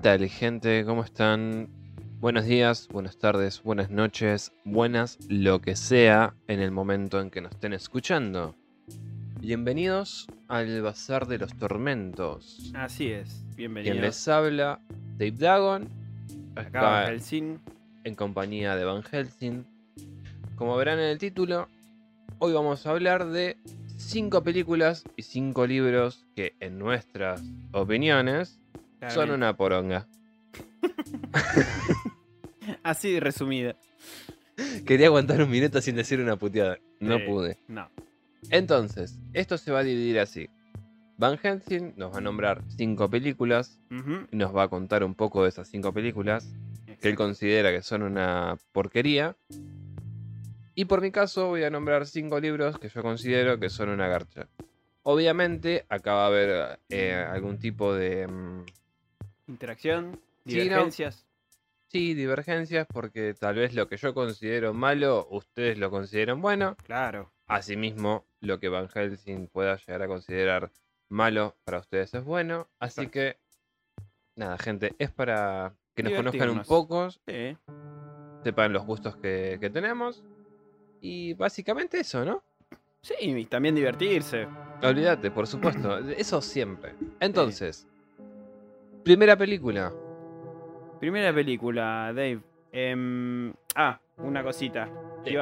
¿Qué tal, gente? ¿Cómo están? Buenos días, buenas tardes, buenas noches, buenas lo que sea en el momento en que nos estén escuchando. Bienvenidos al Bazar de los Tormentos. Así es, bienvenido. Quien les habla, Dave Dagon, Acá Van Helsing. en compañía de Van Helsing. Como verán en el título, hoy vamos a hablar de cinco películas y cinco libros que, en nuestras opiniones, son una poronga. Así de resumida. Quería aguantar un minuto sin decir una puteada. No pude. No. Entonces, esto se va a dividir así. Van Helsing nos va a nombrar cinco películas y nos va a contar un poco de esas cinco películas que él considera que son una porquería. Y por mi caso voy a nombrar cinco libros que yo considero que son una garcha. Obviamente acá va a haber eh, algún tipo de... Interacción, Sí, no. divergencias. sí, divergencias porque tal vez lo que yo considero malo, ustedes lo consideran bueno. Claro. Asimismo, lo que Van Helsing pueda llegar a considerar malo para ustedes es bueno. Así que, nada, gente, es para que nos conozcan un poco, Sí. sepan los gustos que, que tenemos. Y básicamente eso, ¿no? Sí, y también divertirse. Olvídate, por supuesto. Eso siempre. Entonces, primera película. Primera película, Dave. Em, ah, una cosita. Sí.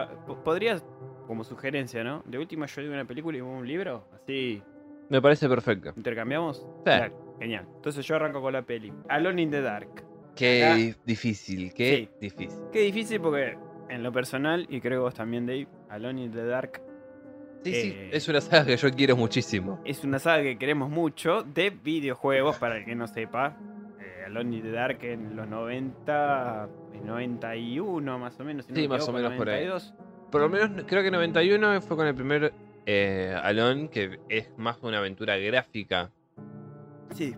¿Podrías, como sugerencia, ¿no? De última yo digo una película y un libro. Así Me parece perfecto. intercambiamos. Sí. Genial. Entonces yo arranco con la peli. Alone in the Dark. Qué Acá- difícil, qué Sí. difícil. Qué difícil porque en lo personal, y creo que vos también, Dave, Alone in the Dark Sí, sí, Eh. es una saga que yo quiero muchísimo. es una saga que queremos mucho de videojuegos, para el que no sepa. Eh, Alone in the Dark en los 90, en 91 más o menos. si no Sí, me más o menos por ahí. 92. Por lo menos creo que 91 fue con el primer eh, Alone, que es más una aventura gráfica Sí.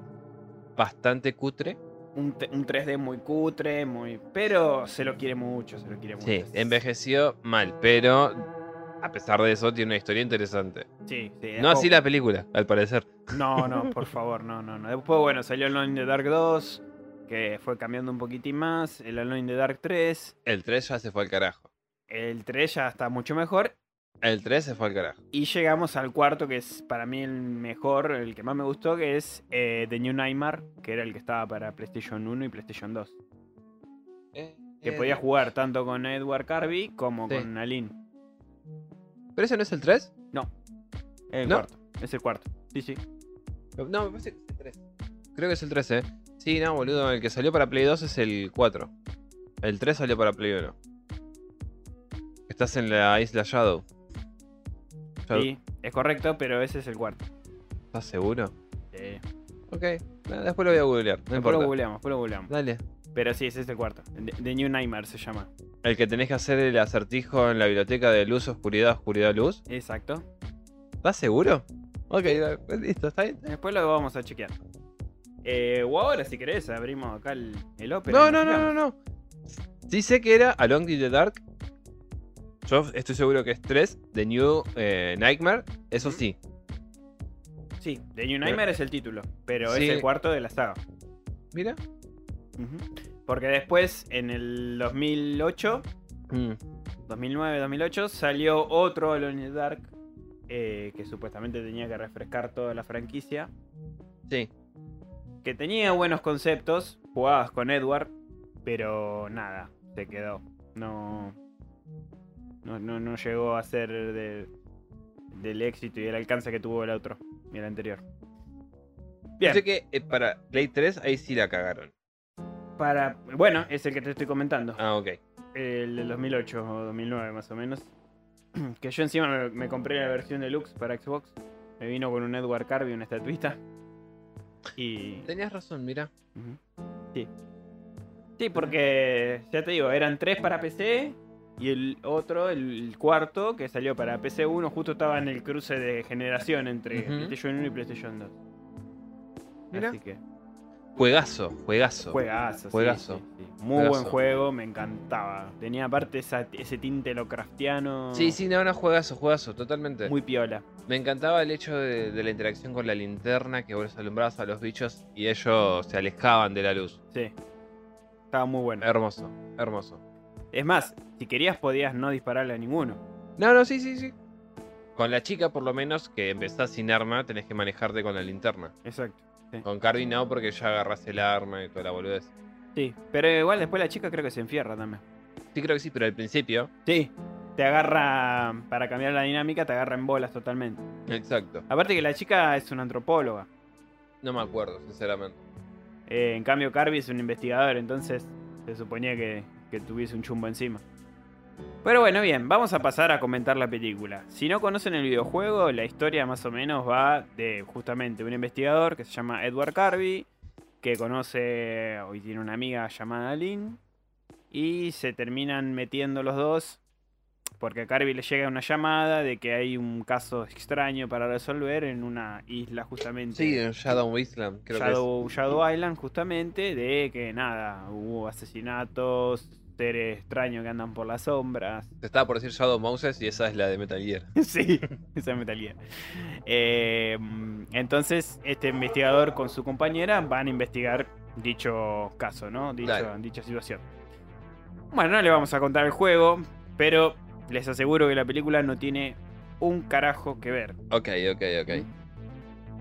bastante cutre. Un, un 3D muy cutre, muy. Pero se lo quiere mucho, se lo quiere mucho. Sí, envejeció mal, pero a pesar de eso tiene una historia interesante. Sí, sí. No así la película, al parecer. No, no, por favor, no, no, no. Después, bueno, salió Alone in the Dark 2, que fue cambiando un poquitín más. El Alone in the Dark 3. El 3 ya se fue al carajo. El 3 ya está mucho mejor. El 3 se fue al carajo. Y llegamos al cuarto, que es para mí el mejor, el que más me gustó, que es eh, The New Nightmare, que era el que estaba para PlayStation 1 y PlayStation 2. Que podía jugar tanto con Edward Carby como Sí. con Aline. ¿Pero ese no es el 3? El ¿No? cuarto. Es el cuarto. Sí, sí. No, me parece que es el 3. Creo que es el 3, ¿eh? Sí, no, boludo. El que salió para Play 2 es el 4. El 3 salió para Play 1. Estás en la isla Shadow. Shadow. Sí, es correcto, pero ese es el cuarto. ¿Estás seguro? Sí. Ok. Después lo voy a googlear. No Después lo importa. googleamos, después lo googleamos. Dale. Pero sí, ese es el cuarto. The New Nightmare se llama. El que tenés que hacer el acertijo en la biblioteca de luz, oscuridad, oscuridad, luz. Exacto. ¿Estás seguro? Ok, listo, está bien. Después lo vamos a chequear. Eh, o ahora, si querés, abrimos acá el, el Opera. No, no, no, no, no. Sí sé que era Along in the Dark. Yo estoy seguro que es 3, The New eh, Nightmare. Eso sí. Sí, The New Nightmare es el título, pero Sí. es el cuarto de la saga. Mira. Porque después, en el 2008, Mm, 2009-2008, salió otro Alone in the Dark, eh, que supuestamente tenía que refrescar toda la franquicia. Sí. Que tenía buenos conceptos, jugabas con Edward, pero nada, se quedó. No, no, no, no llegó a ser de- del éxito y del alcance que tuvo el otro, y el anterior. Bien, Sé que eh, para Play 3 ahí sí la cagaron. Para, bueno, es el que te estoy comentando. Ah, ok. El del 2008 o 2009 más o menos. Que yo encima me, me compré la versión deluxe para Xbox. Me vino con un Edward Carby, una estatuita. Y... Tenías razón, mira. Sí. Sí, porque ya te digo, eran tres para PC y el otro, el cuarto, que salió para PC 1, justo estaba en el cruce de generación entre. PlayStation 1 y PlayStation 2. Mira. Así que. Juegazo, juegazo. Juegazo, sí, Juegazo. sí, sí. Muy Juegazo. buen juego, me encantaba. Tenía aparte esa- ese tinte Lovecraftiano. Sí, sí, no, no, juegazo, juegazo, totalmente. Muy piola. Me encantaba el hecho de, de la interacción con la linterna, que vos alumbrabas a los bichos y ellos se alejaban de la luz. Sí. Estaba muy bueno. Hermoso, hermoso. Es más, si querías podías no dispararle a ninguno. No, no, sí, sí, sí. Con la chica, por lo menos, que empezás sin arma, tenés que manejarte con la linterna. Exacto. Con Cardi no, porque ya agarrás el arma y toda la boludez. Sí. Pero igual después la chica creo que se enfierra también. Sí, creo que sí, pero al principio. Sí. Te agarra, para cambiar la dinámica, te agarra en bolas totalmente. Exacto. Aparte que la chica es una antropóloga. No me acuerdo, sinceramente. Eh, en cambio, Carby es un investigador, entonces se suponía que, que tuviese un chumbo encima. Pero bueno, bien, vamos a pasar a comentar la película. Si no conocen el videojuego, la historia más o menos va de justamente un investigador que se llama Edward Carby, que conoce hoy tiene una amiga llamada Lynn, y se terminan metiendo los dos porque a Carby le llega una llamada de que hay un caso extraño para resolver en una isla justamente. Sí, en Shadow Island, creo Shadow, Shadow Island, justamente, de que nada, hubo asesinatos, seres extraños que andan por las sombras. Te estaba por decir Shadow Moses y esa es la de Metal Gear. sí, esa es Metal Gear. Eh, entonces, este investigador con su compañera van a investigar dicho caso, ¿no? Dicho- Claro. Dicha situación. Bueno, no le vamos a contar el juego, pero les aseguro que la película no tiene un carajo que ver. Ok, ok, ok.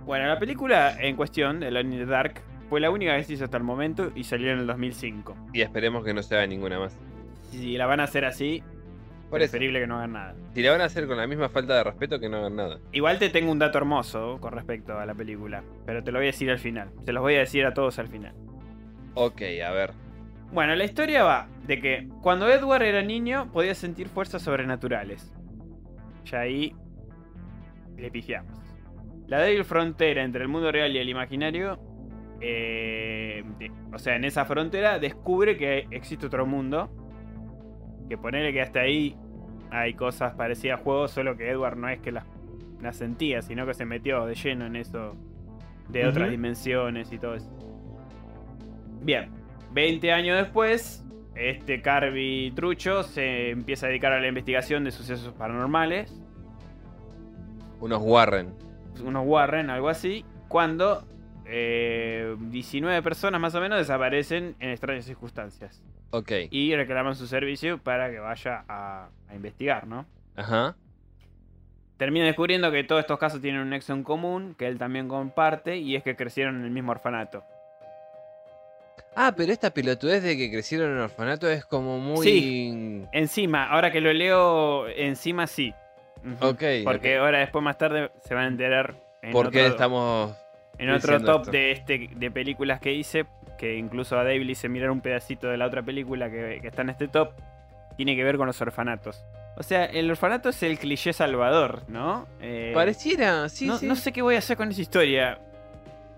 Bueno, la película en cuestión, Alone in the Dark, fue la única que se hizo hasta el momento y salió en el 2005. Y esperemos que no se haga ninguna más. Si la van a hacer así, Por eso, preferible que no hagan nada. si la van a hacer con la misma falta de respeto, que no hagan nada. Igual te tengo un dato hermoso con respecto a la película, pero te lo voy a decir al final. Se los voy a decir a todos al final. Ok, a ver. Bueno, la historia va de que cuando Edward era niño podía sentir fuerzas sobrenaturales. Ya ahí le pifiamos. La débil frontera entre el mundo real y el imaginario, eh, de- o sea, en esa frontera descubre que existe otro mundo. Que ponerle que hasta ahí hay cosas parecidas a juegos, solo que Edward no es que las, las sentía, sino que se metió de lleno en eso de otras dimensiones y todo eso. Bien, 20 años después, este Carby Trucho se empieza a dedicar a la investigación de sucesos paranormales, Unos Warren. unos Warren, algo así, cuando eh, 19 personas más o menos desaparecen en extrañas circunstancias Ok. y reclaman su servicio para que vaya a, a investigar, ¿no? Ajá. Termina descubriendo que todos estos casos tienen un nexo en común, que él también comparte, y es que crecieron en el mismo orfanato. Ah, pero esta pelotudez de que crecieron en un orfanato es como muy. Sí. Encima, ahora que lo leo, encima sí. Ok. Porque ahora después más tarde se van a enterar en ¿Por qué estamos.? En otro top esto? de este de películas que hice, que incluso a Dave le hice mirar un pedacito de la otra película que, que está en este top, tiene que ver con los orfanatos. O sea, el orfanato es el cliché salvador, ¿no? Eh, Pareciera, sí, no, sí. no sé qué voy a hacer con esa historia.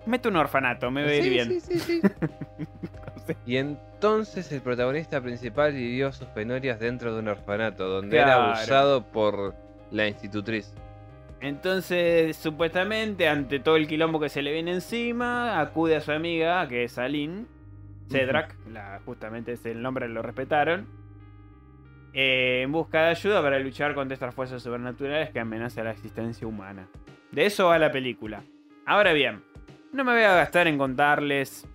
Mete un orfanato, me va a ir Sí, bien. sí, sí, sí. y entonces el protagonista principal vivió sus penurias dentro de un orfanato, donde era abusado por la institutriz. Entonces, supuestamente, ante todo el quilombo que se le viene encima, acude a su amiga, que es Aline, Cedrak, la, justamente es el nombre, lo respetaron, eh, en busca de ayuda para luchar contra estas fuerzas sobrenaturales que amenazan la existencia humana. De eso va la película. Ahora bien, no me voy a gastar en contarles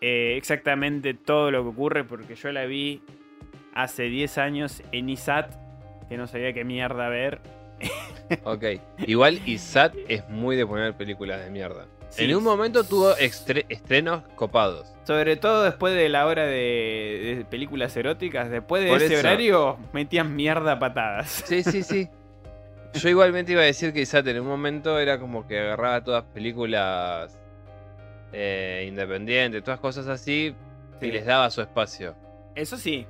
eh, exactamente todo lo que ocurre, porque yo la vi hace 10 años en ISAT, que no sabía qué mierda ver. Ok. Igual Isat es muy de poner películas de mierda. Sí. En un momento tuvo estrenos copados. Sobre todo después de la hora de, de películas eróticas, después de Por ese eso. horario metían mierda a patadas. Sí, sí, sí. Yo igualmente iba a decir que Isat en un momento era como que agarraba todas películas eh, independientes, todas cosas así, Sí. y les daba su espacio. Eso sí.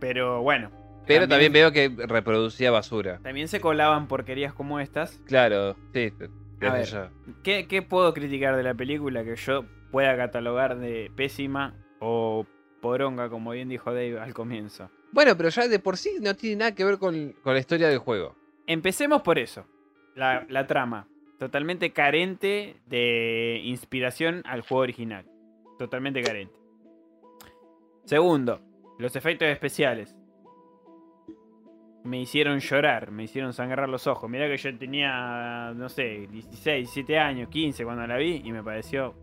Pero bueno. Pero también, veo que reproducía basura. También se colaban porquerías como estas. Claro, sí, desde ver. ya. ¿Qué, qué puedo criticar de la película que yo pueda catalogar de pésima o poronga, como bien dijo Dave al comienzo? Bueno, pero ya de por sí no tiene nada que ver con, con la historia del juego. Empecemos por eso. La, la trama. Totalmente carente de inspiración al juego original. Totalmente carente. Segundo, los efectos especiales. Me hicieron llorar, me hicieron sangrar los ojos. Mirá que yo tenía, no sé, 16, 17 años, 15 cuando la vi y me pareció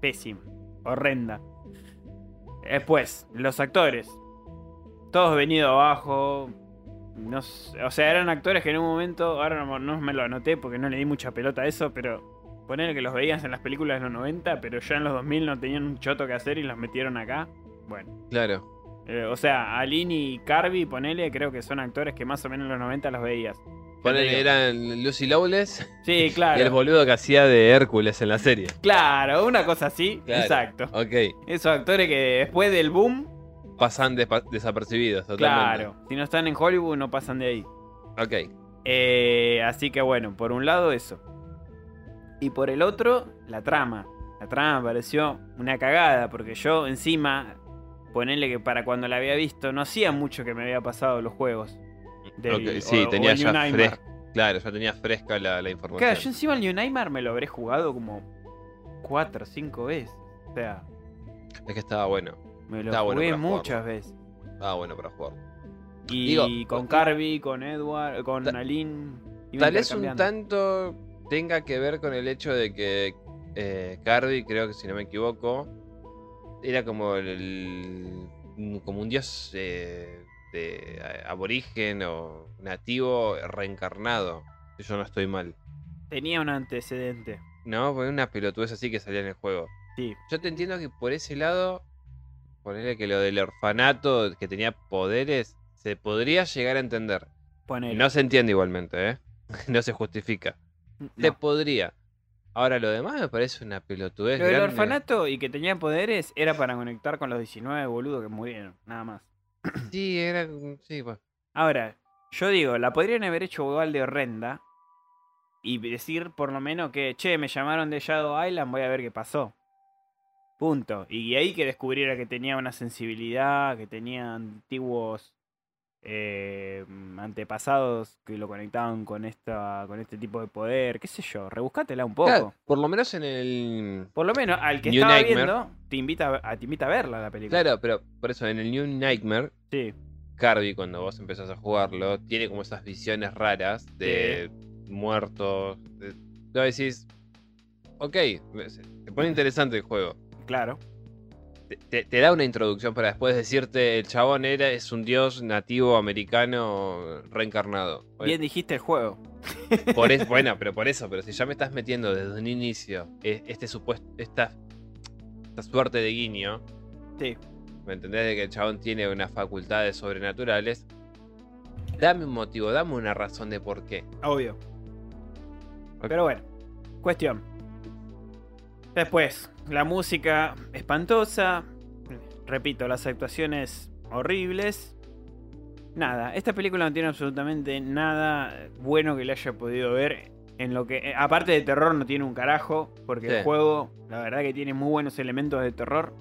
pésima, horrenda. Después, los actores. Todos venido abajo. No o sea, eran actores que en un momento, ahora no, no me lo anoté porque no le di mucha pelota a eso, pero poner que los veías en las películas de los 90, pero ya en los 2000 no tenían un choto que hacer y los metieron acá. Bueno, Claro. Eh, o sea, Aline y Carby, ponele, creo que son actores que más o menos en los 90 los veías. Ponele, eran Lucy Lawless Sí, y el claro. boludo que hacía de Hércules en la serie. Claro, una cosa así. Claro. Exacto. Ok. Esos actores que después del boom, Pasan desapercibidos totalmente. claro, si no están en Hollywood no pasan de ahí. Ok. Eh, así que bueno, por un lado eso. Y por el otro, la trama. La trama me pareció una cagada, porque yo encima, ponerle que para cuando la había visto, no hacía mucho que me había pasado los juegos. Del- Sí, o- tenía ya fresca. Claro, ya tenía fresca la, la información. Claro, yo encima el New Nightmare me lo habré jugado como cuatro o cinco veces. O sea, Es que estaba bueno. me lo bueno jugué jugarlo. muchas veces. Estaba bueno para jugar. Y Digo, con Carby, con Edward, con iba Tal vez un tanto tenga que ver con el hecho de que eh, Carby, creo que si no me equivoco, era como el, como un dios eh, de eh, aborigen o nativo reencarnado. Si yo no estoy mal. Tenía un antecedente. No, porque una pelotudez así que salía en el juego. Sí. Yo te entiendo que por ese lado, ponerle que lo del orfanato que tenía poderes, se podría llegar a entender. Ponele. No se entiende igualmente, ¿eh? No se justifica. Se No. podría. Ahora lo demás me parece una pelotudez. Lo del grande. orfanato y que tenía poderes era para conectar con los 19 boludos que murieron, nada más. Sí, era. Sí, bueno. Ahora, yo digo, la podrían haber hecho igual de horrenda y decir por lo menos que, che, me llamaron de Shadow Island, voy a ver qué pasó. Punto. Y ahí que descubriera que tenía una sensibilidad, que tenía antiguos eh, antepasados que lo conectaban con esta con este tipo de poder, qué sé yo, rebuscátela un poco. Claro, por lo menos en el. Por lo menos al que New estaba Nightmare. viendo, te invita a, te invita a verla la película. Claro, pero por eso en el New Nightmare, Sí, Carby, cuando vos empezás a jugarlo, tiene como esas visiones raras de muertos. De... Decís. Ok, se pone interesante el juego. claro. Te, da una introducción para después decirte el chabón era es un dios nativo americano reencarnado. Bien dijiste el juego. Por es- bueno, pero por eso, pero si ya me estás metiendo desde un inicio eh, este supuesto, esta, esta suerte de guiño, Sí. ¿me entendés? De que el chabón tiene unas facultades sobrenaturales. Dame un motivo, dame una razón de por qué. Obvio. Pero bueno, cuestión. Después, la música espantosa. Repito, las actuaciones horribles. Nada, esta película no tiene absolutamente nada bueno que le haya podido ver. En lo que, aparte de terror, no tiene un carajo. Porque el juego, la verdad, que tiene muy buenos elementos de terror.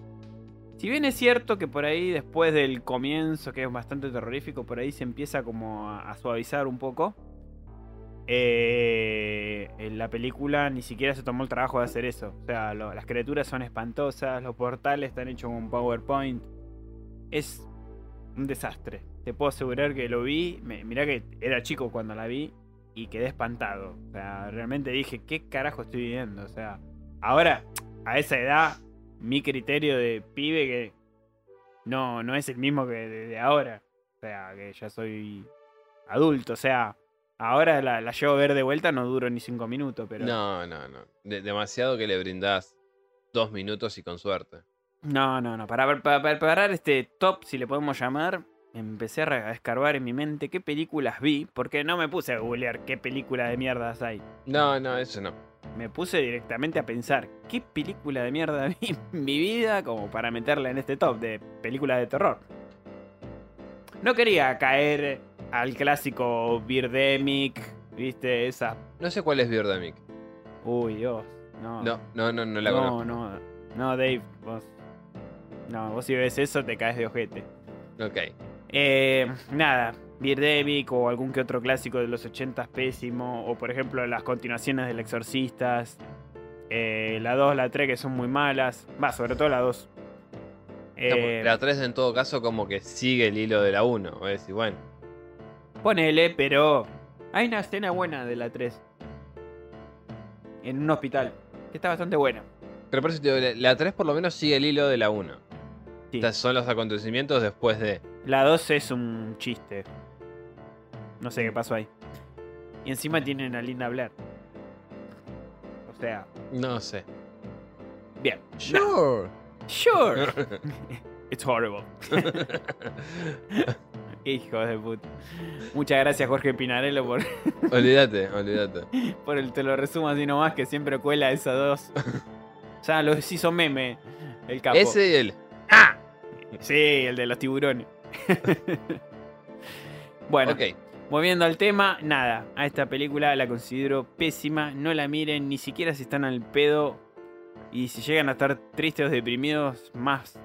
Si bien es cierto que por ahí, después del comienzo, que es bastante terrorífico, por ahí se empieza como a, a suavizar un poco. Eh, en la película ni siquiera se tomó el trabajo de hacer eso. O sea, las criaturas son espantosas, los portales están hechos con PowerPoint. Es un desastre. Te puedo asegurar que lo vi. Me, mirá que era chico cuando la vi y quedé espantado. O sea, realmente dije, ¿qué carajo estoy viendo? O sea, ahora, a esa edad, mi criterio de pibe que no, no es el mismo que de, de ahora. O sea, que ya soy adulto. O sea, ahora la, la llevo a ver de vuelta, no duro ni cinco minutos, pero. No, no, no. De- demasiado que le brindás dos minutos y con suerte. No, no, no. Para, para, para preparar este top, si le podemos llamar, empecé a escarbar en mi mente qué películas vi, porque no me puse a googlear qué película de mierdas hay. No, no, eso no. Me puse directamente a pensar qué película de mierda vi en mi vida como para meterla en este top de películas de terror. No quería caer al clásico Birdemic, viste, esa. No sé cuál es Birdemic. Uy, Dios. No, No, no, no, no la no, conozco. no, no, Dave, vos. No, vos si ves eso te caes de ojete. Ok. Eh, nada, Birdemic o algún que otro clásico de los 80 pésimo. O por ejemplo las continuaciones del Exorcistas. Eh, la 2, la 3 que son muy malas. Va, sobre todo la 2. Eh, la 3 en todo caso como que sigue el hilo de la 1. Voy a decir, bueno. Ponele, pero hay una escena buena de la 3. En un hospital. Que está bastante buena. Pero por eso te digo, la 3 por lo menos sigue el hilo de la 1. Sí. Son los acontecimientos después de... La 2 es un chiste. No sé qué pasó ahí. Y encima tienen a Linda Blair. O sea, No sé. bien. Sure. Sure. It's horrible. Hijo de puta. Muchas gracias, Jorge Pinarello, por, olvídate, olvídate. por el te lo resumo así nomás, que siempre cuela esas dos. Ya los hizo meme el capo. Ese y el... Sí, el de los tiburones. bueno, Ok. volviendo al tema, nada. A esta película la considero pésima. No la miren, ni siquiera si están al pedo. Y si llegan a estar tristes o deprimidos, más,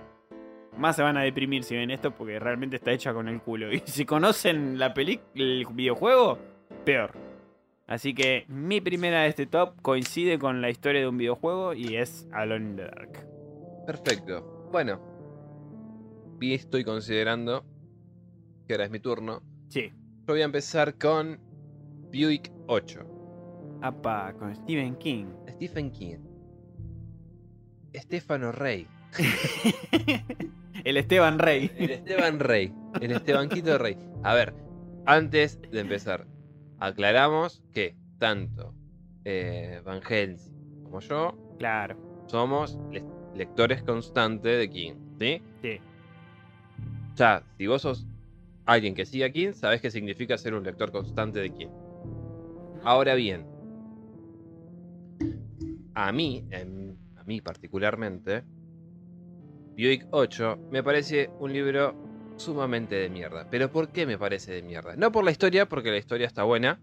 más se van a deprimir si ven esto, porque realmente está hecha con el culo. Y si conocen la peli el videojuego, peor. Así que mi primera de este top coincide con la historia de un videojuego y es Alone in the Dark. Perfecto. Bueno. Y estoy considerando que ahora es mi turno. Sí. Yo voy a empezar con Buick 8. Apa, con Stephen King. Stephen King. Estefano Rey. el Esteban Rey. El Esteban Rey. El Estebanquito Rey. A ver, antes de empezar, aclaramos que tanto eh, Van Helsing como yo Claro. somos le- lectores constantes de King. ¿Sí? Sí. Ya, si vos sos alguien que sigue a King, sabés qué significa ser un lector constante de King. Ahora bien, a mí, en- a mí particularmente, Buick 8 me parece un libro sumamente de mierda. ¿Pero por qué me parece de mierda? No por la historia, porque la historia está buena.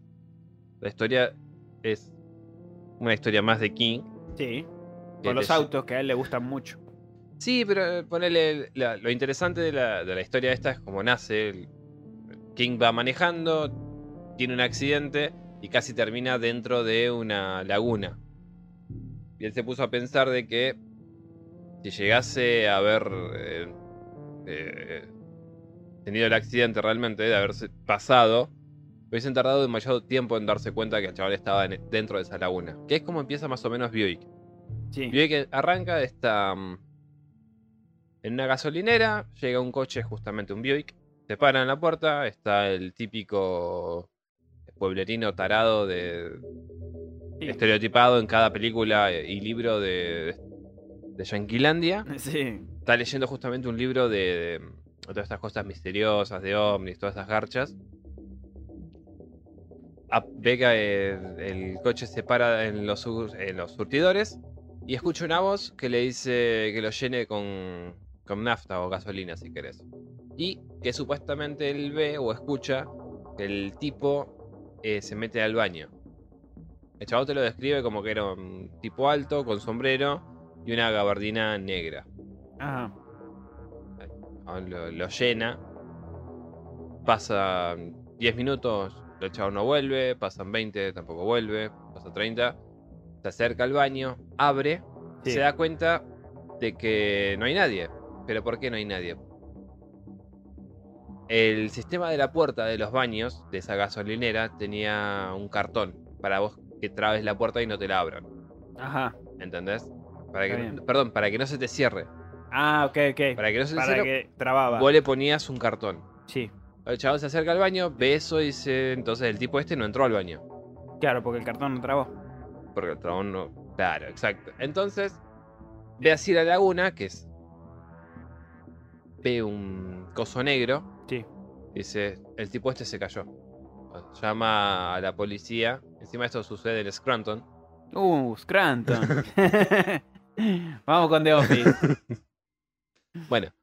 La historia es una historia más de King. Sí. Con los autos que a él le gustan mucho. Sí, pero eh, ponele. la- lo interesante de la, de la historia esta es cómo nace. el- King va manejando, tiene un accidente y casi termina dentro de una laguna. Y él se puso a pensar de que si llegase a haber eh, eh, tenido el accidente realmente, de haberse pasado, hubiesen tardado demasiado tiempo en darse cuenta que el chaval estaba en- dentro de esa laguna. Que es como empieza más o menos Buick. Sí. Buick arranca, está mm, en una gasolinera, llega un coche, justamente un Buick, se para en la puerta, está el típico pueblerino tarado de Sí. estereotipado en cada película y libro de, de Yanquilandia. Sí. Está leyendo justamente un libro de, de todas estas cosas misteriosas, de ovnis, todas esas garchas. Ah, Ve que el, el coche se para en los, sur- en los surtidores y escucha una voz que le dice que lo llene con, con nafta o gasolina si querés. Y que supuestamente él ve o escucha que el tipo eh, se mete al baño. El chavo te lo describe como que era un tipo alto, con sombrero y una gabardina negra. Ajá. Ah, Lo, lo llena. Pasa 10 minutos, el chavo no vuelve. Pasan 20, tampoco vuelve. Pasa 30. Se acerca al baño, abre. Sí. Se da cuenta de que no hay nadie. ¿Pero por qué no hay nadie? El sistema de la puerta de los baños de esa gasolinera tenía un cartón para vos que trabes la puerta y no te la abran. Ajá. ¿Entendés? Para que, perdón, para que no se te cierre. Ah, ok, ok. Para que no se te Para cierre, que trababa. vos le ponías un cartón. Sí. El chaval se acerca al baño, ve eso y dice, entonces el tipo este no entró al baño. Claro, porque el cartón no trabó. Porque el trabón no... Claro, exacto. Entonces, ve así la laguna, que es... Ve un coso negro. Sí. Dice, el tipo este se cayó. Llama a la policía. Encima esto sucede en Scranton. Uh, Scranton. Vamos con The Office. Bueno,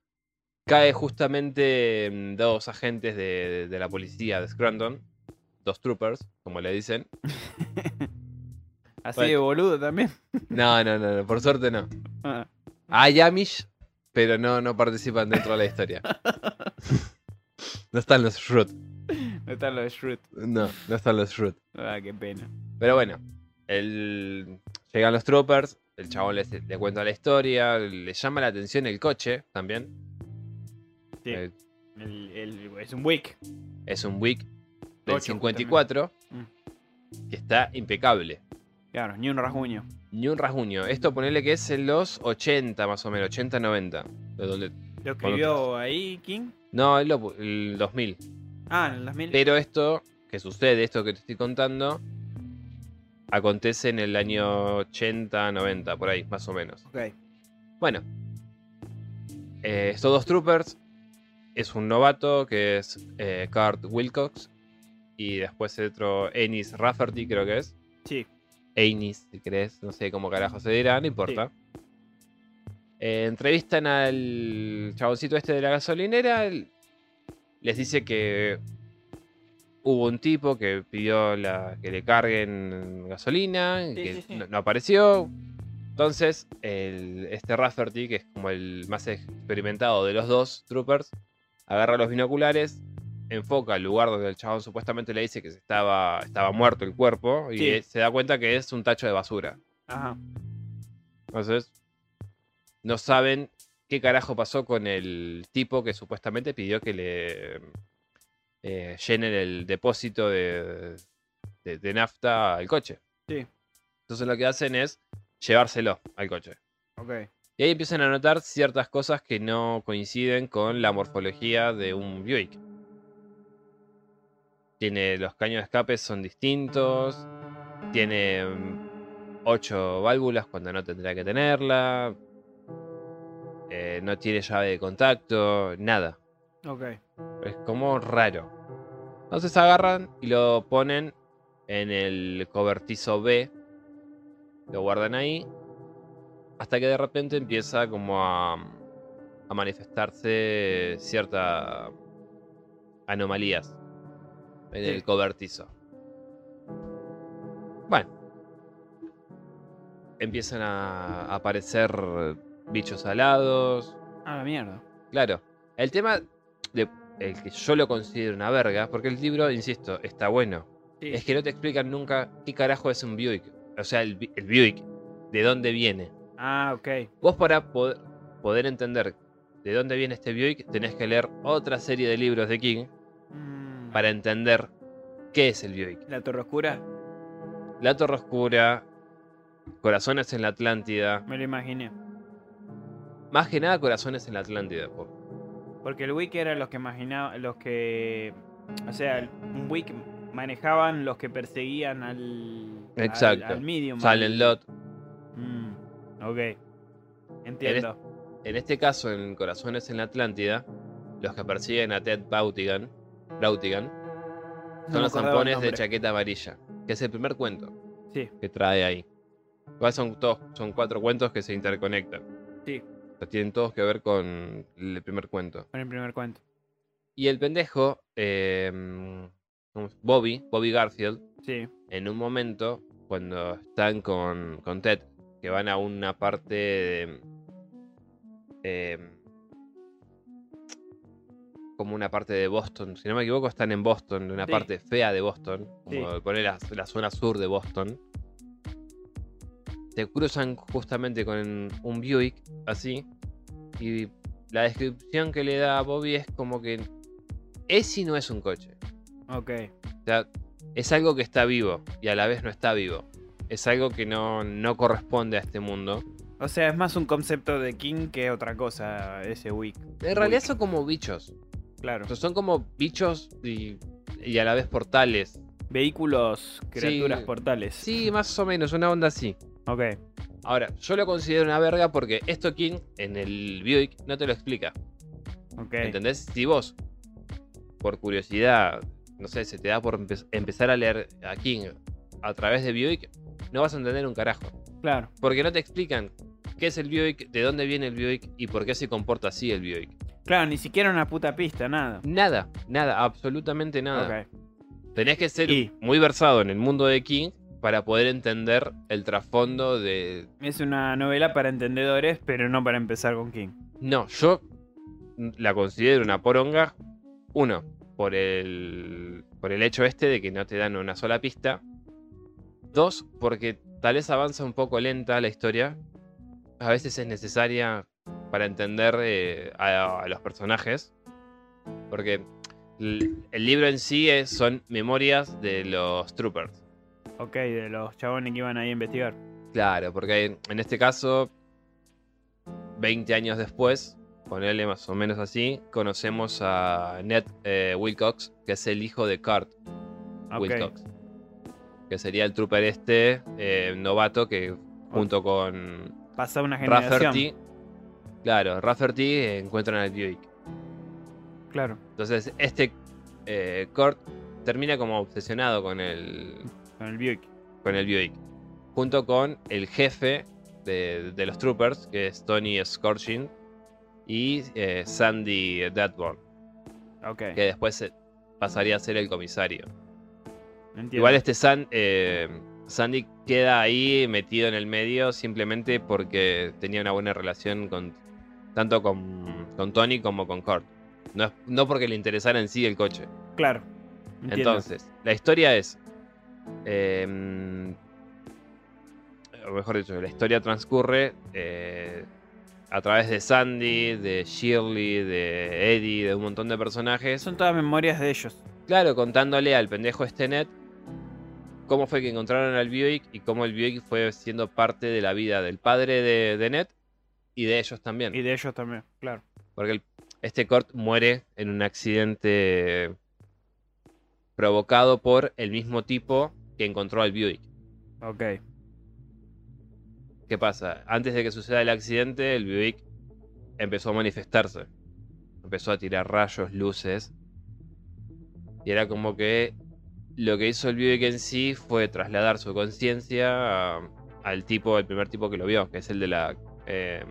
cae justamente mm, dos agentes de, de la policía de Scranton. Dos troopers, como le dicen. Así Bueno. de boludo también. No, no, no, no, por suerte no. Ah, Hay Amish, pero no, no participan dentro de la historia. no están los Shroot. No están los Shroot. No, no están los Shroot. Ah, qué pena. Pero bueno, el... llegan los troopers, el chabón le, le cuenta la historia, le llama la atención el coche también. Sí. Eh, El- el- es un Wick. es un Wick del Ocho, 54 que está impecable. Claro, ni un rasguño. Ni un rasguño. Esto ponele que es en los 80 más o menos, 80-90. de donde- ¿Lo escribió ahí King? No, el, el 2000. Ah, en el 2000. Pero esto que sucede, esto que te estoy contando, acontece en el año 80-90, por ahí, más o menos. Ok. Bueno, eh, estos dos troopers es un novato que es eh, Kurt Wilcox y después otro Ennis Rafferty, creo que es. Sí. Ennis, si querés, no sé cómo carajo se dirá, no importa. Eh, entrevistan al chaboncito este de la gasolinera. él les dice que hubo un tipo que pidió la- que le carguen gasolina, y Sí, que sí, sí. No, no apareció. Entonces, el- este Rafferty, que es como el más experimentado de los dos troopers, agarra los binoculares, enfoca el lugar donde el chabón supuestamente le dice que estaba, estaba muerto el cuerpo y se da cuenta que es un tacho de basura. Ajá. Entonces, no saben qué carajo pasó con el tipo que supuestamente pidió que le eh, llenen el depósito de, de- de nafta al coche. Sí. Entonces lo que hacen es llevárselo al coche. Ok. Y ahí empiezan a notar ciertas cosas que no coinciden con la morfología de un Buick. Tiene los caños de escape son distintos. Tiene 8 válvulas cuando no tendría que tenerla. eh, no tiene llave de contacto, nada. Ok. Es como raro. Entonces agarran y lo ponen en el cobertizo B. Lo guardan ahí. Hasta que de repente empieza como a, a manifestarse ciertas anomalías en Sí. el cobertizo. Bueno. Empiezan a aparecer bichos alados, Ah, la mierda. Claro. El tema de el que yo lo considero una verga, porque el libro, insisto, está bueno. Sí. Es que no te explican nunca qué carajo es un Buick. O sea, el, el Buick, de dónde viene. Ah, ok. Vos para poder, poder entender de dónde viene este Buick, tenés que leer otra serie de libros de King Mm, para entender qué es el Buick. La Torre Oscura, La Torre Oscura, Corazones en la Atlántida. me lo imaginé. Más que nada, Corazones en la Atlántida. po. Porque el Wick era los que imaginaba, los que. O sea, el- un Wick manejaban los que perseguían al. al- Exacto. Al, medium. Silent al- Lot. Mm, ok. Entiendo. En este caso, en Corazones en la Atlántida, los que persiguen a Ted Brautigan, Brautigan son los zampones de chaqueta amarilla, que es el primer cuento Sí, que trae ahí. Igual son, todos, son cuatro cuentos que se interconectan. sí, sea, tienen todos que ver con el primer cuento. con el primer cuento. Y el pendejo, eh, ¿cómo es? Bobby, Bobby Garfield, Sí, en un momento, cuando están con, con Ted, que van a una parte de, eh, como una parte de Boston, si no me equivoco, están en Boston, una Sí. parte fea de Boston, como Sí. poner la, la zona sur de Boston. Se cruzan justamente con un Buick, así, y la descripción que le da a Bobby es como que es y no es un coche. ok. O sea, es algo que está vivo y a la vez no está vivo. Es algo que no, no corresponde a este mundo. O sea, es más un concepto de King que otra cosa, ese Wick. En realidad son como bichos. Claro. O sea, son como bichos y, y a la vez portales. Vehículos, criaturas Sí. portales. Sí, más o menos, una onda así. Ok. Ahora, yo lo considero una verga porque esto King en el Buick no te lo explica. Ok. ¿Entendés? Si vos, por curiosidad, no sé, se te da por empe- empezar a leer a King a través de Buick, no vas a entender un carajo. Claro. Porque no te explican qué es el Buick, de dónde viene el Buick y por qué se comporta así el Buick. Claro, ni siquiera una puta pista, nada. Nada, nada, absolutamente nada. Ok. Tenés que ser Y- muy versado en el mundo de King para poder entender el trasfondo de... Es una novela para entendedores, pero no para empezar con King. No, yo la considero una poronga. Uno, por el, por el hecho este de que no te dan una sola pista. Dos, porque tal vez avanza un poco lenta la historia. A veces es necesaria para entender eh, a, a los personajes. Porque el libro en sí es- son memorias de los troopers. Ok, de los chabones que iban ahí a investigar. Claro, porque en este caso, 20 años después, ponerle más o menos así, conocemos a Ned eh, Wilcox, que es el hijo de Kurt. Wilcox. Que sería el trooper este eh, novato que junto con Pasa una generación. Rafferty, claro, Rafferty eh, encuentran al Buick. Claro. Entonces, este eh, Kurt termina como obsesionado con el, Con el Buick. con el Buick. Junto con el jefe de, de los troopers, que es Tony Scorching, y eh, Sandy Deadborn, Ok. que después pasaría a ser el comisario. Entiendo. Igual este San- eh, Sandy queda ahí metido en el medio simplemente porque tenía una buena relación con tanto con, con Tony como con Kurt. No, no porque le interesara en sí el coche. Claro. Entiendo. Entonces, la historia es. Eh, o mejor dicho, la historia transcurre eh, a través de Sandy, de Shirley, de Eddie, de un montón de personajes. Son todas memorias de ellos. Claro, contándole al pendejo este Ned cómo fue que encontraron al Buick y cómo el Buick fue siendo parte de la vida del padre de, de Ned y de ellos también. Y de ellos también, claro. Porque el- este Kurt muere en un accidente provocado por el mismo tipo que encontró al Buick. Ok. ¿Qué pasa? Antes de que suceda el accidente, el Buick empezó a manifestarse. Empezó a tirar rayos, luces. Y era como que lo que hizo el Buick en sí fue trasladar su conciencia al tipo, el primer tipo que lo vio, que es el de la eh,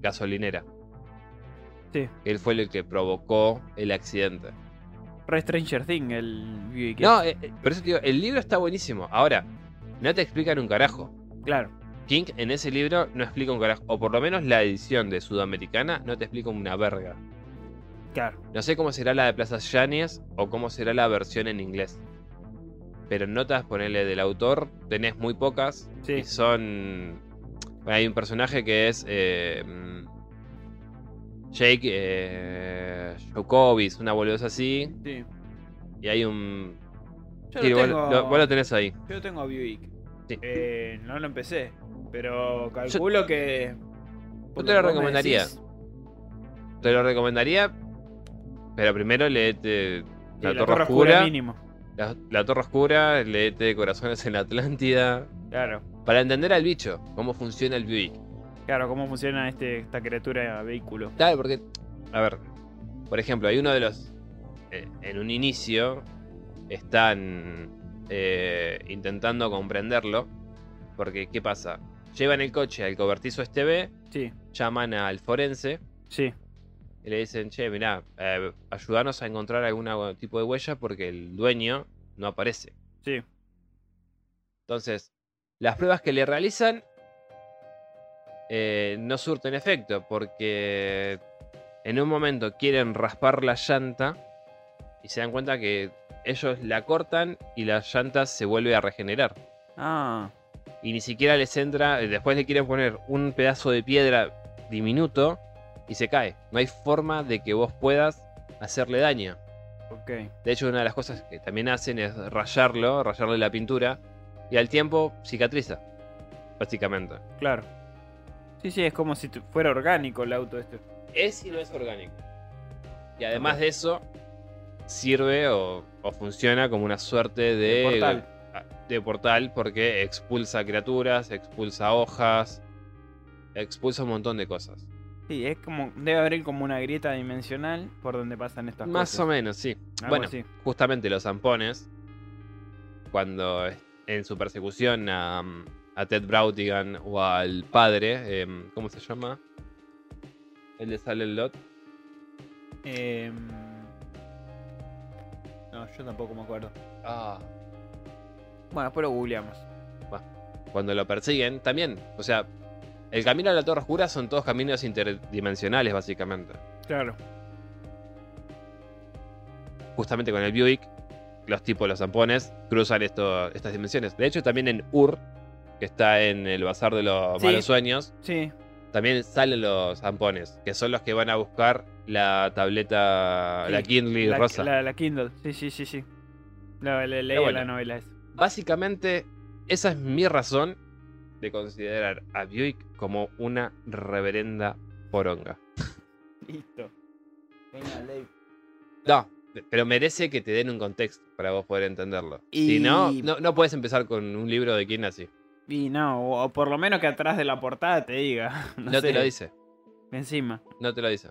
gasolinera. Sí. Él fue el que provocó el accidente. Re Stranger Thing, el. No, eh, eh, por eso te digo, el libro está buenísimo. Ahora, no te explican un carajo. Claro. King en ese libro no explica un carajo. O por lo menos la edición de Sudamericana no te explica una verga. Claro. No sé cómo será la de Plaza Yanes o cómo será la versión en inglés. Pero notas, ponerle del autor, tenés muy pocas. Sí. Y son. hay un personaje que es. eh, Jake eh, Jokovic, una boludosa así. Sí. Y hay un. Yo Sí, lo vos, tengo. lo, vos lo tenés ahí. Yo tengo Buick. Sí. Eh, no lo empecé. Pero calculo que. Yo te lo recomendaría. Te lo recomendaría. Pero primero leete La, Torre, Torre Oscura. Oscura mínimo. La, la Torre Oscura, leete Corazones en la Atlántida. Claro. Para entender al bicho, cómo funciona el Buick. Claro, cómo funciona este, esta criatura vehículo. Claro, porque, a ver, por ejemplo, hay uno de los. eh, en un inicio están eh, intentando comprenderlo. Porque, ¿qué pasa? Llevan el coche al cobertizo este B, Sí, llaman al forense sí. y le dicen, che, mirá, eh, ayúdanos a encontrar algún tipo de huella porque el dueño no aparece. Sí. Entonces, las pruebas que le realizan eh, no surten efecto porque en un momento quieren raspar la llanta y se dan cuenta que ellos la cortan y la llanta se vuelve a regenerar. Ah, Y ni siquiera les entra, después le quieren poner un pedazo de piedra diminuto y se cae. No hay forma de que vos puedas hacerle daño. De hecho, una de las cosas que también hacen es rayarlo, rayarle la pintura, y al tiempo cicatriza, básicamente. Claro. Sí, sí, es como si fuera orgánico el auto este. Es y no es orgánico. Y además de eso, sirve o, o funciona como una suerte de, De portal. de portal porque expulsa criaturas, expulsa hojas, expulsa un montón de cosas. Sí, es como. Debe haber como una grieta dimensional por donde pasan estas Más cosas. o menos, sí. Algo bueno, así. justamente los zampones, cuando en su persecución a, a Ted Brautigan o al padre, em, ¿cómo se llama? El de Silent Lot. Em, No, yo tampoco me acuerdo. Ah, Bueno, después lo googleamos. cuando lo persiguen, también. O sea, el camino a la Torre Oscura son todos caminos interdimensionales, básicamente. Claro. justamente con el Buick, los tipos, los zampones, cruzan esto- estas dimensiones. De hecho, también en Ur, que está en el Bazar de los Sí. Malos Sueños, Sí. también salen los zampones, que son los que van a buscar la tableta, Sí, la Kindle la, rosa. La, la Kindle, sí, sí, sí, sí. La, bueno. la novela esa. Básicamente, esa es mi razón de considerar a Buick como una reverenda poronga. Listo. Venga, Dave. No, pero merece que te den un contexto para vos poder entenderlo. Y- Si no, no, no puedes empezar con un libro de quién así. Y no, o, por lo menos que atrás de la portada te diga. No, No, te lo dice, Encima. no te lo dice.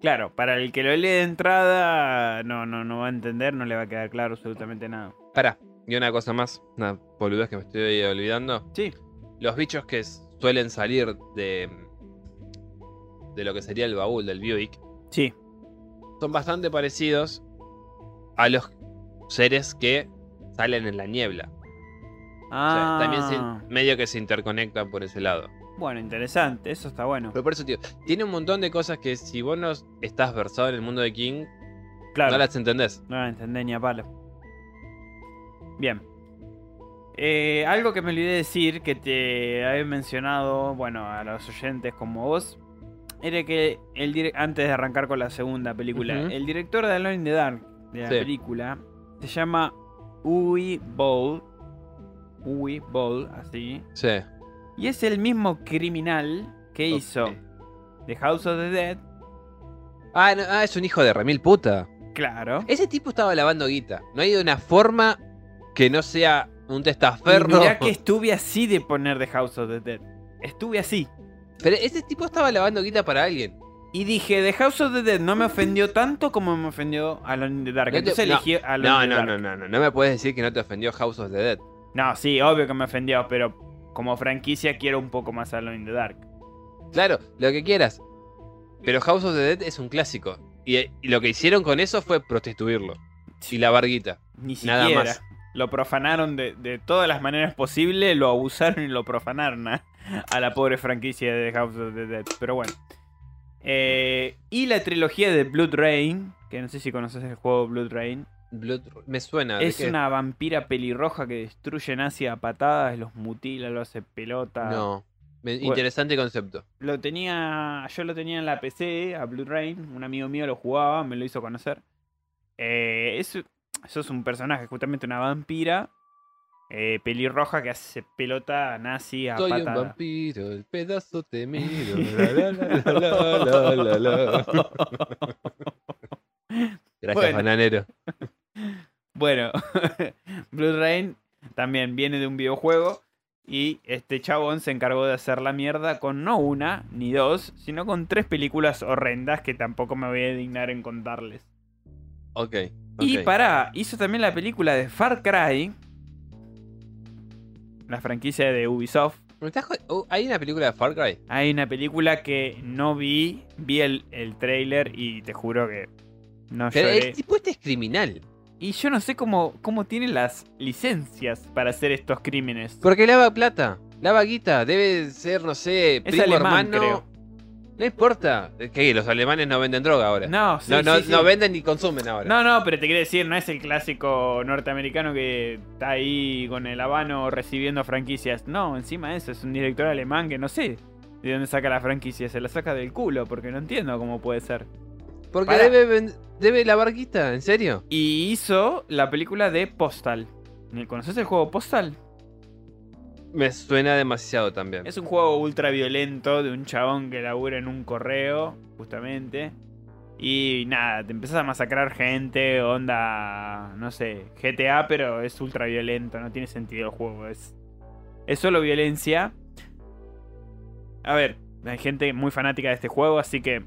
Claro, para el que lo lee de entrada, no, no, no va a entender, no le va a quedar claro absolutamente nada. Pará, y una cosa más, una boludez que me estoy olvidando. Sí. Los bichos que suelen salir de, de lo que sería el baúl del Buick Sí. son bastante parecidos a los seres que salen en la niebla. O sea, Ah, también se- medio que se interconectan por ese lado. bueno, interesante, eso está bueno. Pero por eso, tío, tiene un montón de cosas que si vos no estás versado en el mundo de King, Claro. no las entendés. No la entendé ni a palo. Bien. Eh, algo que me olvidé decir, que te había mencionado, bueno, a los oyentes como vos, era que el antes de arrancar con la segunda película, el director de Alone in the Dark de la Sí. película se llama Uwe Boll. Uwe Boll, así. Sí. Y es el mismo criminal que hizo. The House of the Dead. Ah, no, ah, es un hijo de remil puta. Claro. Ese tipo estaba lavando guita. No hay una forma que no sea un Y testaferro. mirá que estuve así de poner The House of the Dead. Estuve así. Pero ese tipo estaba lavando guita para alguien. Y dije, The House of the Dead no me ofendió tanto como me ofendió Alone in the Dark. No te- Entonces no, elegí Alone No, in the no, no, no, no. No me puedes decir que no te ofendió House of the Dead. No, sí, obvio que me ofendió, pero como franquicia quiero un poco más Alone in the Dark. Claro, lo que quieras. Pero House of the Dead es un clásico. Y, y lo que hicieron con eso fue prostituirlo. Y lavar guita. Ni Nada siquiera. más. Lo profanaron de, de todas las maneras posibles, lo abusaron y lo profanaron a, a la pobre franquicia de House of the Dead. Pero bueno. Eh, y la trilogía de Blood Rain, que no sé si conoces el juego Blood Rain. Blood- Me suena. ¿de Es una vampira pelirroja que destruye nazi a patadas, los mutila, lo hace pelota. No. Me- Bueno. Interesante concepto. Lo tenía. Yo lo tenía en la PC, a Blue Rain. Un amigo mío lo jugaba, me lo hizo conocer. Eh, es, eso es un personaje, justamente una vampira. eh, pelirroja que hace pelota nazi a Soy un patada. vampiro, el pedazo te miro. la. Gracias, Bueno. bananero. Bueno, Blood Rain también viene de un videojuego. Y este chabón se encargó de hacer la mierda con no una ni dos, sino con tres películas horrendas que tampoco me voy a dignar en contarles. Ok. Y ok. pará, hizo también la película de Far Cry. La franquicia de Ubisoft. ¿Me estás jod- oh, ¿Hay una película de Far Cry? Hay una película que no vi, vi el, el trailer y te juro que no Pero lloré. el tipo este es criminal. Y yo no sé cómo, cómo tiene las licencias para hacer estos crímenes. Porque lava plata, lava guita, debe ser, no sé, Es primo alemán, hermano. creo. No importa. Es que los alemanes no venden droga ahora. No, sí, no, no, sí, sí. no venden ni consumen ahora. No, no, pero te quiero decir, no es el clásico norteamericano que está ahí con el habano recibiendo franquicias. No, encima de eso, es un director alemán que no sé de dónde saca la franquicia. Se la saca del culo, porque no entiendo cómo puede ser. Porque debe, ven- debe lavar guita, ¿en serio? Y hizo la película de Postal. ¿Conoces el juego Postal? Me suena demasiado también. Es un juego ultra violento de un chabón que labura en un correo, justamente. Y nada, te empezás a masacrar gente, onda, no sé, GTA, pero es ultra violento, no tiene sentido el juego, es, es solo violencia. A ver, hay gente muy fanática de este juego, así que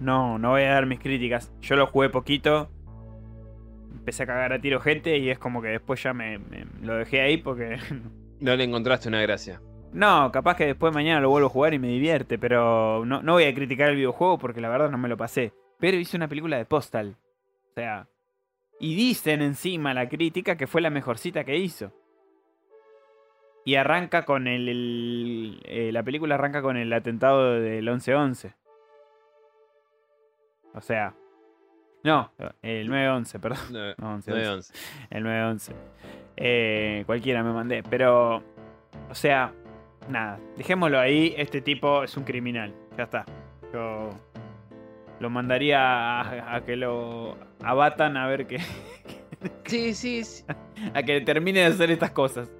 no, no voy a dar mis críticas. Yo lo jugué poquito, empecé a cagar a tiro gente y es como que después ya me, me- lo dejé ahí porque No le encontraste una gracia. no, capaz que después mañana lo vuelvo a jugar y me divierte, pero no, no voy a criticar el videojuego porque la verdad no me lo pasé. Pero hice una película de Postal. O sea, y dicen encima la crítica que fue la mejorcita que hizo. Y arranca con el... el- eh, la película arranca con el atentado del 11-11. O sea, No, el 911, perdón. No, No, 11, 911. El 911. Eh, cualquiera me mandé. Pero, o sea, nada. Dejémoslo ahí. Este tipo es un criminal. Ya está. Yo lo mandaría a, a que lo abatan a ver que. Sí, sí, sí. a que termine de hacer estas cosas.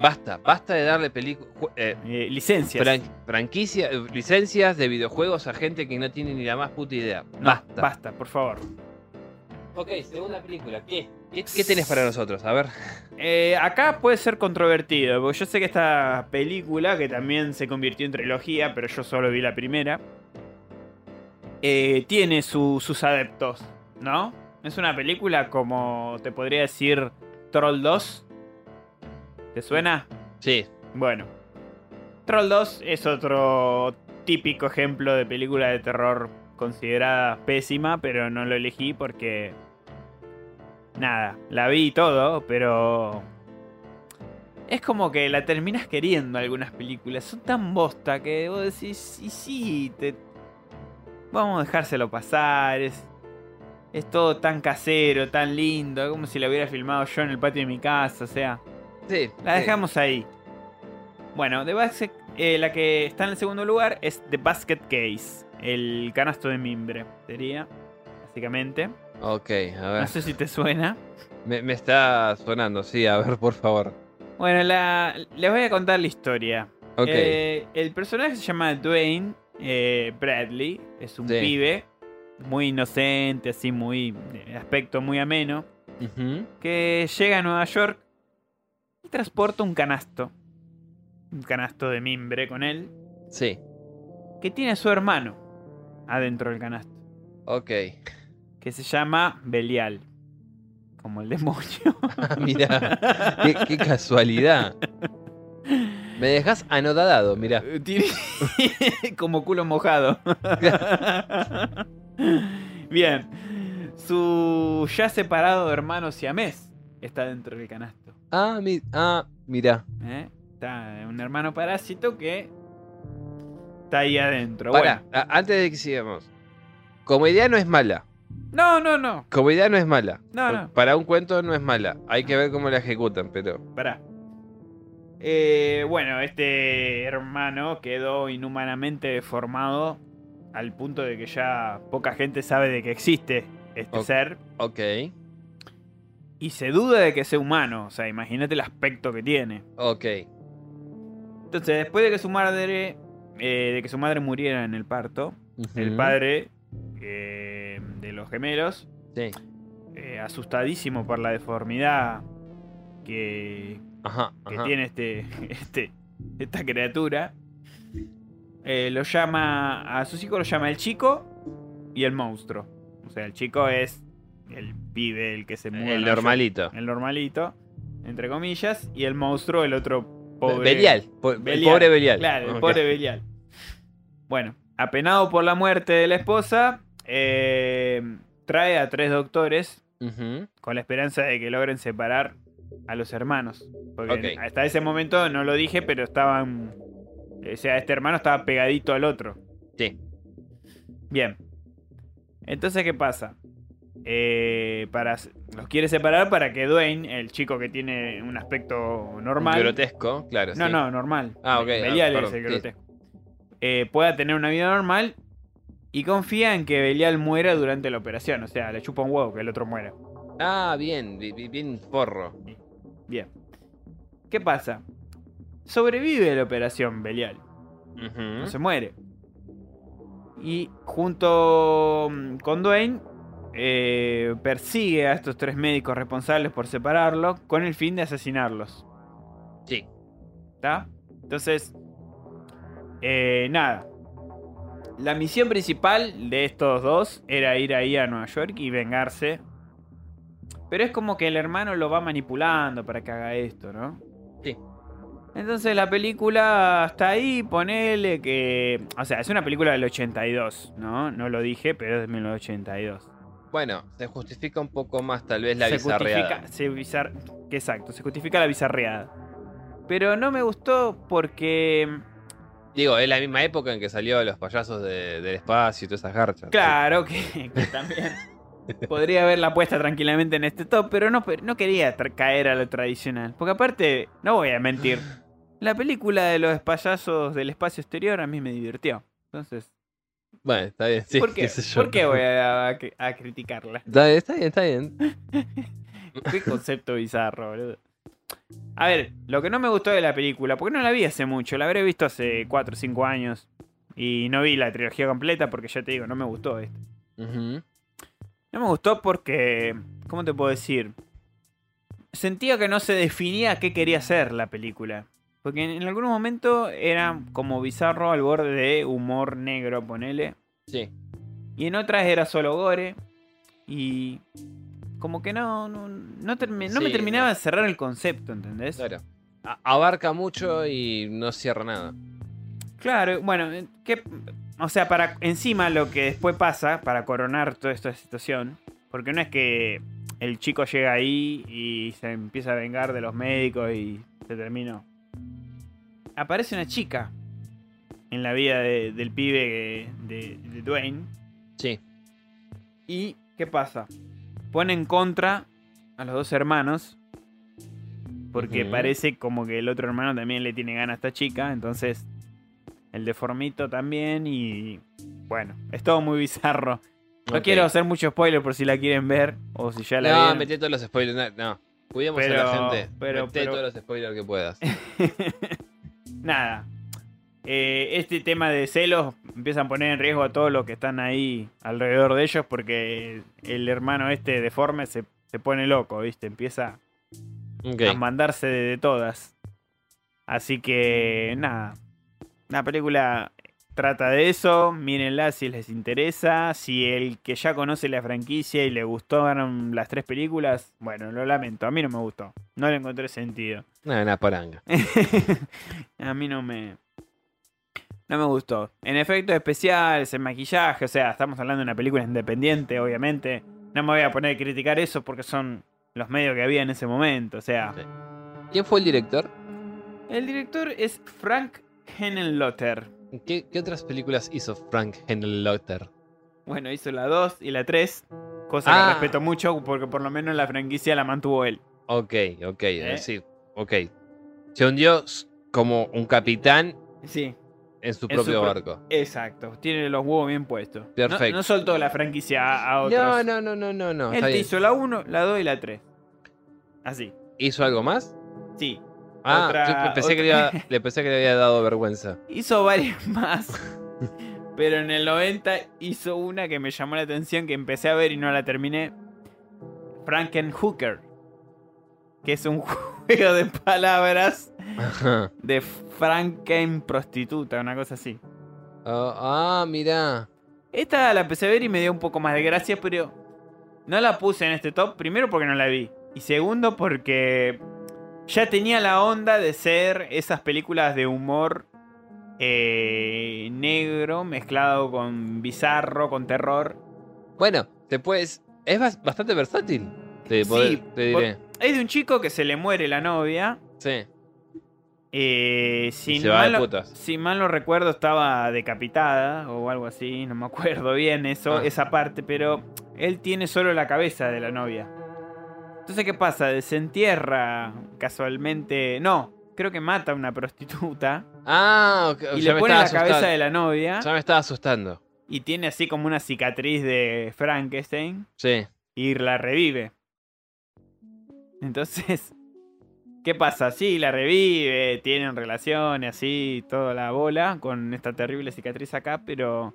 Basta, basta de darle películas. Eh, licencias. franquicia, eh, licencias de videojuegos a gente que no tiene ni la más puta idea. No, Basta. Basta, por favor. Ok, segunda película. ¿Qué? ¿Qué, qué tenés para nosotros? A ver. Eh, acá puede ser controvertido, porque yo sé que esta película, que también se convirtió en trilogía, pero yo solo vi la primera, eh, tiene su- sus adeptos, ¿no? Es una película como te podría decir Troll 2. ¿Te suena? Sí. Bueno. Troll 2 es otro típico ejemplo de película de terror considerada pésima, pero no lo elegí porque... Nada, la vi y todo, pero... Es como que la terminas queriendo algunas películas. Son tan bosta que vos decís, y sí, te... vamos a dejárselo pasar. Es, es todo tan casero, tan lindo, como si la hubiera filmado yo en el patio de mi casa, o sea... Sí. La sí. dejamos ahí. Bueno, The Basket, eh, la que está en el segundo lugar es The Basket Case. El canasto de mimbre, sería, básicamente. Ok, a ver. No sé si te suena. Me, me está sonando, sí, a ver, por favor. Bueno, la, les voy a contar la historia. Ok. Eh, el personaje se llama Dwayne eh, Bradley. Es un Sí. pibe muy inocente, así muy... aspecto muy ameno. Que llega a Nueva York y transporta un canasto. Un canasto de mimbre con él. Sí. Que tiene a su hermano adentro del canasto. Ok. Que se llama Belial. Como el demonio. Ah, Mira, qué, qué casualidad. Me dejas anodadado, mira. Tiene como culo mojado. Bien. Su ya separado hermano siamés está dentro del canasto. Ah, mi, ah, mira. ¿eh? Está un hermano parásito que está ahí adentro. Para, Bueno. antes de que sigamos. Como idea no es mala. No, no, no. Como idea no es mala. No, no. Para un cuento no es mala. Hay que ver cómo la ejecutan, pero. Pará. Eh, bueno, este hermano quedó inhumanamente deformado al punto de que ya poca gente sabe de que existe este Ok. ser Ok. Y se duda de que sea humano. O sea, imagínate el aspecto que tiene. Ok. Entonces, después de que su madre, eh, de que su madre muriera en el parto, el padre eh, de los gemelos, Sí. eh, asustadísimo por la deformidad que, Ajá. que ajá. tiene este, este, esta criatura, lo llama, a sus hijos lo llama el chico y el monstruo. O sea, el chico es el pibe, el que se mueve. El ¿no? normalito. El normalito, entre comillas, y el monstruo, el otro pobre. Belial. po- El Belial, pobre Belial. Claro, el pobre Belial. Bueno, apenado por la muerte de la esposa, eh, trae a tres doctores con la esperanza de que logren separar a los hermanos. Porque hasta ese momento no lo dije, pero estaban. O sea, este hermano estaba pegadito al otro. Sí. Bien. Entonces, ¿qué pasa? Eh, para, los quiere separar para que Dwayne, el chico que tiene un aspecto normal. Grotesco, claro. No, sí. no, normal. Ah, ok, Belial ah, es perdón, el sí. grotesco. Eh, pueda tener una vida normal y confía en que Belial muera durante la operación. O sea, le chupa un huevo que el otro muera. Ah, bien. bi- bi- Bien forro. Bien. ¿Qué pasa? Sobrevive la operación Belial. No se muere. Y junto mm, con Dwayne eh, persigue a estos tres médicos responsables por separarlo con el fin de asesinarlos. Sí. ¿Está? Entonces, eh, nada. La misión principal de estos dos era ir ahí a Nueva York y vengarse. Pero es como que el hermano lo va manipulando para que haga esto, ¿no? Sí. Entonces la película está ahí, ponele que... O sea, es una película del 82, ¿no? No lo dije, pero es de 1982. Bueno, se justifica un poco más tal vez la se bizarreada. justifica, se bizar- exacto, se justifica la bizarreada. Pero no me gustó porque... Digo, es la misma época en que salió los payasos de- del espacio y todas esas garchas. Claro que, que también. Podría haberla puesta tranquilamente en este top, pero no, no quería caer a lo tradicional. Porque aparte, no voy a mentir, la película de los payasos del espacio exterior a mí me divirtió. Entonces, Bueno, está bien, sí. ¿por, qué. ¿por qué voy a, a- a criticarla? Está bien, está bien, está bien. Qué concepto bizarro, boludo. A ver, lo que no me gustó de la película, porque no la vi hace mucho, la habré visto hace 4 o 5 años. Y no vi la trilogía completa porque ya te digo, no me gustó esto. No me gustó porque, ¿cómo te puedo decir? Sentía que no se definía qué quería hacer la película. Porque en, en algún momento era como bizarro al borde de humor negro, ponele. Sí. Y en otras era solo gore. Y como que no, no, no, termi- no me terminaba no. de cerrar el concepto, ¿entendés? Claro. A- abarca mucho y no cierra nada. Claro, bueno, eh, que, o sea, para encima lo que después pasa, para coronar toda esta situación, porque no es que el chico llega ahí y se empieza a vengar de los médicos y se terminó. Aparece una chica en la vida de- del pibe de, de Dwayne. Sí. ¿Y qué pasa? Pone en contra a los dos hermanos. Porque parece como que el otro hermano también le tiene ganas a esta chica. Entonces, el deformito también. Y bueno, es todo muy bizarro. No quiero hacer mucho spoiler por si la quieren ver. O si ya la No, vieron. metí todos los spoilers. No, no. Cuidemos a Pero- la gente. pero- Metí pero- todos los spoilers que puedas. Nada. Eh, este tema de celos empiezan a poner en riesgo a todos los que están ahí alrededor de ellos porque el hermano este deforme se, se pone loco, ¿viste? Empieza a mandarse de, de todas. Así que nada. La película trata de eso. Mírenla si les interesa. Si el que ya conoce la franquicia y le gustaron las tres películas, bueno, lo lamento. A mí no me gustó. No le encontré sentido. No, una poranga. a mí no me. No me gustó. En efectos especiales, en maquillaje, o sea, estamos hablando de una película independiente, obviamente. No me voy a poner a criticar eso porque son los medios que había en ese momento. O sea, Sí. ¿Quién fue el director? el director es Frank Henenlotter. ¿Qué, qué otras películas hizo Frank Henenlotter? Bueno, hizo la 2 y la 3, cosa Ah. que respeto mucho porque por lo menos la franquicia la mantuvo él. Ok, ok, ¿Eh? sí, ok. Se hundió como un capitán Sí, en su En propio su pro- barco. exacto. Tiene los huevos bien puestos. Perfecto. No, soltó la franquicia a, otros. No, no, no, no, no, no. Él hizo la 1, la 2 y la 3. Así. ¿Hizo algo más? Sí. Ah, Otra- yo pe- pensé, que le otra- había- le pensé que le había dado vergüenza. Hizo varias más. pero en el 90 hizo una que me llamó la atención, que empecé a ver y no la terminé. Frankenhooker. Que es un juego de palabras de Franken prostituta, una cosa así. Ah, ah, mirá. Esta la empecé a ver y me dio un poco más de gracia, pero no la puse en este top. Primero porque no la vi. Y segundo porque ya tenía la onda de ser esas películas de humor eh, negro mezclado con bizarro, con terror. Bueno, te puedes. Es bas- bastante versátil. Te, Sí, te diré. Es de un chico que se le muere la novia. Sí. Eh, si, se va mal putas. si mal no recuerdo, estaba decapitada o algo así. No me acuerdo bien eso, Ah. esa parte, pero él tiene solo la cabeza de la novia. Entonces, ¿qué pasa? Desentierra casualmente. No, creo que mata a una prostituta Ah, ok, y ya le pone la cabeza de la novia Ya me estaba asustando. y tiene así como una cicatriz de Frankenstein Sí. y la revive. Entonces, ¿qué pasa? Sí, la revive, tienen relaciones así, toda la bola con esta terrible cicatriz acá, pero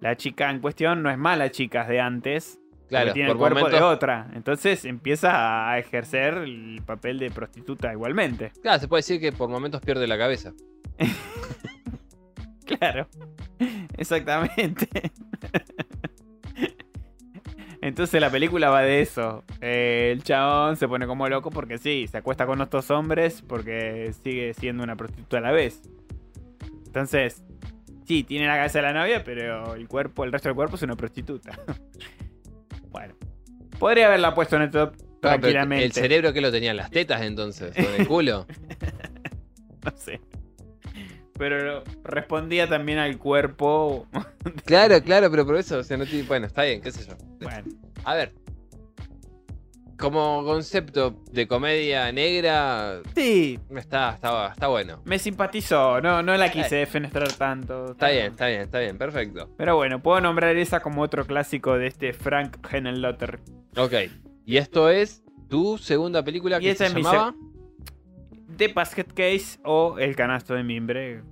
la chica en cuestión no es mala chica de antes. Porque Claro, tiene por el cuerpo momentos. de otra. Entonces empieza a ejercer el papel de prostituta igualmente. Claro, se puede decir que por momentos pierde la cabeza. Claro. Exactamente. Entonces la película va de eso. Eh, el chabón se pone como loco porque sí, se acuesta con estos hombres porque sigue siendo una prostituta a la vez. Entonces, sí, tiene la cabeza de la novia, pero el cuerpo, el resto del cuerpo es una prostituta. bueno. Podría haberla puesto en el top tranquilamente. ¿El cerebro que lo tenía? ¿Las tetas entonces? ¿O en el culo? No sé. Pero respondía también al cuerpo claro, claro, pero por eso, o sea, no tiene- bueno, está bien, qué sé yo. Bueno, A ver. Como concepto de comedia negra, Sí, está, está, está bueno. me simpatizó, no, no la quise defenestrar tanto. Está bien, está bien, está bien, perfecto. Pero bueno, puedo nombrar esa como otro clásico de este Frank Henenlotter. Ok. Y esto es tu segunda película Y que esa se es mi llamaba. The Basket Case o El Canasto de Mimbre.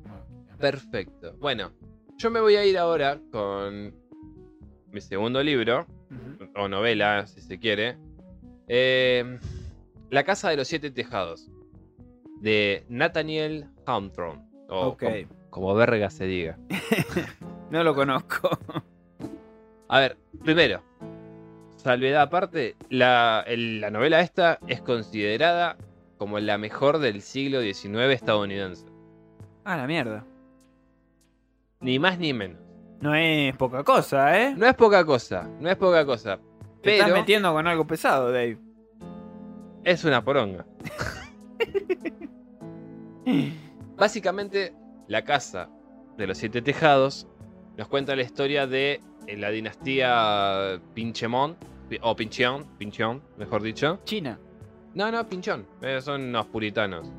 Perfecto. Bueno, yo me voy a ir ahora con mi segundo libro, o novela, si se quiere. Eh, La Casa de los Siete Tejados, de Nathaniel Hawthorne. O como, como verga se diga. no lo conozco. A ver, primero, salvedad aparte, la, el- la novela esta es considerada como la mejor del siglo XIX estadounidense. ah, la mierda. Ni más ni menos. No es poca cosa, ¿eh? No es poca cosa, no es poca cosa. Te estás metiendo con algo pesado, Dave. es una poronga. Básicamente, la casa de los siete tejados nos cuenta la historia de eh, la dinastía Pinchemont, pi- o Pincheon, Pincheon, mejor dicho. China. No, no, Pinchón, eh, son unos puritanos.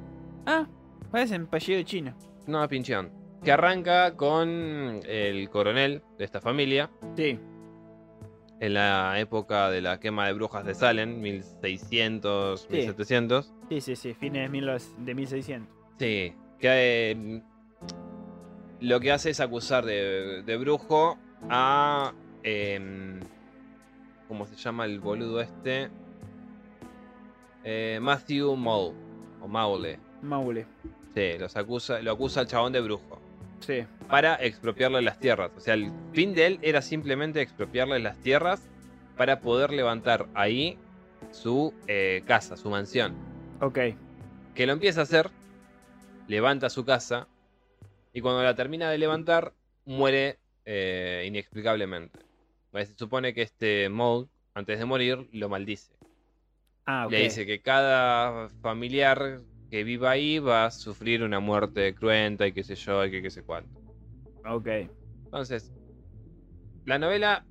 Ah, parecen apellido de China. No, Pincheon. Que arranca con el coronel de esta familia Sí, en la época de la quema de brujas de Salem, 1600, Sí. 1700. sí, sí, sí. Fines de, mil los- de 1600. Sí, que eh, lo que hace es acusar de, de brujo a. em, ¿Cómo se llama el boludo este? Eh, Matthew Mole. O Maule. Maule. Sí, los acusa, lo acusa al chabón de brujo. Sí. Para expropiarle las tierras. O sea, el fin de él era simplemente expropiarle las tierras para poder levantar ahí su eh, casa, su mansión. Ok. que lo empieza a hacer, levanta su casa y cuando la termina de levantar muere eh, inexplicablemente. Pues se supone que este Maul, antes de morir, lo maldice. Ah, ok. Le dice que cada familiar que viva ahí va a sufrir una muerte cruenta y qué sé yo, y que qué sé cuánto. Ok. Entonces, la novela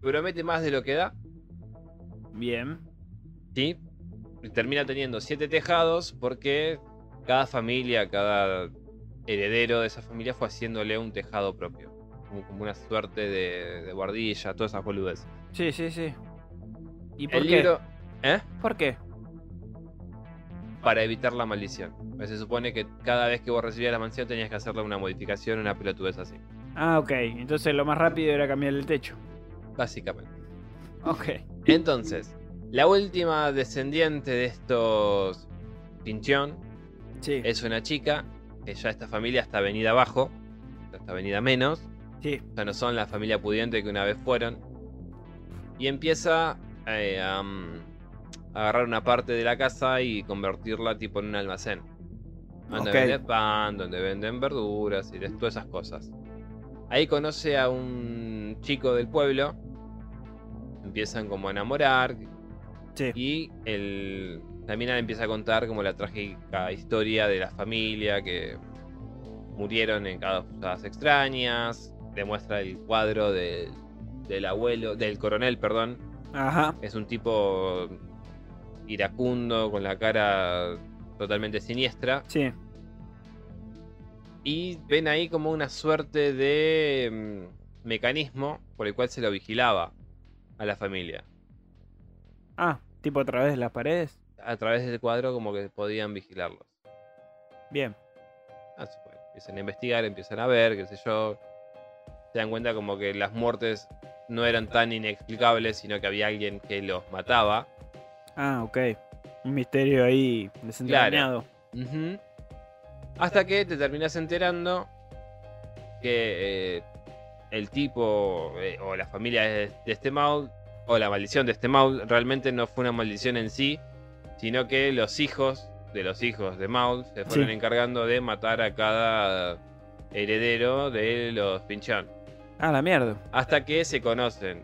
promete más de lo que da, Bien. ¿sí? Termina teniendo siete tejados porque cada familia, cada heredero de esa familia fue haciéndole un tejado propio. Como, como una suerte de, de guardilla, todas esas boludeces. Sí, sí, sí. ¿Y por El qué? libro, ¿eh? ¿Por qué? Para evitar la maldición. Pues se supone que cada vez que vos recibías la mansión tenías que hacerle una modificación, una pelotudez así. Ah, ok. Entonces lo más rápido era cambiar el techo. Básicamente. Ok. Entonces, la última descendiente de estos Pinchón Sí. es una chica que ya esta familia está venida abajo, está venida menos, Sí. ya no son la familia pudiente que una vez fueron. Y empieza eh, a mm, agarrar una parte de la casa y convertirla tipo en un almacén. Donde venden pan, donde venden verduras y de- todas esas cosas. Ahí conoce a un chico del pueblo. Empiezan como a enamorar. Sí. Y el, la mina le empieza a contar como la trágica historia de la familia que murieron en causas extrañas. Demuestra el cuadro del, del abuelo, del coronel, perdón. Ajá. Es un tipo iracundo, con la cara totalmente siniestra. Sí. Y ven ahí como una suerte de mm, mecanismo por el cual se lo vigilaba a la familia. Ah, tipo a través de las paredes. A través del cuadro como que podían vigilarlos. Bien. Así fue. Empiezan a investigar, empiezan a ver, qué sé yo. Se dan cuenta como que las muertes no eran tan inexplicables, sino que había alguien que los mataba. Ah, ok. Un misterio ahí desentrañado. Hasta que te terminas enterando que eh, el tipo eh, o la familia de, de este Maul o la maldición de este Maul realmente no fue una maldición en sí, sino que los hijos de los hijos de Maul se fueron Sí. encargando de matar a cada heredero de los Pinchón. Ah, la mierda. Hasta que se conocen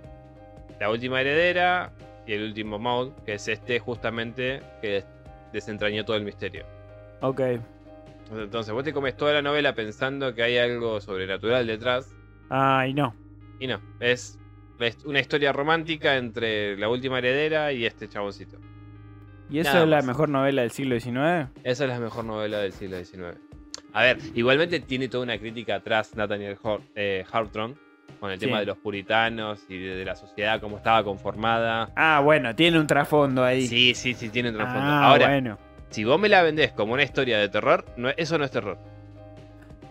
la última heredera y el último Maul, que es este justamente que des- desentrañó todo el misterio. Ok. Entonces, vos te comes toda la novela pensando que hay algo sobrenatural detrás. Ay, no. Y no, es es una historia romántica entre la última heredera y este chaboncito. ¿Y Nada es la mejor novela del siglo XIX? Esa es la mejor novela del siglo XIX. A ver, igualmente tiene toda una crítica atrás Nathaniel Har- eh, Hawthorne con el tema de los puritanos y de, de la sociedad, cómo estaba conformada. Ah, bueno, tiene un trasfondo ahí. Sí, sí, sí, tiene un trasfondo. Ah, Ahora, bueno. si vos me la vendés como una historia de terror, no, eso no es terror.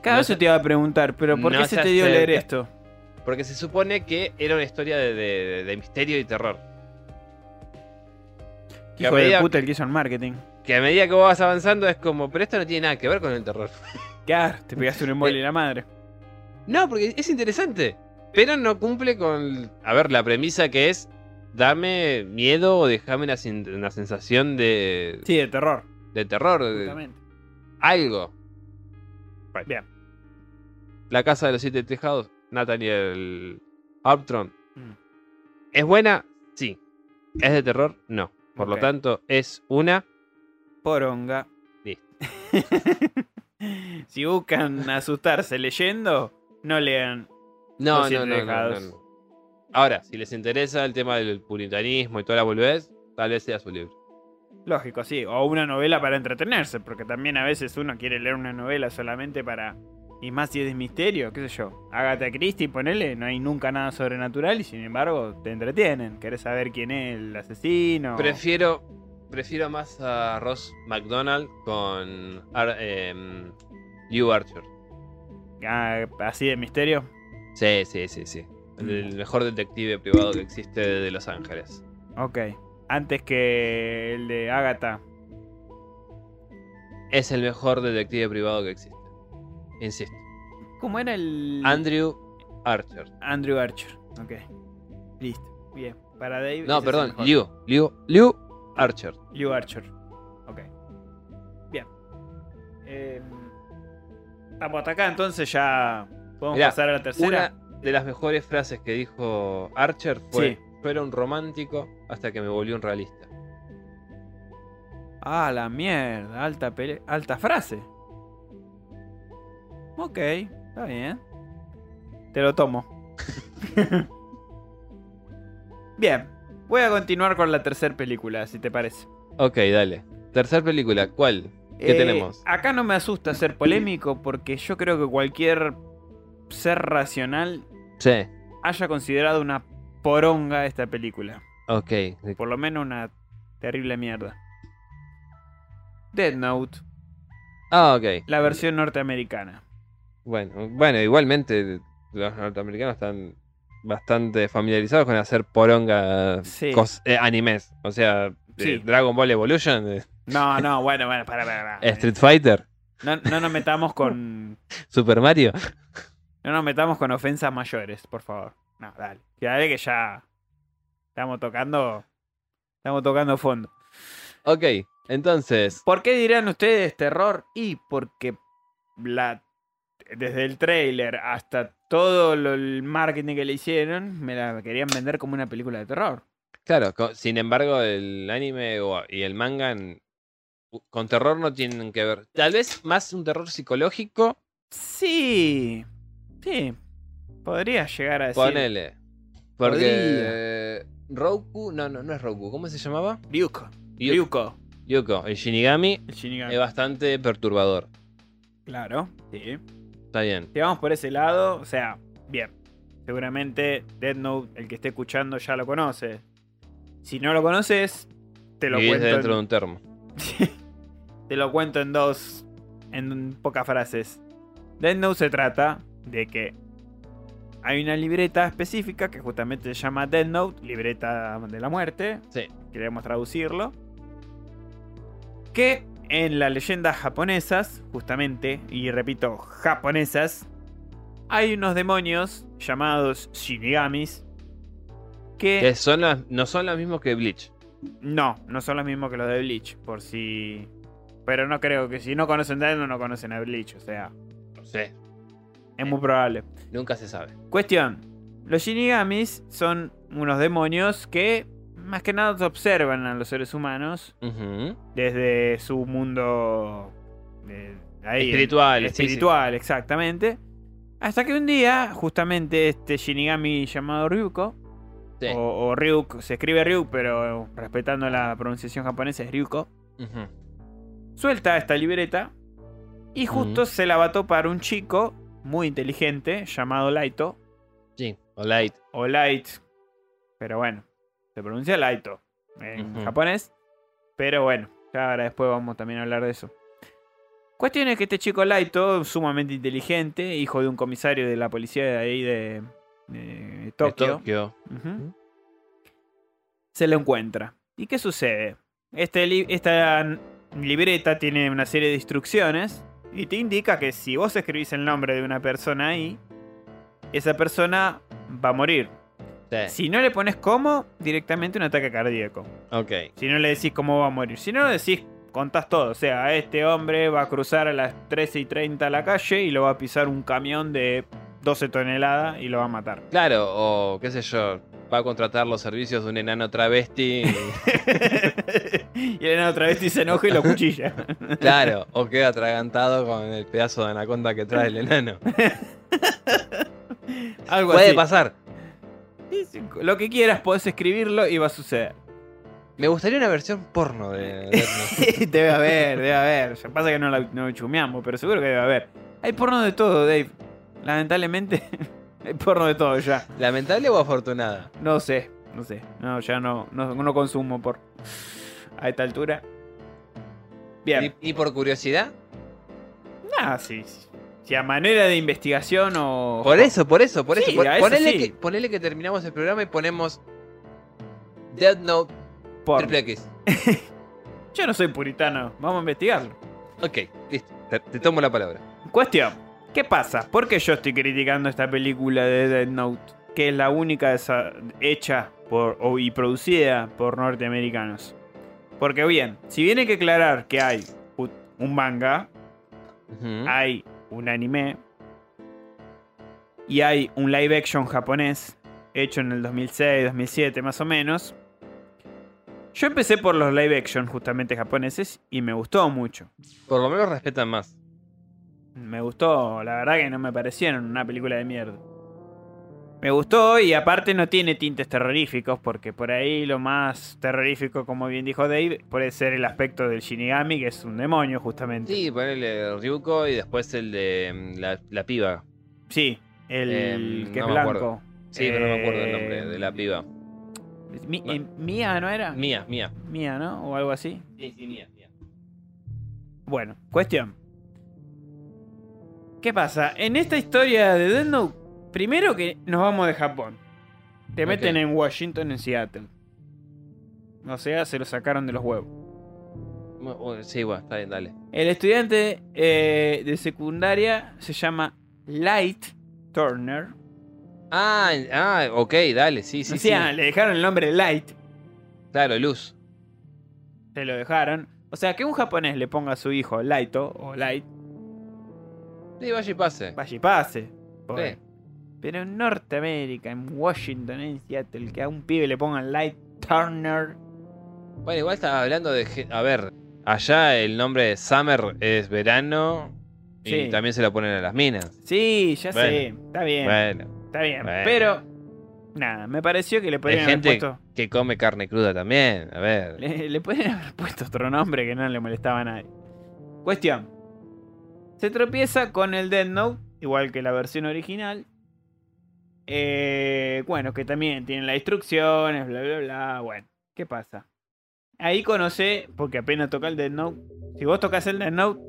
Cada no vez se- te iba a preguntar, pero ¿por no qué se se te dio leer esto? Porque se supone que era una historia de, de- de misterio y terror. Que Hijo de medida, puta el que hizo el marketing. que a medida que vos vas avanzando es como, pero esto no tiene nada que ver con el terror. Claro, te pegaste un embole en la madre. No, porque es interesante. Pero no cumple con, a ver, la premisa que es, dame miedo o déjame una, una sensación de, Sí, de terror. de terror, de algo. Bien. La Casa de los Siete Tejados, Nathaniel Armstrong. Mm. ¿Es buena? Sí. ¿Es de terror? No. Por lo tanto, es una... Poronga. Listo. si buscan asustarse leyendo, no lean. No, no, no, no. Ahora, si les interesa el tema del puritanismo y toda la boludez, tal vez sea su libro. Lógico, sí. O una novela para entretenerse, porque también a veces uno quiere leer una novela solamente para... Y más si es de misterio, qué sé yo. Agatha Christie, ponele, no hay nunca nada sobrenatural y sin embargo te entretienen. Querés saber quién es el asesino. Prefiero, prefiero más a Ross McDonald con Ar- em, Hugh Archer. Ah, así de misterio. Sí, sí, sí, sí. El, mejor detective privado que existe de Los Ángeles. Ok. Antes que el de Agatha. Es el mejor detective privado que existe. Insisto. ¿Cómo era el...? Andrew Archer. Andrew Archer. Ok. Listo. Bien. Para Dave. No, perdón. Liu. Liu, Liu Archer. Liu Archer. Ok. Bien. Eh, estamos hasta acá, entonces ya podemos Mirá, pasar a la tercera. Una de las mejores frases que dijo Archer fue: Sí. Yo era un romántico hasta que me volvió un realista. Ah, la mierda. Alta, pele- alta frase. Ok, está bien. Te lo tomo. bien. Voy a continuar con la tercera película, si te parece. Ok, dale. Tercer película, ¿cuál? ¿Qué Eh, tenemos? Acá no me asusta ser polémico porque yo creo que cualquier ser racional Sí. haya considerado una poronga esta película. Ok. Por lo menos una terrible mierda. Dead Note, Ah, ok. la versión norteamericana. Bueno, bueno, igualmente los norteamericanos están bastante familiarizados con hacer poronga Sí. eh, animes. O sea, eh. Dragon Ball Evolution, eh, No, no, bueno, bueno, para, para, para. Street Fighter, No, no nos metamos con. Super Mario. No nos metamos con ofensas mayores, por favor. No, dale. Que dale que ya. Estamos tocando. Estamos tocando fondo. Ok, entonces, ¿Por qué dirán ustedes terror? Y porque la, desde el trailer hasta todo lo- el marketing que le hicieron, me la querían vender como una película de terror. claro, sin embargo, el anime y el manga con terror no tienen que ver. Tal vez más un terror psicológico, Sí, sí, podría llegar a decir. ponele. Porque Roku, no, no, no es Roku, ¿cómo se llamaba? Ryuko. Yu- Ryuko. Yuko, el Shinigami El Shinigami. es bastante perturbador. Claro, sí. Está bien. Si vamos por ese lado, o sea, bien. Seguramente Dead Note, el que esté escuchando, ya lo conoce. Si no lo conoces, te lo Vivís cuento. dentro de un termo. te lo cuento en dos, en pocas frases. Dead Note se trata de que hay una libreta específica que justamente se llama Dead Note, libreta de la muerte, Sí. queremos traducirlo. Que en las leyendas japonesas, justamente, y repito, japonesas, hay unos demonios llamados Shinigamis que Que son las, no son los mismos que Bleach. no, no son los mismos que los de Bleach, por si... Pero no creo que si no conocen Dead Note, no conocen a Bleach, o sea, No sé. Es muy probable. Nunca se sabe. Cuestión. Los Shinigamis son unos demonios que más que nada observan a los seres humanos desde su mundo ahí, Espiritual, sí. espiritual, exactamente. Hasta que un día, justamente este Shinigami llamado Ryuko Sí. O, o Ryuk, se escribe Ryuk, pero respetando la pronunciación japonesa es Ryuko. Suelta esta libreta y justo se la va a topar un chico muy inteligente llamado Laito. Sí, o light. o Light. Pero bueno, se pronuncia Laito en japonés. Pero bueno, ya ahora después vamos también a hablar de eso. Cuestión es que este chico Laito, sumamente inteligente, hijo de un comisario de la policía de ahí de, de De Tokio, se lo encuentra. ¿Y qué sucede? Este li- esta libreta tiene una serie de instrucciones y te indica que si vos escribís el nombre de una persona ahí, esa persona va a morir. Sí. Si no le pones cómo, directamente un ataque cardíaco. Ok. Si no le decís cómo va a morir. Si no lo decís, contás todo. O sea, este hombre va a cruzar a las 13 y 30 la calle y lo va a pisar un camión de 12 toneladas y lo va a matar. Claro, o qué sé yo, va a contratar los servicios de un enano travesti. y- y el enano otra vez se enoja y lo cuchilla. claro, o queda atragantado con el pedazo de anaconda que trae el enano. Algo Puede así. pasar. Lo que quieras, podés escribirlo y va a suceder. Me gustaría una versión porno de debe haber, debe haber. Ya pasa que no la no chumeamos, pero seguro que debe haber. Hay porno de todo, Dave. Lamentablemente, hay porno de todo ya. ¿Lamentable o afortunada? No sé, no sé. No, ya no, no, no consumo por a esta altura. Bien. ¿Y, y por curiosidad? Ah, sí, sí. Si a manera de investigación o. Por eso, por eso, por Sí, eso. Eso ponele, sí. que, ponele que terminamos el programa y ponemos Death Note Porno. triple X. Yo no soy puritano. Vamos a investigarlo. Ok, listo. Te, te tomo la palabra. Cuestión. ¿Qué pasa? ¿Por qué yo estoy criticando esta película de Dead Note? Que es la única hecha por, y producida por norteamericanos. Porque bien, si bien hay que aclarar que hay un manga, hay un anime y hay un live action japonés hecho en el 2006, 2007 más o menos. Yo empecé por los live action justamente japoneses y me gustó mucho. Por lo menos respetan más. Me gustó, la verdad que no me parecieron una película de mierda. Me gustó y aparte no tiene tintes terroríficos, porque por ahí lo más terrorífico, como bien dijo Dave, puede ser el aspecto del Shinigami, que es un demonio justamente. Sí, ponele Ryuko y después el de mm, la, la piba. Sí, el Em, que no es blanco. Sí, pero no me acuerdo el nombre de la Eh, piba. Mi- No. eh, Mía, ¿no era? Mía, Mía. Mía, ¿no? O algo así. Sí, sí, Mía, Mía. Bueno, cuestión. ¿Qué pasa? En esta historia de Death Note, primero que nos vamos de Japón. Te meten en Washington, en Seattle. O sea, se lo sacaron de los huevos. Uh, Sí, bueno, está bien, dale. El estudiante eh, de secundaria se llama Light Turner. Ah, ah, ok, dale, sí, sí, o sea, sí. le dejaron el nombre Light. Claro, Luz. Se lo dejaron. O sea, que un japonés le ponga a su hijo Laito o Light, Sí, vaya y pase. vaya y pase. Sí. Pero en Norteamérica, en Washington, en Seattle, que a un pibe le pongan Light Turner. Bueno, igual estaba hablando de... A ver, allá el nombre de Summer es verano y también se lo ponen a las minas. Sí, ya sé, está bien, Bueno, está bien. bueno. Pero, nada, me pareció que le hay podrían haber gente puesto. que come carne cruda también. A ver. Le, le podrían haber puesto otro nombre que no le molestaba a nadie. Cuestión. Se tropieza con el Dead Note, igual que la versión original. Eh, bueno, que también tienen las instrucciones, bla, bla, bla. Bueno, ¿qué pasa? Ahí conoce, porque apenas toca el Dead Note. Si vos tocas el Dead Note,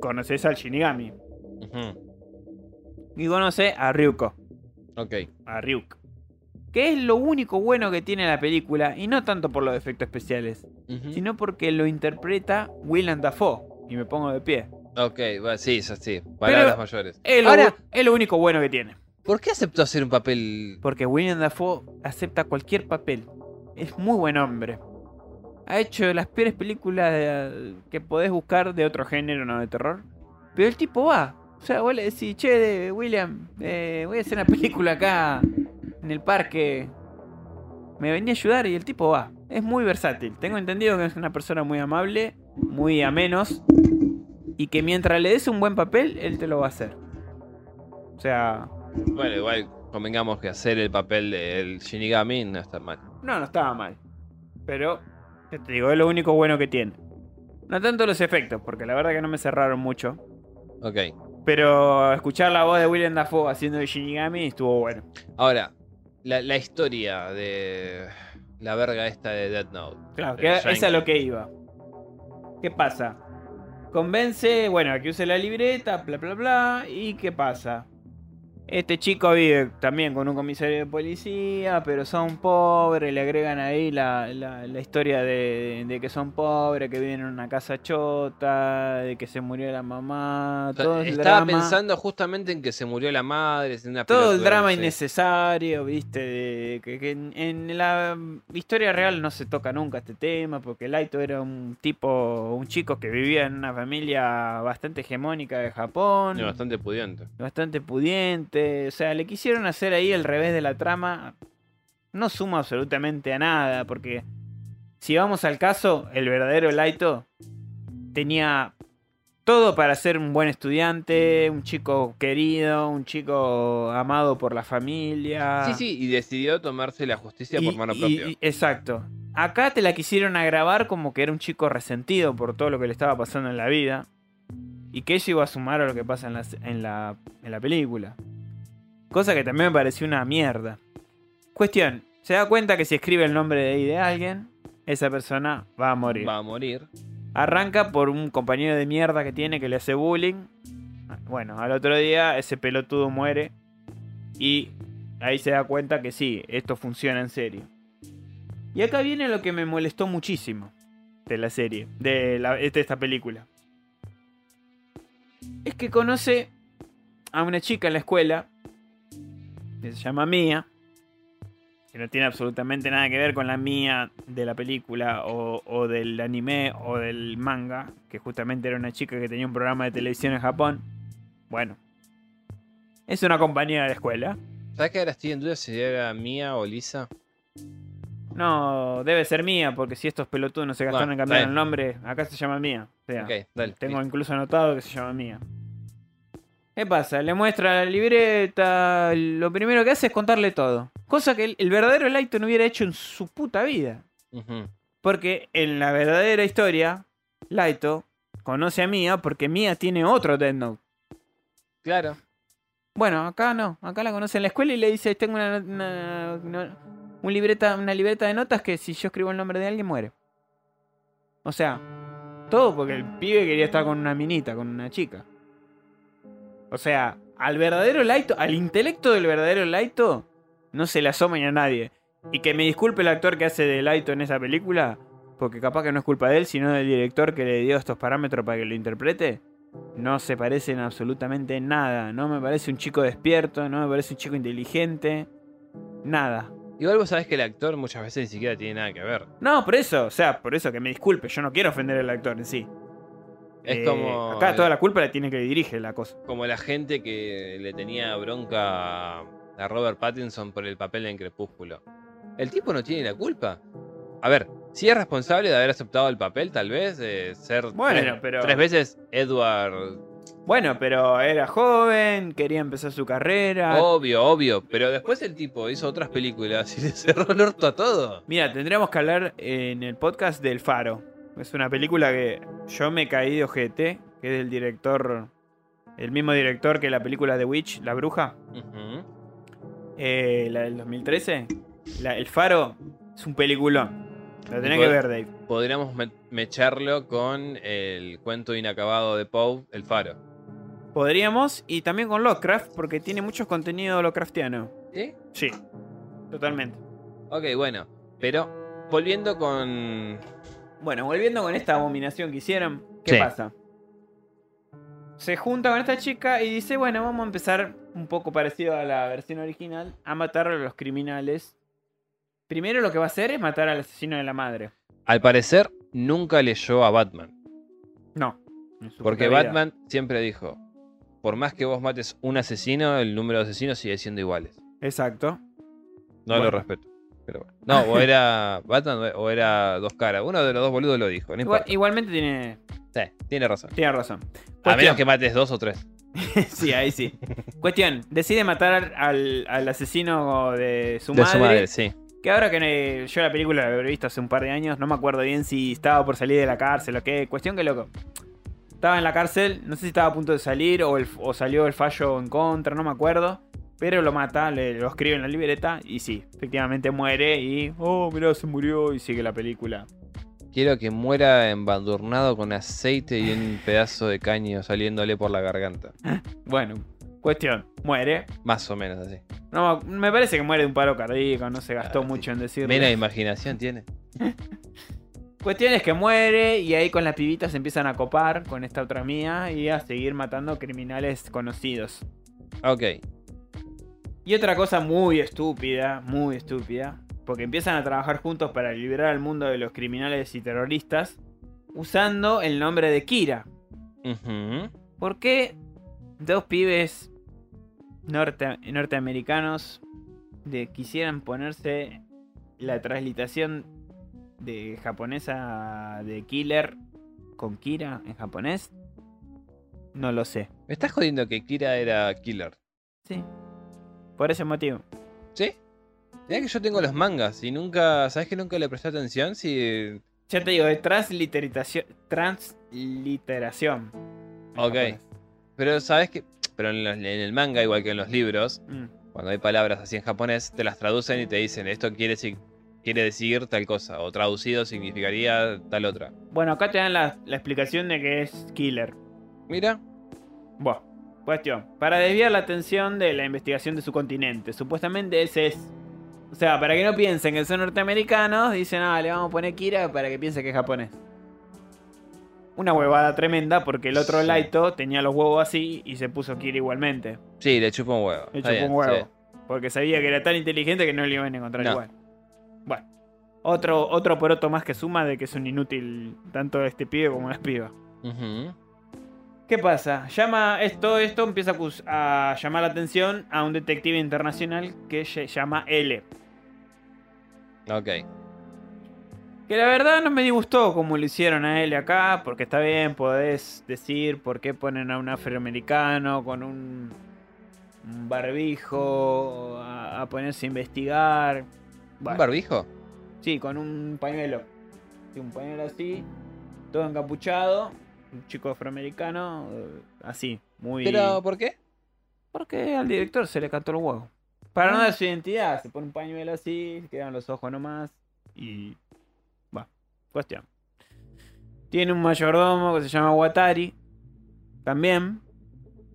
conoces al Shinigami. Y conoce a Ryuko. Ok. a Ryuk. Que es lo único bueno que tiene la película, y no tanto por los efectos especiales, sino porque lo interpreta Willem Dafoe. Y me pongo de pie. Ok, va, sí, eso sí. Palabras mayores. Es lo, Ahora, es lo único bueno que tiene. ¿por qué aceptó hacer un papel? Porque Willem Dafoe acepta cualquier papel. Es muy buen hombre. Ha hecho las peores películas de- que podés buscar de otro género, no de terror. Pero el tipo va. O sea, vos le decís, che, de William, eh, voy a hacer una película acá en el parque. Me venía a ayudar y el tipo va. Es muy versátil. Tengo entendido que es una persona muy amable, muy a menos. Y que mientras le des un buen papel, él te lo va a hacer. O sea, Bueno, igual convengamos que hacer el papel del Shinigami no está mal. No, no estaba mal. Pero, te digo, es lo único bueno que tiene. No tanto los efectos, porque la verdad que no me cerraron mucho. Ok. Pero escuchar la voz de William Dafoe haciendo el Shinigami estuvo bueno. Ahora, la, la historia de la verga esta de Death Note. Claro, de que esa es Shankar. lo que iba. ¿Qué pasa? Convence, bueno, a que use la libreta, bla, bla, bla. ¿Y qué pasa? Este chico vive también con un comisario de policía, pero son pobres, le agregan ahí la, la- la historia de, de que son pobres, que viven en una casa chota, de que se murió la mamá, O sea, todo el estaba drama. pensando justamente en que se murió la madre. una Todo el drama innecesario, viste, de que, que en, en la historia real no se toca nunca este tema, porque Laito era un tipo, un chico que vivía en una familia bastante hegemónica de Japón, bastante pudiente. bastante pudiente, o sea, le quisieron hacer ahí el revés de la trama, no suma absolutamente a nada, porque si vamos al caso, el verdadero Laito tenía todo para ser un buen estudiante, un chico querido, un chico amado por la familia. Sí, sí, y decidió tomarse la justicia Y- por mano y- propia. y- exacto. Acá te la quisieron agravar como que era un chico resentido por todo lo que le estaba pasando en la vida. Y que eso iba a sumar a lo que pasa en la, en la, en la película. Cosa que también me pareció una mierda. Cuestión, se da cuenta que si escribe el nombre de ahí de alguien, esa persona va a morir. Va a morir. Arranca por un compañero de mierda que tiene que le hace bullying. Bueno, al otro día ese pelotudo muere. Y ahí se da cuenta que sí, esto funciona en serio. Y acá viene lo que me molestó muchísimo de la serie, de, la- de esta película. Es que conoce a una chica en la escuela que se llama Mia, que no tiene absolutamente nada que ver con la Mia de la película o, o del anime o del manga, que justamente era una chica que tenía un programa de televisión en Japón. Bueno, es una compañera de la escuela. ¿Sabes que ahora estoy en duda si era Mía o Lisa? No, debe ser Mía, porque si estos pelotudos no se gastaron Bueno, en cambiar el nombre, acá se llama Mía. O sea, dale. Tengo listo. incluso anotado que se llama Mía. ¿Qué pasa? Le muestra la libreta. Lo primero que hace es contarle todo. Cosa que el, el verdadero no hubiera hecho en su puta vida. Porque en la verdadera historia, Laito conoce a Mía porque Mía tiene otro Death Note. Claro. Bueno, acá no. Acá la conoce en la escuela y le dice: Tengo una, una- una- un libreta, una libreta de notas que si yo escribo el nombre de alguien muere. O sea, todo porque el pibe quería estar con una minita, con una chica. O sea, al verdadero Laito, al intelecto del verdadero Laito, no se le asoma ni a nadie. Y que me disculpe el actor que hace de Laito en esa película, porque capaz que no es culpa de él, sino del director que le dio estos parámetros para que lo interprete. No se parecen absolutamente en nada. No me parece un chico despierto, no me parece un chico inteligente. Nada. Igual vos sabés que el actor muchas veces ni siquiera tiene nada que ver. No, por eso, o sea, por eso que me disculpe, yo no quiero ofender al actor en sí. Es Eh, como. Acá toda la culpa la tiene que dirige la cosa. Como la gente que le tenía bronca a Robert Pattinson por el papel en Crepúsculo. El tipo no tiene la culpa. A ver, si es responsable de haber aceptado el papel, tal vez, de ser Bueno, tres, pero- tres veces Edward. Bueno, pero era joven, quería empezar su carrera. Obvio, obvio. Pero después el tipo hizo otras películas y le cerró el orto a todo. Mira, tendríamos que hablar en el podcast del Faro. Es una película que yo me caí de ojete, que es del director, el mismo director que la película The Witch, La Bruja. Eh, la del 2013. La- el Faro es un peliculón. Lo tenés que ver, Dave. Podríamos me- mecharlo con el cuento inacabado de Poe, El Faro. Podríamos, y también con Lovecraft, porque tiene mucho contenido Lovecraftiano. ¿Sí? Sí, totalmente. Ok, bueno. Pero volviendo con. Bueno, volviendo con esta abominación que hicieron, ¿qué Sí. pasa? Se junta con esta chica y dice, bueno, vamos a empezar un poco parecido a la versión original, a matar a los criminales. Primero lo que va a hacer es matar al asesino de la madre. Al parecer, nunca leyó a Batman. No. Porque. Batman siempre dijo: Por más que vos mates un asesino, el número de asesinos sigue siendo iguales. Exacto. No Bueno. lo respeto. Pero bueno. No, o era Batman o era Dos Caras. Uno de los dos boludos lo dijo. No Igual- importa. igualmente tiene, Sí, tiene razón. tiene razón. A menos que mates dos o tres. sí, ahí sí. Cuestión, decide matar al, al asesino de su De madre. su madre, sí. Que ahora que yo la película la habré visto hace un par de años, no me acuerdo bien si estaba por salir de la cárcel o qué. Cuestión que loco. Estaba en la cárcel, no sé si estaba a punto de salir o, el- o salió el fallo en contra, no me acuerdo. Pero lo mata, le, lo escribe en la libreta y sí, efectivamente muere y... Oh, mirá, se murió y sigue la película. Quiero que muera embadurnado con aceite y un pedazo de caño saliéndole por la garganta. Bueno, cuestión, muere. Más o menos así. No, me parece que muere de un paro cardíaco, no se gastó Ah, mucho en decirlo. Menos imaginación tiene. Cuestión es que muere y ahí con las pibitas se empiezan a copar con esta otra mía y a seguir matando criminales conocidos. Ok. Y otra cosa muy estúpida, muy estúpida, porque empiezan a trabajar juntos para liberar al mundo de los criminales y terroristas usando el nombre de Kira. ¿Por qué dos pibes norte- norteamericanos de, quisieran ponerse la translitación de japonesa de Killer con Kira en japonés? No lo sé. Me estás jodiendo que Kira era killer. Sí. Por ese motivo. ¿Sí? Mirá que yo tengo los mangas y nunca. ¿Sabes que nunca le presté atención? Si. Ya te digo, de transliteración. Transliteración. Ok. Pero sabes que. Pero en, los- en el manga, igual que en los libros, Mm. cuando hay palabras así en japonés, te las traducen y te dicen esto quiere, decir tal cosa. O traducido significaría tal otra. Bueno, acá te dan la, la explicación de que es Killer. Mira. Bueno, cuestión. Para desviar la atención de la investigación de su continente. Supuestamente ese es. O sea, para que no piensen que son norteamericanos, dicen, ah, le vamos a poner Kira para que piense que es japonés. Una huevada tremenda porque el otro Sí. Laito tenía los huevos así y se puso Kira igualmente. Sí, le chupa un huevo. Le chupó un huevo. sí. Porque sabía que era tan inteligente que no le iban a encontrar No. igual. Bueno. Otro, otro poroto más que suma de que es un inútil tanto este pibe como las pibas. Ujú. ¿Qué pasa? Llama esto, esto empieza a llamar la atención a un detective internacional que se llama L. Ok. Que la verdad no me disgustó como lo hicieron a L acá, porque está bien, podés decir por qué ponen a un afroamericano con un, un barbijo a, a ponerse a investigar. ¿Un barbijo? sí, con un pañuelo. Sí, un pañuelo así, todo encapuchado, un chico afroamericano, eh, así, muy... ¿Pero por qué? Porque al director se le cantó el huevo. Para no Ah. dar su identidad, se pone un pañuelo así, quedan los ojos nomás y. Va, cuestión. Tiene un mayordomo que se llama Watari. También.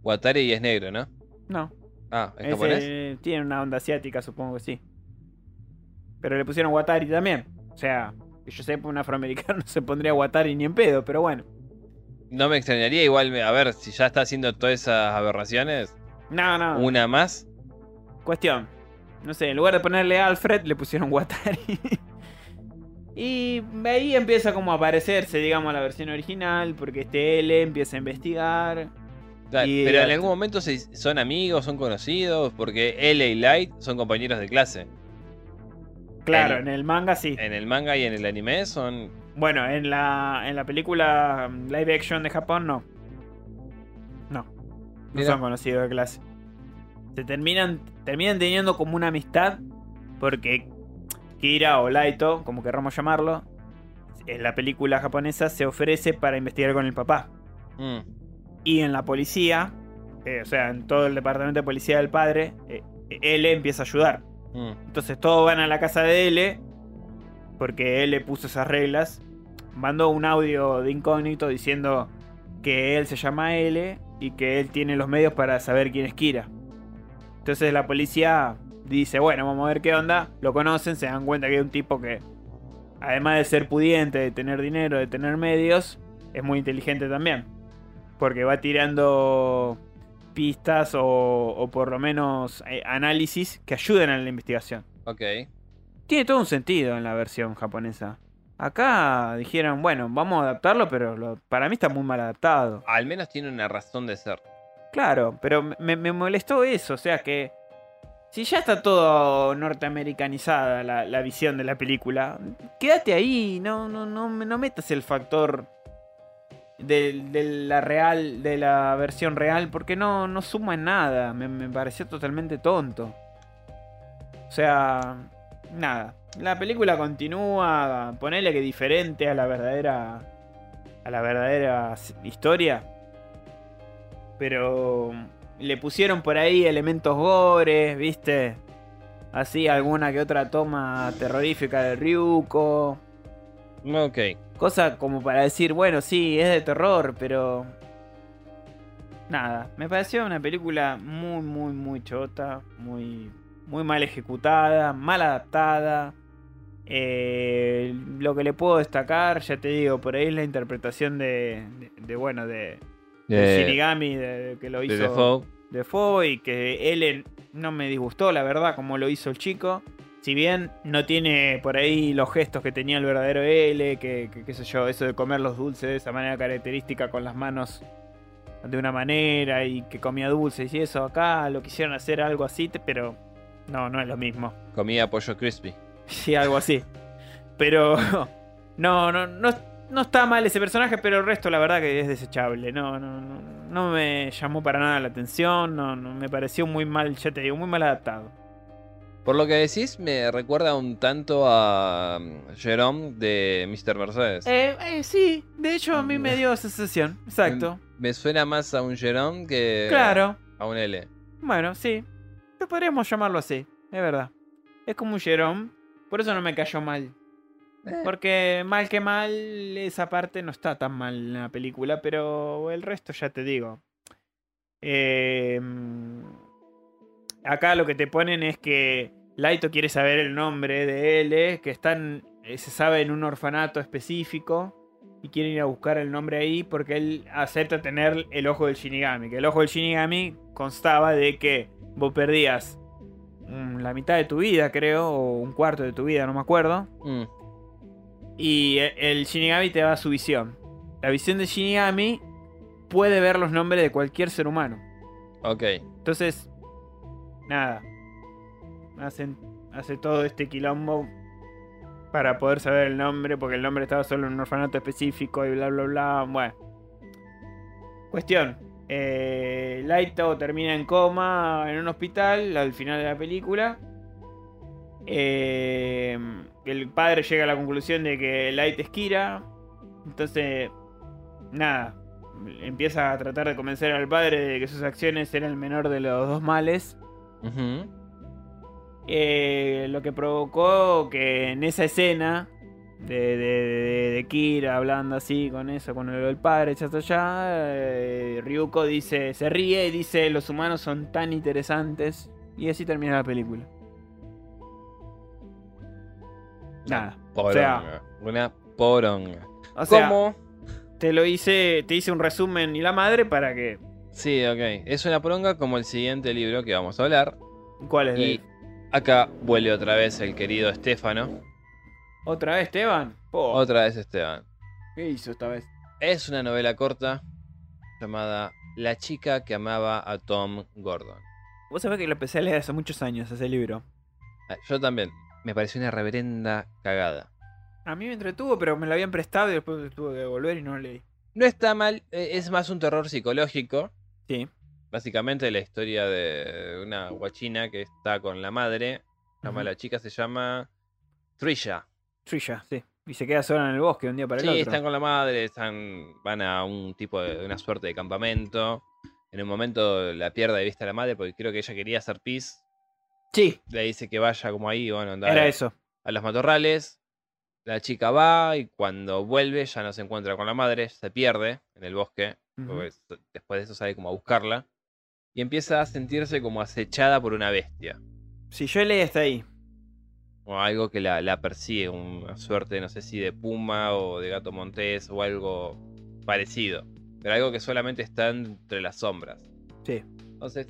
Watari y es negro, ¿no? No. Ah, ¿es ese japonés? tiene una onda asiática, supongo que sí. Pero le pusieron Watari también. O sea, que yo sepa, un afroamericano no se pondría Watari ni en pedo, pero bueno. No me extrañaría igual, a ver, si ya está haciendo todas esas aberraciones, No, no. una más. Cuestión. No sé, en lugar de ponerle Alfred, le pusieron Watari. y ahí empieza como a aparecerse, digamos, la versión original, porque este L empieza a investigar. Claro, Y- pero en algún momento son amigos, son conocidos, porque L y Light son compañeros de clase. Claro, en el manga sí. En el manga y en el anime son. Bueno, en la, en la película mm, live action de Japón no. No. No Mira. son conocidos de clase. Se terminan, terminan teniendo como una amistad porque Kira o Laito, como querramos llamarlo, en la película japonesa se ofrece para investigar con el papá. Mm, Y en la policía, eh, o sea, en todo el departamento de policía del padre, eh, L empieza a ayudar. mm. Entonces todos van a la casa de L, porque L puso esas reglas. Mandó un audio de incógnito diciendo que él se llama L y que él tiene los medios para saber quién es Kira. Entonces la policía dice, bueno, vamos a ver qué onda. Lo conocen, se dan cuenta que hay un tipo que, además de ser pudiente, de tener dinero, de tener medios, es muy inteligente también. Porque va tirando pistas o, o por lo menos eh, análisis que ayuden a la investigación. Ok. Tiene todo un sentido en la versión japonesa. Acá dijeron, bueno, vamos a adaptarlo, pero lo- para mí está muy mal adaptado. Al menos tiene una razón de ser. Claro, pero me, me molestó eso, o sea que... Si ya está todo norteamericanizada la, la visión de la película, quédate ahí, no, no, no, no metas el factor de, de la real, de la versión real, porque no, no suma en nada. Me, me pareció totalmente tonto. O sea, nada. La película continúa, ponele que diferente a la verdadera. a la verdadera historia. Pero le pusieron por ahí elementos gore, ¿viste? Así alguna que otra toma terrorífica de Ryuko. Ok. Cosa como para decir, bueno, sí, es de terror, pero. Nada, me pareció una película muy, muy, muy chota, muy, muy mal ejecutada, mal adaptada. Eh, lo que le puedo destacar, ya te digo, por ahí es la interpretación de, de, de, bueno, de, de Shinigami, de- que lo de hizo Defoe. Defoe y que él no me disgustó, la verdad, como lo hizo el chico. Si bien no tiene por ahí los gestos que tenía el verdadero L, que, que- qué sé yo, eso de comer los dulces de esa manera característica con las manos de una manera y que comía dulces y eso, acá lo quisieron hacer algo así, pero no, no es lo mismo. Comía pollo crispy. Sí, algo así. Pero no, no, no, no está mal ese personaje, pero el resto la verdad que es desechable. No, no, no, no me llamó para nada la atención, no, no, me pareció muy mal, ya te digo, muy mal adaptado. Por lo que decís, me recuerda un tanto a um, Jerome de Mr. Mercedes. Eh, eh, sí, de hecho a mí me dio esa sensación, exacto. Me suena más a un Jerome que Claro, a un L. bueno, sí. Podríamos llamarlo así, es verdad. Es como un Jerome, por eso no me cayó mal. Porque mal que mal, esa parte no está tan mal en la película, pero el resto ya te digo. Eh, acá lo que te ponen es que Laito quiere saber el nombre de L, que están, eh, se sabe en un orfanato específico, y quiere ir a buscar el nombre ahí porque él acepta tener el ojo del Shinigami. Que el ojo del Shinigami constaba de que vos perdías mm, la mitad de tu vida, creo, o un cuarto de tu vida, no me acuerdo. Mm, Y e- el Shinigami te da su visión. La visión de Shinigami puede ver los nombres de cualquier ser humano. ok. Entonces, nada. Hacen, hace todo este quilombo para poder saber el nombre, porque el nombre estaba solo en un orfanato específico y bla, bla, bla. Bueno. Cuestión. Eh, Laito termina en coma en un hospital al final de la película. Eh, el padre llega a la conclusión de que Light es Kira. Entonces, nada. Empieza a tratar de convencer al padre de que sus acciones eran el menor de los dos males. Eh, lo que provocó que en esa escena de, de, de- de Kira hablando así con eso, con el, el padre, chato ya, eh, Ryuko dice, se ríe y dice los humanos son tan interesantes. Y así termina la película. Nada. Poronga. Una poronga. O sea, ¿Cómo? te lo hice, te hice un resumen y la madre para que. Sí, ok. Es una poronga como el siguiente libro que vamos a hablar. ¿Cuál es? Y Dave? acá vuelve otra vez el querido Estefano. ¿Otra vez, Esteban? Po, Otra vez Esteban. ¿Qué hizo esta vez? Es una novela corta llamada La chica que amaba a Tom Gordon. Vos sabés que lo empecé a leer hace muchos años, ese libro. Ah, Yo también. Me pareció una reverenda cagada. A mí me entretuvo, pero me lo habían prestado y después tuve que devolver y no lo leí. No está mal, eh, es más un terror psicológico. Sí. Básicamente la historia de una guachina que está con la madre. La mala chica se llama Trisha. Trisha, sí. Y se queda sola en el bosque un día para el Sí, otro. están con la madre, están, van a un tipo de una suerte de campamento. En un momento la pierde de vista la madre porque creo que ella quería hacer pis. Sí, Le dice que vaya como ahí, bueno, anda era eso. a los matorrales. La chica va y cuando vuelve ya no se encuentra con la madre, se pierde en el bosque. Después de eso sale como a buscarla. Y empieza a sentirse como acechada por una bestia. Si yo leí hasta ahí. O algo que la, la persigue, una suerte, no sé si de puma o de gato montés o algo parecido. Pero algo que solamente está entre las sombras. Sí. Entonces,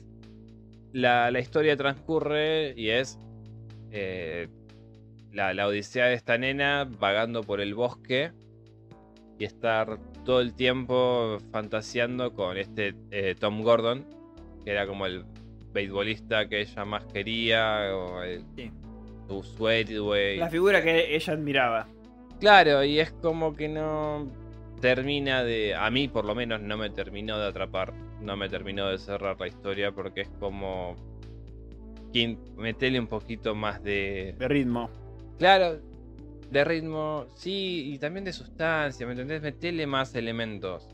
la, la historia transcurre y es eh, la, la odisea de esta nena vagando por el bosque y estar todo el tiempo fantaseando con este eh, Tom Gordon, que era como el beisbolista que ella más quería, o el, Sí. Su sweat, güey. La figura que ella admiraba. Claro, y es como que no. termina de. A mí, por lo menos, no me terminó de atrapar. No me terminó de cerrar la historia porque es como. Metele un poquito más de. De ritmo. Claro, de ritmo, sí, y también de sustancia, ¿me entendés? Metele más elementos.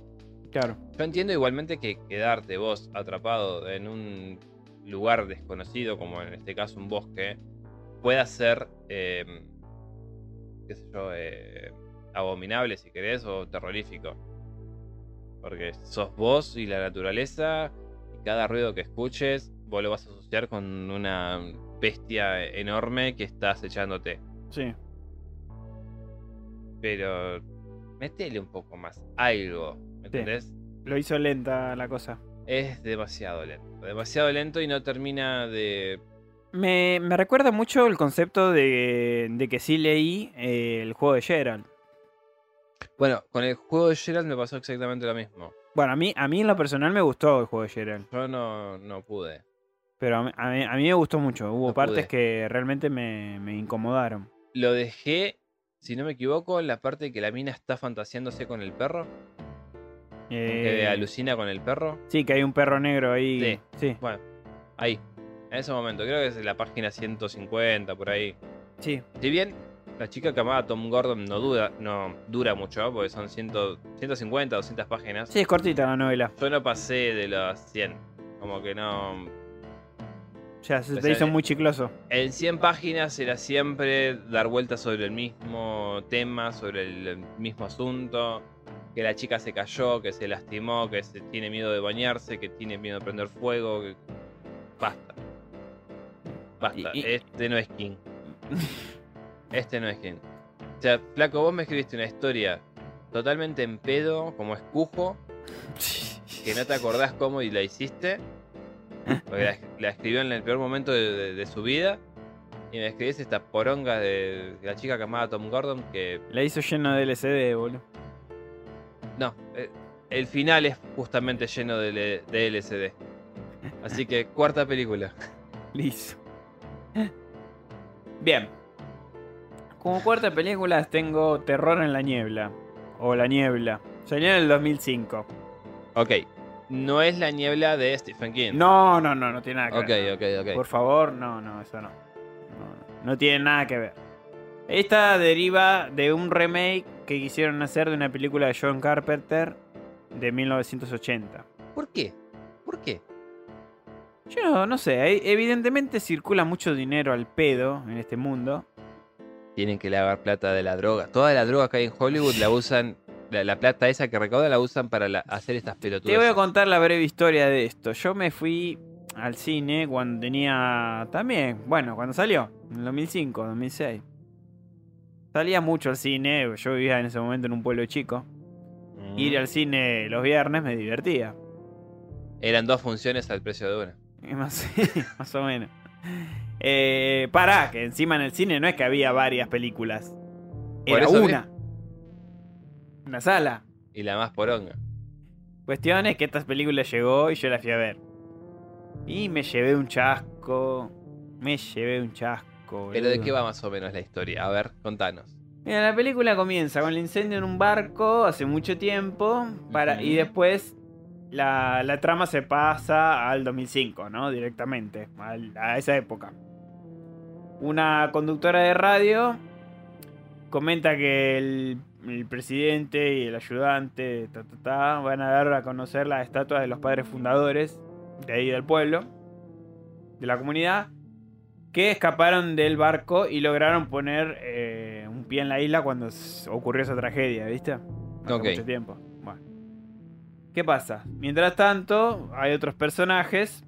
Claro. Yo entiendo igualmente que quedarte vos atrapado en un lugar desconocido, como en este caso un bosque, pueda ser, eh, qué sé yo, eh, abominable si querés, o terrorífico. Porque sos vos y la naturaleza, y cada ruido que escuches, vos lo vas a asociar con una bestia enorme que está acechándote. Sí. Pero metele un poco más, algo, ¿me entendés? Lo hizo lenta la cosa. Es demasiado lento, demasiado lento y no termina de... Me, me recuerda mucho el concepto de, de que sí leí eh, el juego de Gerald. Bueno, con el juego de Gerald me pasó exactamente lo mismo. Bueno, a mí, a mí en lo personal me gustó el juego de Gerald. Yo no, no pude. Pero a mí, a mí- a mí me gustó mucho. Hubo No partes pude. que realmente me, me incomodaron. Lo dejé, si no me equivoco, en la parte que la mina está fantaseándose con el perro. Que Eh, alucina con el perro. sí, que hay un perro negro ahí. Sí. Sí, Bueno, ahí. En ese momento, creo que es en la página 150, por ahí. sí. Si bien la chica que amaba a Tom Gordon no dura, no dura mucho, porque son 100 150, 200 páginas. Sí, es cortita la novela. Yo no pasé de los 100. Como que no. Ya, se O te sea, hizo eh, muy chicloso. En 100 páginas era siempre dar vueltas sobre el mismo tema, sobre el mismo asunto. Que la chica se cayó, que se lastimó, que se tiene miedo de bañarse, que tiene miedo de prender fuego. que- Basta. Basta. Y- y- Este no es King. Este no es King. O sea, Flaco, vos me escribiste una historia totalmente en pedo, como escujo, que no te acordás cómo y la hiciste. Porque la, la escribió en el peor momento de, de- de su vida. Y me escribís esta poronga de la chica que amaba a Tom Gordon que... La hizo lleno de LCD, boludo. No, eh, el final es justamente lleno de, L- de LSD. Así que cuarta película. Listo. Bien. Como cuarta película tengo Terror en la Niebla. O La Niebla. Salió en el 2005. Ok, no es la niebla de Stephen King. No, no, no, no tiene nada que Ok, ver. ok, ok. Por favor, no, no, eso no. No tiene nada que ver. Esta deriva de un remake que quisieron hacer de una película de John Carpenter de 1980. ¿Por qué? ¿Por qué? Yo no, sé, evidentemente circula mucho dinero al pedo en este mundo. Tienen que lavar plata de la droga. Toda la droga que hay en Hollywood la usan... La, la plata esa que recauda la usan para la- hacer estas pelotudas. Te voy a contar la breve historia de esto. Yo me fui al cine cuando tenía también, bueno, cuando salió, en el 2005, 2006. Salía mucho al cine, yo vivía en ese momento en un pueblo chico. Mm. Ir al cine los viernes me divertía. Eran dos funciones al precio de una. Más, más o menos. Eh, pará, que encima en el cine no es que había varias películas. Era una. Una sala. Y la más poronga. Cuestión es que esta película llegó y yo la fui a ver. Y me llevé un chasco. Me llevé un chasco. Pero ¿de qué va más o menos la historia? A ver, contanos. Mira, la película comienza con el incendio en un barco hace mucho tiempo. Para, y después la, la trama se pasa al 2005, ¿no? Directamente. a esa época. Una conductora de radio comenta que el, el presidente y el ayudante ta, ta, ta, van a dar a conocer las estatuas de los padres fundadores de ahí del pueblo, de la comunidad, que escaparon del barco y lograron poner eh, un pie en la isla cuando ocurrió esa tragedia, ¿viste? Hace mucho tiempo. ¿Qué pasa? Mientras tanto, hay otros personajes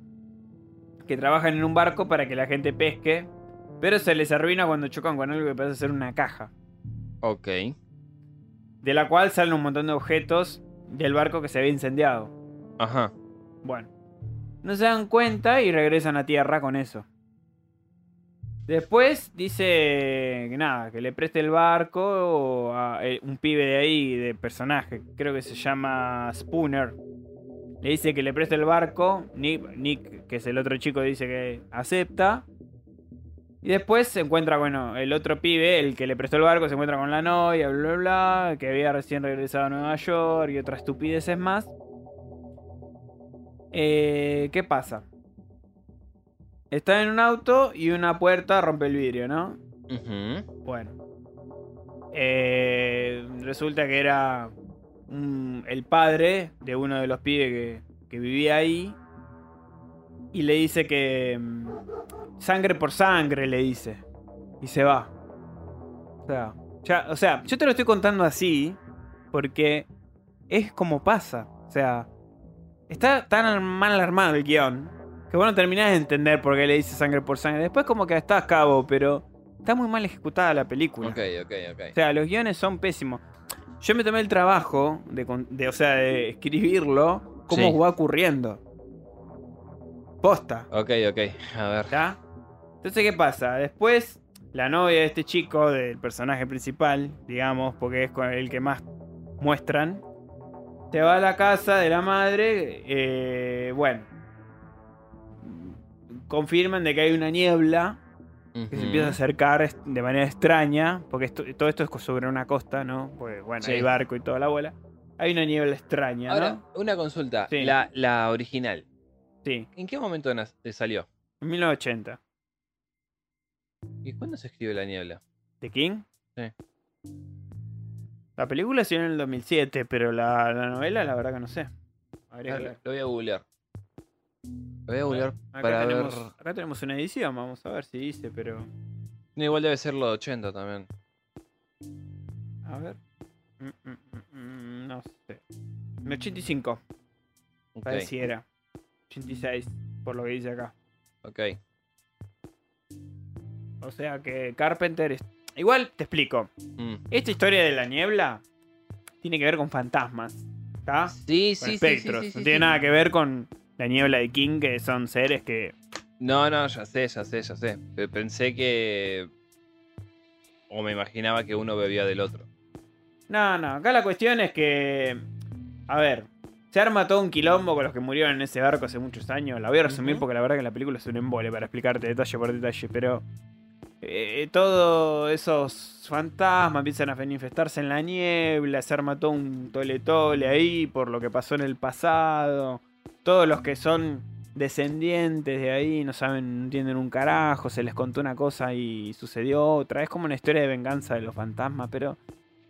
que trabajan en un barco para que la gente pesque, pero se les arruina cuando chocan con algo que parece ser una caja, Ok. de la cual salen un montón de objetos del barco que se había incendiado. Ajá. Bueno, no se dan cuenta y regresan a tierra con eso. Después dice que nada, que le preste el barco a eh, un pibe de ahí, de personaje, creo que se llama Spooner. Le dice que le preste el barco, Nick, que es el otro chico, dice que acepta. Y después se encuentra, bueno, el otro pibe, el que le prestó el barco, se encuentra con la novia, bla, bla, bla, que había recién regresado a Nueva York y otras estupideces más. Eh, ¿Qué pasa? Está en un auto y una puerta rompe el vidrio, ¿no? Bueno. Eh, resulta que era un- el padre de uno de los pibes que, que vivía ahí. Y le dice que... mm, Sangre por sangre, le dice. Y se va. O sea, ya- o sea, yo te lo estoy contando así porque es como pasa. O sea, está tan mal armado el guion que vos no terminás de entender por qué le dice sangre por sangre. Después como que está a cabo, pero está muy mal ejecutada la película. Ok, ok, ok. O sea, los guiones son pésimos. Yo me tomé el trabajo de, o sea, de escribirlo como Sí. va ocurriendo. Posta, Ok, ok. A ver. ¿ya? Entonces, ¿qué pasa? Después, la novia de este chico, del personaje principal, digamos, porque es con el que más muestran, se va a la casa de la madre, eh, bueno, confirman de que hay una niebla que se empieza a acercar de manera extraña, porque esto- todo esto es sobre una costa, ¿no? Porque, bueno, Sí. hay barco y toda la bola. Hay una niebla extraña, Ahora, ¿no? una consulta. Sí. La, la original. Sí, ¿En qué momento te salió? en 1980. ¿Y cuándo se escribe La Niebla? ¿De King? Sí. La película dio en el 2007, pero la, la novela, la verdad que no sé. Habría que lo voy a googlear. Lo voy a googlear Acá para tenemos, ver. acá tenemos una edición, vamos a ver si dice, pero. No, igual debe ser lo de 80 también. A ver. Mm, mm, mm, no sé. En 85, Ok, pareciera. 86, por lo que dice acá. ok. O sea que Carpenter. es- Igual te explico. Esta historia de la niebla tiene que ver con fantasmas. ¿Está? Sí, Con sí, sí, espectros. sí, sí, no sí, tiene sí. nada que ver con la niebla de King, que son seres que. No, no, ya sé, ya sé, ya sé. Pe- Pensé que. O me imaginaba que uno bebía del otro. No, no. Acá la cuestión es que. A ver. Se arma todo un quilombo con los que murieron en ese barco hace muchos años. La voy a resumir porque la verdad que la película es un embole para explicarte detalle por detalle. Pero. eh, todos esos fantasmas empiezan a manifestarse en la niebla. Se arma todo un tole tole ahí por lo que pasó en el pasado. Todos los que son descendientes de ahí no saben, no entienden un carajo. Se les contó una cosa y sucedió otra. Es como una historia de venganza de los fantasmas, pero.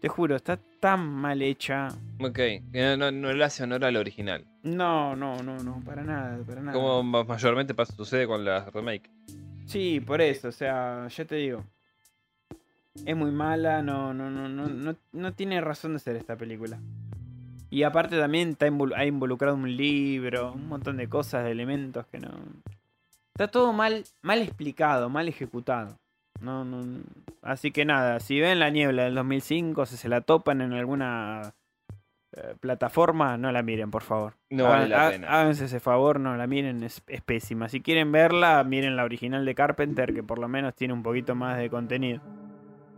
Te juro, está tan mal hecha. Ok, no, no, no le hace honor al original. No, no, no, no, para nada, para nada. Como ma- mayormente pasa, sucede con la remake. Sí, por eso, o sea, ya te digo. Es muy mala, no, no, no, no, no, no tiene razón de ser esta película. Y aparte también está invol- ha involucrado un libro, un montón de cosas, de elementos que no. Está todo mal, mal explicado, mal ejecutado. No. Así que nada, si ven la niebla del 2005, si se la topan en alguna eh, plataforma, no la miren, por favor. No vale la pena. Háganse ese favor, no la miren, es, es pésima. Si quieren verla, miren la original de Carpenter, que por lo menos tiene un poquito más de contenido.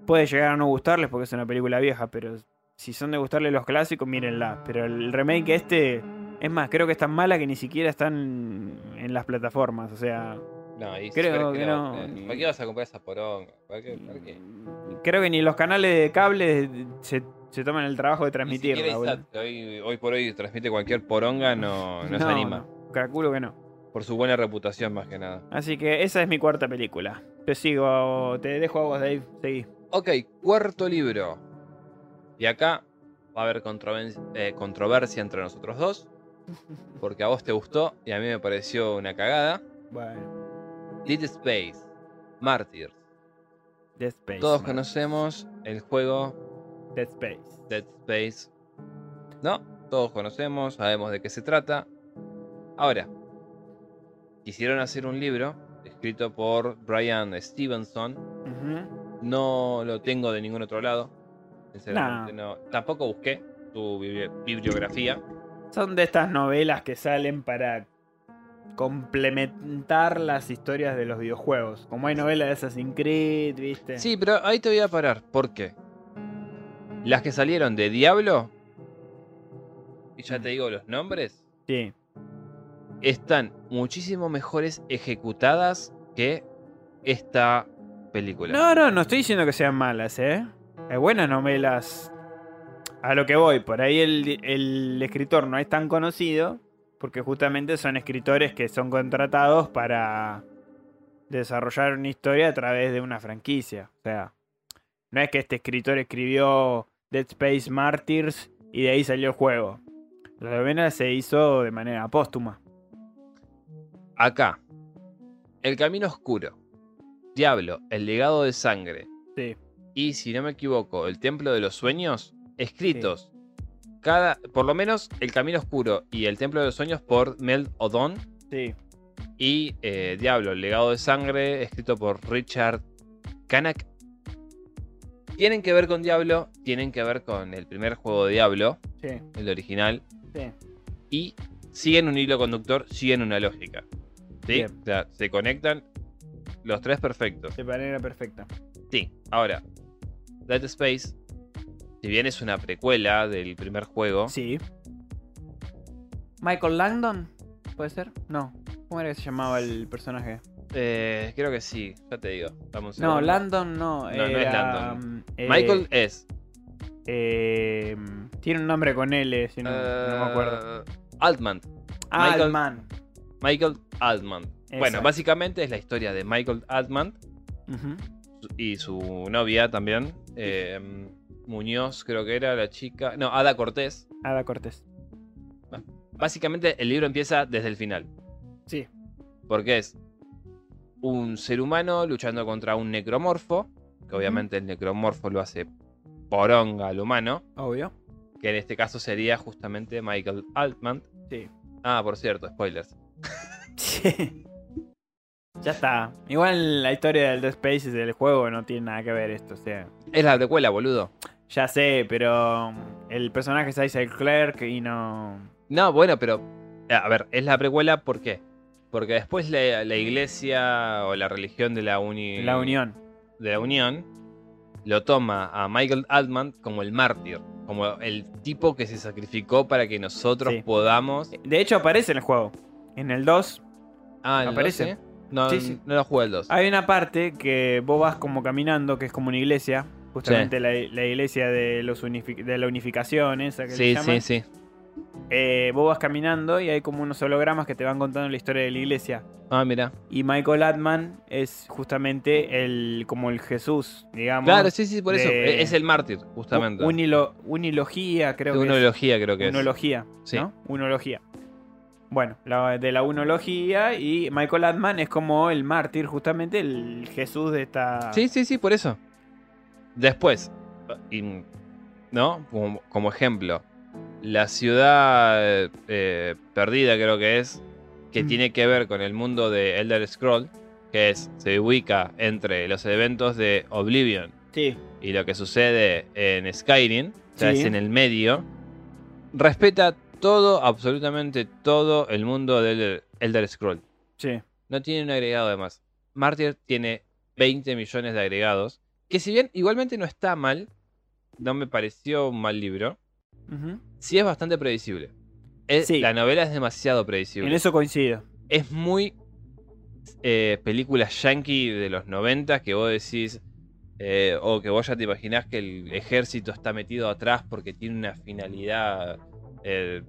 Puede llegar a no gustarles porque es una película vieja, pero si son de gustarles los clásicos, mírenla. Pero el remake este, es más, creo que es tan mala que ni siquiera están en las plataformas. O sea, No, y Creo ¿para qué que no. ¿Para qué vas a comprar esa poronga? ¿Para qué? ¿Para qué? creo que ni los canales de cable se, se toman el trabajo de transmitirla. ISAT, hoy, hoy por hoy transmite cualquier poronga, no, no, se anima. no, calculo que no. Por su buena reputación más que nada. Así que esa es mi cuarta película. Te sigo, te dejo a vos, Dave. Seguí. Ok, cuarto libro. Y acá va a haber eh, controversia entre nosotros dos. Porque a vos te gustó y a mí me pareció una cagada. Bueno, Dead Space, Martyrs. Dead Space. Todos conocemos el juego Dead Space. Dead Space. ¿No? Todos conocemos, sabemos de qué se trata. Ahora, quisieron hacer un libro escrito por Brian Stevenson. No lo tengo de ningún otro lado. Sinceramente, no. Tampoco busqué bibli- bibliografía. Son de estas novelas que salen para complementar las historias de los videojuegos. Como hay novelas de Assassin's Creed, ¿viste? Sí, pero ahí te voy a parar. ¿Por qué? Las que salieron de Diablo, y ya te digo los nombres, Sí. están muchísimo mejores ejecutadas que esta películas. No, no, no estoy diciendo que sean malas, ¿eh? Hay buenas novelas. A lo que voy, por ahí el, el escritor no es tan conocido, porque justamente son escritores que son contratados para desarrollar una historia a través de una franquicia. O sea, no es que este escritor escribió Dead Space Martyrs y de ahí salió el juego. La novela se hizo de manera póstuma. Acá, El Camino Oscuro, Diablo, El Legado de Sangre Sí. Y, si no me equivoco, El Templo de los Sueños, escritos, cada, por lo menos El Camino Oscuro y El Templo de los Sueños por Mel Odon Sí. y eh, Diablo, El Legado de Sangre, escrito por Richard Kanak. Tienen que ver con Diablo, tienen que ver con el primer juego de Diablo, Sí. el original, Sí. y siguen un hilo conductor, siguen una lógica. ¿Sí? O sea, se conectan los tres perfectos. De manera perfecta. Sí, ahora, Dead Space, si bien es una precuela del primer juego, Sí. Michael Langdon, ¿puede ser? No. ¿Cómo era que se llamaba el personaje? eh, creo que sí, ya te digo. un No. Landon no. No, no es Landon. mm, eh, Michael es. eh, tiene un nombre con L, si no, no me acuerdo. eh, Altman. Michael- Altman. Michael Altman. Bueno, básicamente es la historia de Michael Altman y su novia también. Eh, Muñoz, creo que era la chica. No, Ada Cortés. Ada Cortés. Básicamente el libro empieza desde el final. Sí. Porque es un ser humano luchando contra un necromorfo. Que obviamente el necromorfo lo hace poronga al humano. Obvio. Que en este caso sería justamente Michael Altman. Sí. Ah, por cierto, spoilers. Sí. Ya está. Igual la historia del Dead Space y del juego no tiene nada que ver esto. O sea, Es la precuela, boludo. ya sé, pero el personaje es Isaac Clerk y no. No, bueno, pero. A ver, es la precuela, ¿por qué? Porque después la, la iglesia o la religión de la, uni, La Unión. de la Unión lo toma a Michael Altman como el mártir, como el tipo que se sacrificó para que nosotros Sí. podamos. De hecho, aparece en el juego. En el 2 Ah, ¿en el aparece. 12? No, Sí, sí. no lo jugué el 2. hay una parte que vos vas como caminando, que es como una iglesia. Justamente la, la iglesia de, los de la unificación, esa que le Sí, llaman. sí, sí. Eh, vos vas caminando y hay como unos hologramas que te van contando la historia de la iglesia. Ah, mira. Y Michael Atman es justamente el como el Jesús, digamos. Claro, sí, sí, por eso. de- Es el mártir, justamente. Un, unilo- unilogía, creo que una es. creo que es. Unología, Sí. ¿no? Unología. Bueno, la- de la unología y Michael Atman es como el mártir, justamente el Jesús de esta... Sí, sí, sí, por eso. Después, y- ¿no? Como, como ejemplo, la ciudad eh, perdida creo que es, que Mm. tiene que ver con el mundo de Elder Scroll, que es, se ubica entre los eventos de Oblivion Sí, y lo que sucede en Skyrim, o sea, Sí. es en el medio, respeta todo, absolutamente todo el mundo del Elder Scroll. sí. No tiene un agregado de más. Martyr tiene 20 millones de agregados. Que si bien igualmente no está mal, no me pareció un mal libro. Sí es bastante predecible. Es- Sí. La novela es demasiado En predecible. eso coincido. Es muy eh, película yankee de los 90 que vos decís... eh, o que vos ya te imaginás que el ejército está metido atrás porque tiene una finalidad eh,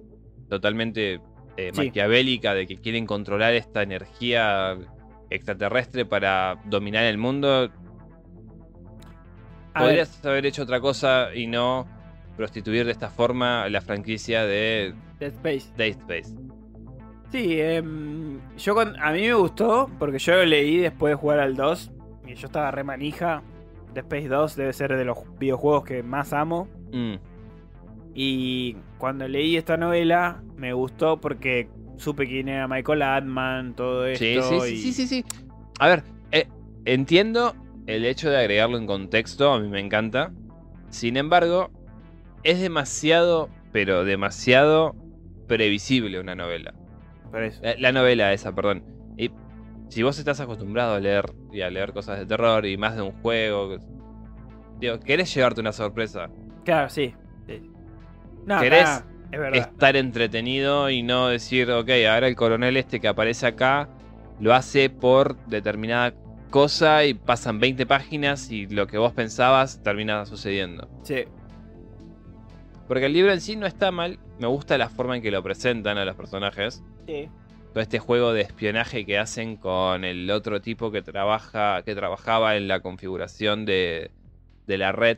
totalmente eh, Sí. maquiavélica de que quieren controlar esta energía extraterrestre para dominar el mundo. A ver, Podrías haber hecho otra cosa y no prostituir de esta forma la franquicia de Dead Space. Dead Space. Sí, em, yo con- a mí me gustó porque yo lo leí después de jugar al 2 y yo estaba re manija. Dead Space 2 debe ser de los videojuegos que más amo. Mm, Y cuando leí esta novela me gustó porque supe quién era Michael Atman, todo esto. Sí, sí, sí, y- sí, sí, sí. A ver, eh, entiendo el hecho de agregarlo en contexto, a mí me encanta. Sin embargo, es demasiado, pero demasiado previsible una novela. Eso. La, la novela esa, perdón. Y si vos estás acostumbrado a leer y a leer cosas de terror y más de un juego, digo, ¿querés llevarte una sorpresa? Claro, sí. No, ¿Querés es. Estar entretenido y no decir, ok, ahora el coronel este que aparece acá lo hace por determinada cosa y pasan 20 páginas y lo que vos pensabas termina sucediendo. Sí. Porque el libro en sí no está mal, me gusta la forma en que lo presentan a los personajes. Sí. Todo este juego de espionaje que hacen con el otro tipo que trabaja, que trabajaba en la configuración de, de la red,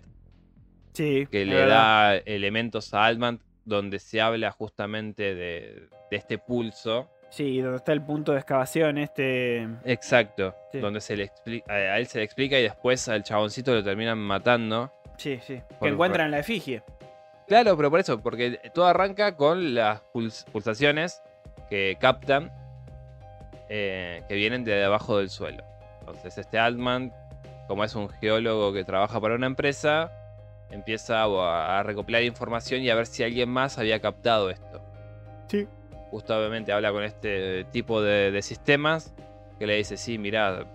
Sí. que le verdad. da elementos a Altman, donde se habla justamente de, de este pulso. Sí, donde está el punto de excavación, este. Exacto. Sí. Donde se le expli- a él se le explica y después al chaboncito lo terminan matando. Sí, sí. Por- Que encuentran la efigie. Claro, pero por eso, porque todo arranca con las puls- pulsaciones que captan eh, que vienen de debajo del suelo. Entonces este Altman, como es un geólogo que trabaja para una empresa, empieza a, a recopilar información y a ver si alguien más había captado esto. Sí. Justo obviamente habla con este tipo de, de sistemas que le dice, sí, mirá,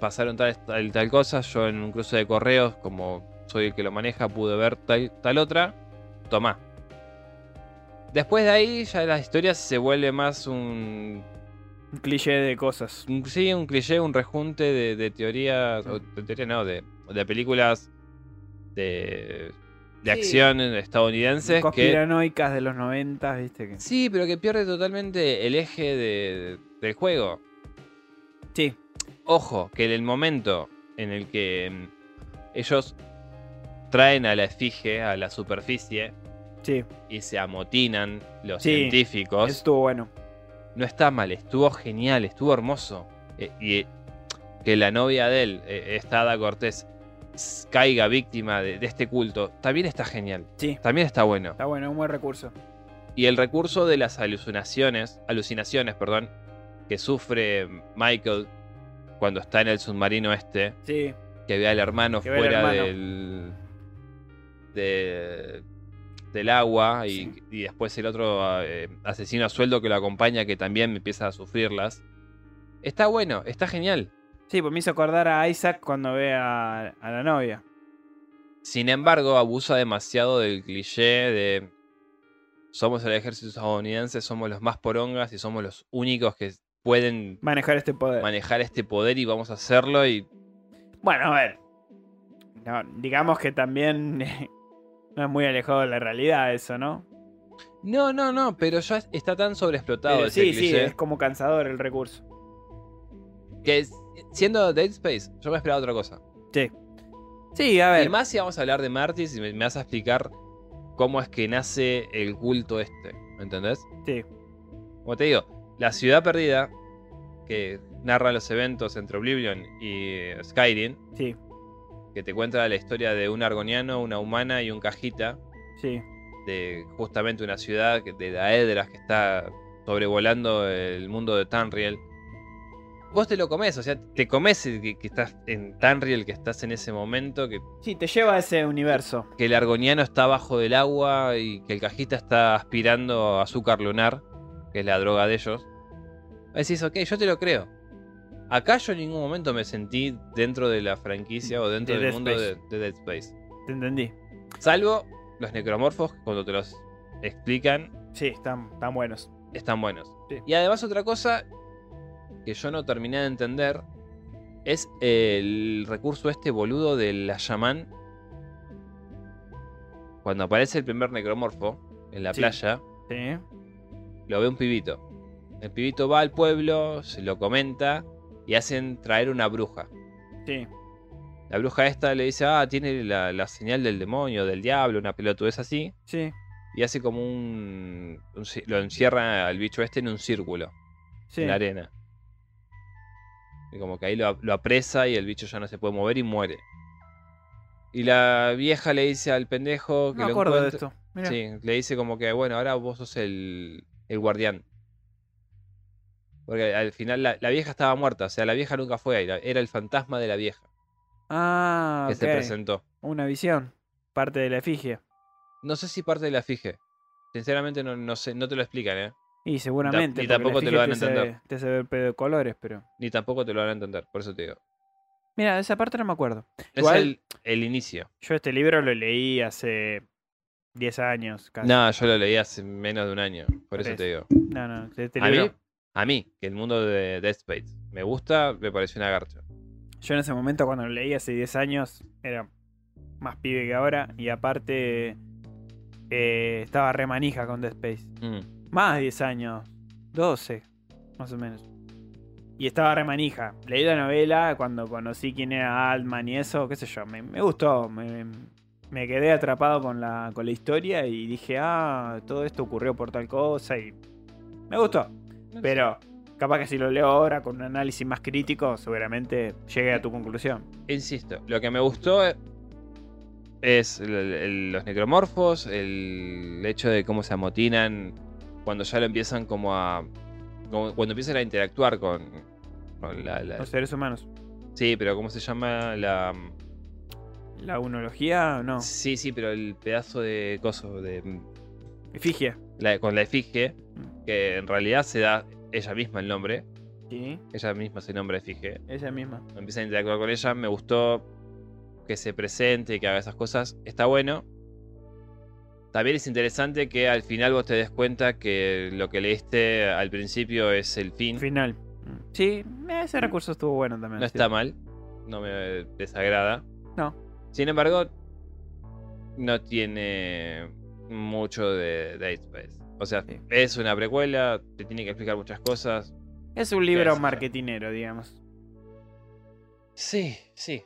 pasaron tal, tal, tal cosa, yo en un cruce de correos, como soy el que lo maneja, pude ver tal, tal otra, toma. Después de ahí ya la historia se vuelve más un, Un cliché de cosas. un- sí, un cliché, un rejunte de, de teorías, o de teoría no, de, de películas de, de Sí. acción estadounidenses que... Conspiranoicas de los 90, viste que. Sí, pero que pierde totalmente el eje de- del juego. Sí. Ojo, que en el momento en el que mm, ellos traen a la efigie a la superficie Sí. y se amotinan los Sí, científicos, estuvo bueno. no está mal, estuvo genial, estuvo hermoso. Eh, y eh, que la novia de él, eh, esta Ada Cortés, caiga víctima de, de este culto, también está genial, Sí. también está bueno. Está bueno, un buen recurso. Y el recurso de las alucinaciones, alucinaciones, perdón, que sufre Michael cuando está en el submarino este, Sí. que ve al hermano Que fuera hermano. del de- del agua y, Sí. y después el otro eh, asesino a sueldo que lo acompaña que también empieza a sufrirlas. Está bueno, está genial. Sí, pues me hizo acordar a Isaac cuando ve a, a la novia. Sin embargo, abusa demasiado del cliché de somos el ejército estadounidense, somos los más porongas y somos los únicos que pueden Manejar este poder. manejar este poder y vamos a hacerlo y Bueno, a ver. No, digamos que también no es muy alejado de la realidad eso, ¿no? no, no, no, pero ya está tan sobreexplotado Pero ese sí, sí, es como cansador el recurso. que es- siendo Dead Space, yo me esperaba otra cosa. Sí. Sí, a Y ver. más si vamos a hablar de Martis y me, me vas a explicar cómo es que nace el culto este, ¿me entendés? Sí. Como te digo, la ciudad perdida que narra los eventos entre Oblivion y Skyrim, Sí, que te cuenta la historia de un argoniano, una humana y un cajita sí. de justamente una ciudad de Daedras que está sobrevolando el mundo de Tanriel. Vos te lo comes, o sea, te comes el que, que estás en Tanriel, que estás en ese momento, que, Sí, te lleva a ese universo. que el argoniano está abajo del agua y que el cajita está aspirando azúcar lunar, que es la droga de ellos. Decís, ok, yo te lo creo. Acá yo en ningún momento me sentí dentro de la franquicia o dentro De del Dead mundo de, Dead Space. Te entendí. Salvo los necromorfos, cuando te los explican, Sí, están, están buenos. están buenos. Sí. Y además otra cosa que yo no terminé de entender es el recurso este boludo de la shaman. Cuando aparece el primer necromorfo en la Sí. playa, Sí. lo ve un pibito. El pibito va al pueblo, se lo comenta y hacen traer una bruja. Sí. La bruja esta le dice, ah, tiene la, la señal del demonio, del diablo, una pelotudez así. Sí. Y hace como un, un Lo encierra al bicho este en un círculo. Sí. en la arena. Y como que ahí lo, lo apresa y el bicho ya no se puede mover y muere. Y la vieja le dice al pendejo que No lo acuerdo de esto. Mirá. Sí, le dice como que, bueno, ahora vos sos el, el guardián. Porque al final la, la vieja estaba muerta, o sea, la vieja nunca fue ahí, era el fantasma de la vieja Ah, que se presentó. Una visión. Parte de la efigie. No sé si parte de la fije. Sinceramente no, no sé, no te lo explican, ¿eh? Y seguramente. ni tampoco te lo van a entender. Te hace ver pedo de colores, pero. Ni tampoco te lo van a entender, por eso te digo. Mira, esa parte no me acuerdo. Es Igual- el, el inicio. Yo este libro lo leí hace 10 años casi. No, yo lo leí hace menos de un año, por Por eso eso. te digo. no, no. Este A libro. mí, a mí, que el mundo de Dead Space me gusta, me pareció una garcha. Yo en ese momento cuando lo leí hace 10 años era más pibe que ahora y aparte eh, estaba re manija con Dead Space. Mm. Más de 10 años, 12 más o menos. Y estaba re manija. Leí la novela cuando conocí quién era Altman y eso, qué sé yo, me, me gustó. Me, me quedé atrapado con la, con la historia y dije, ah, todo esto ocurrió por tal cosa y me gustó. Pero capaz que si lo leo ahora con un análisis más crítico, seguramente llegue a tu conclusión. Insisto, lo que me gustó es el- el- los necromorfos, el hecho de cómo se amotinan cuando ya lo empiezan como a... como cuando empiezan a interactuar con, con la, la- Los seres humanos. Sí, pero ¿cómo se llama? La... ¿La unología? No. Sí, sí, pero el pedazo de coso de... Efigie. la- con la efigie, que en realidad se da ella misma el nombre. Sí, Ella misma se nombra efigie. esa misma. Empieza a interactuar con ella. Me gustó que se presente, que haga esas cosas. Está bueno. También es interesante que al final vos te des cuenta que lo que leíste al principio es el fin. Final. Sí, ese recurso estuvo bueno también. No sí. está mal. No me desagrada. No. Sin embargo, no tiene mucho de Dead Space. O sea, Sí. es una precuela, te tiene que explicar muchas cosas. Es un libro marketinero, digamos. Sí, sí.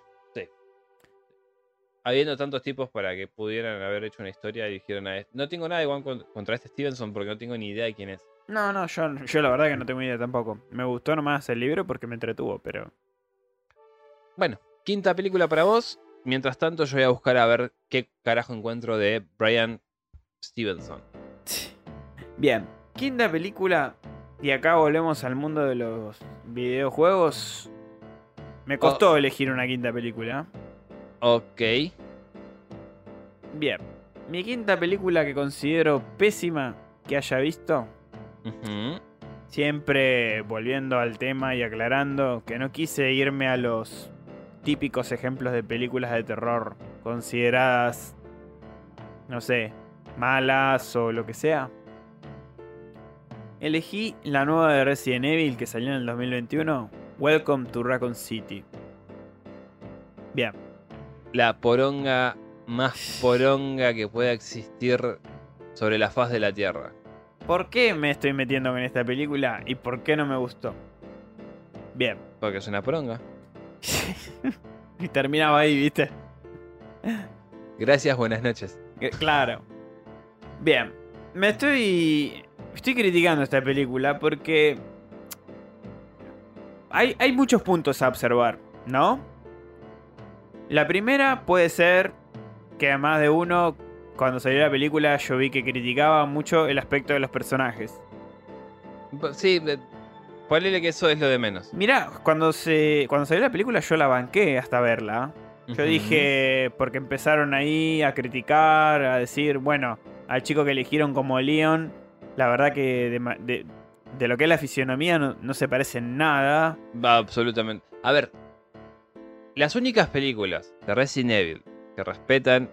Habiendo tantos tipos para que pudieran haber hecho una historia y dijeron a este. No tengo nada igual con- contra este Stevenson porque no tengo ni idea de quién es. No, no, yo, yo la verdad que no tengo idea tampoco. Me gustó nomás el libro porque me entretuvo, pero. Bueno, quinta película para vos. Mientras tanto, yo voy a buscar a ver qué carajo encuentro de Brian Stevenson. Bien, quinta película. Y acá volvemos al mundo de los videojuegos. Me costó elegir una quinta película. Ok. Bien, mi quinta película que considero pésima que haya visto. Siempre volviendo al tema y aclarando que no quise irme a los típicos ejemplos de películas de terror consideradas, no sé, malas o lo que sea. Elegí la nueva de Resident Evil que salió en el 2021, Welcome to Raccoon City. Bien, La poronga más poronga que pueda existir sobre la faz de la Tierra. ¿por qué me estoy metiendo con esta película y por qué no me gustó? Bien, Porque es una poronga. y terminaba ahí, ¿viste? Gracias, buenas noches. Que- Claro. Bien. Me estoy. Estoy criticando esta película porque. Hay, hay muchos puntos a observar, ¿no? La primera puede ser que además de uno, cuando salió la película, yo vi que criticaba mucho el aspecto de los personajes. Sí, ponele que eso es lo de menos. Mira, cuando se. Cuando salió la película yo la banqué hasta verla. Yo dije, porque empezaron ahí a criticar, a decir, bueno, al chico que eligieron como Leon, la verdad que de, ma- de- de lo que es la fisionomía no, no se parece en nada. Va, absolutamente. A ver, las únicas películas de Resident Evil que respetan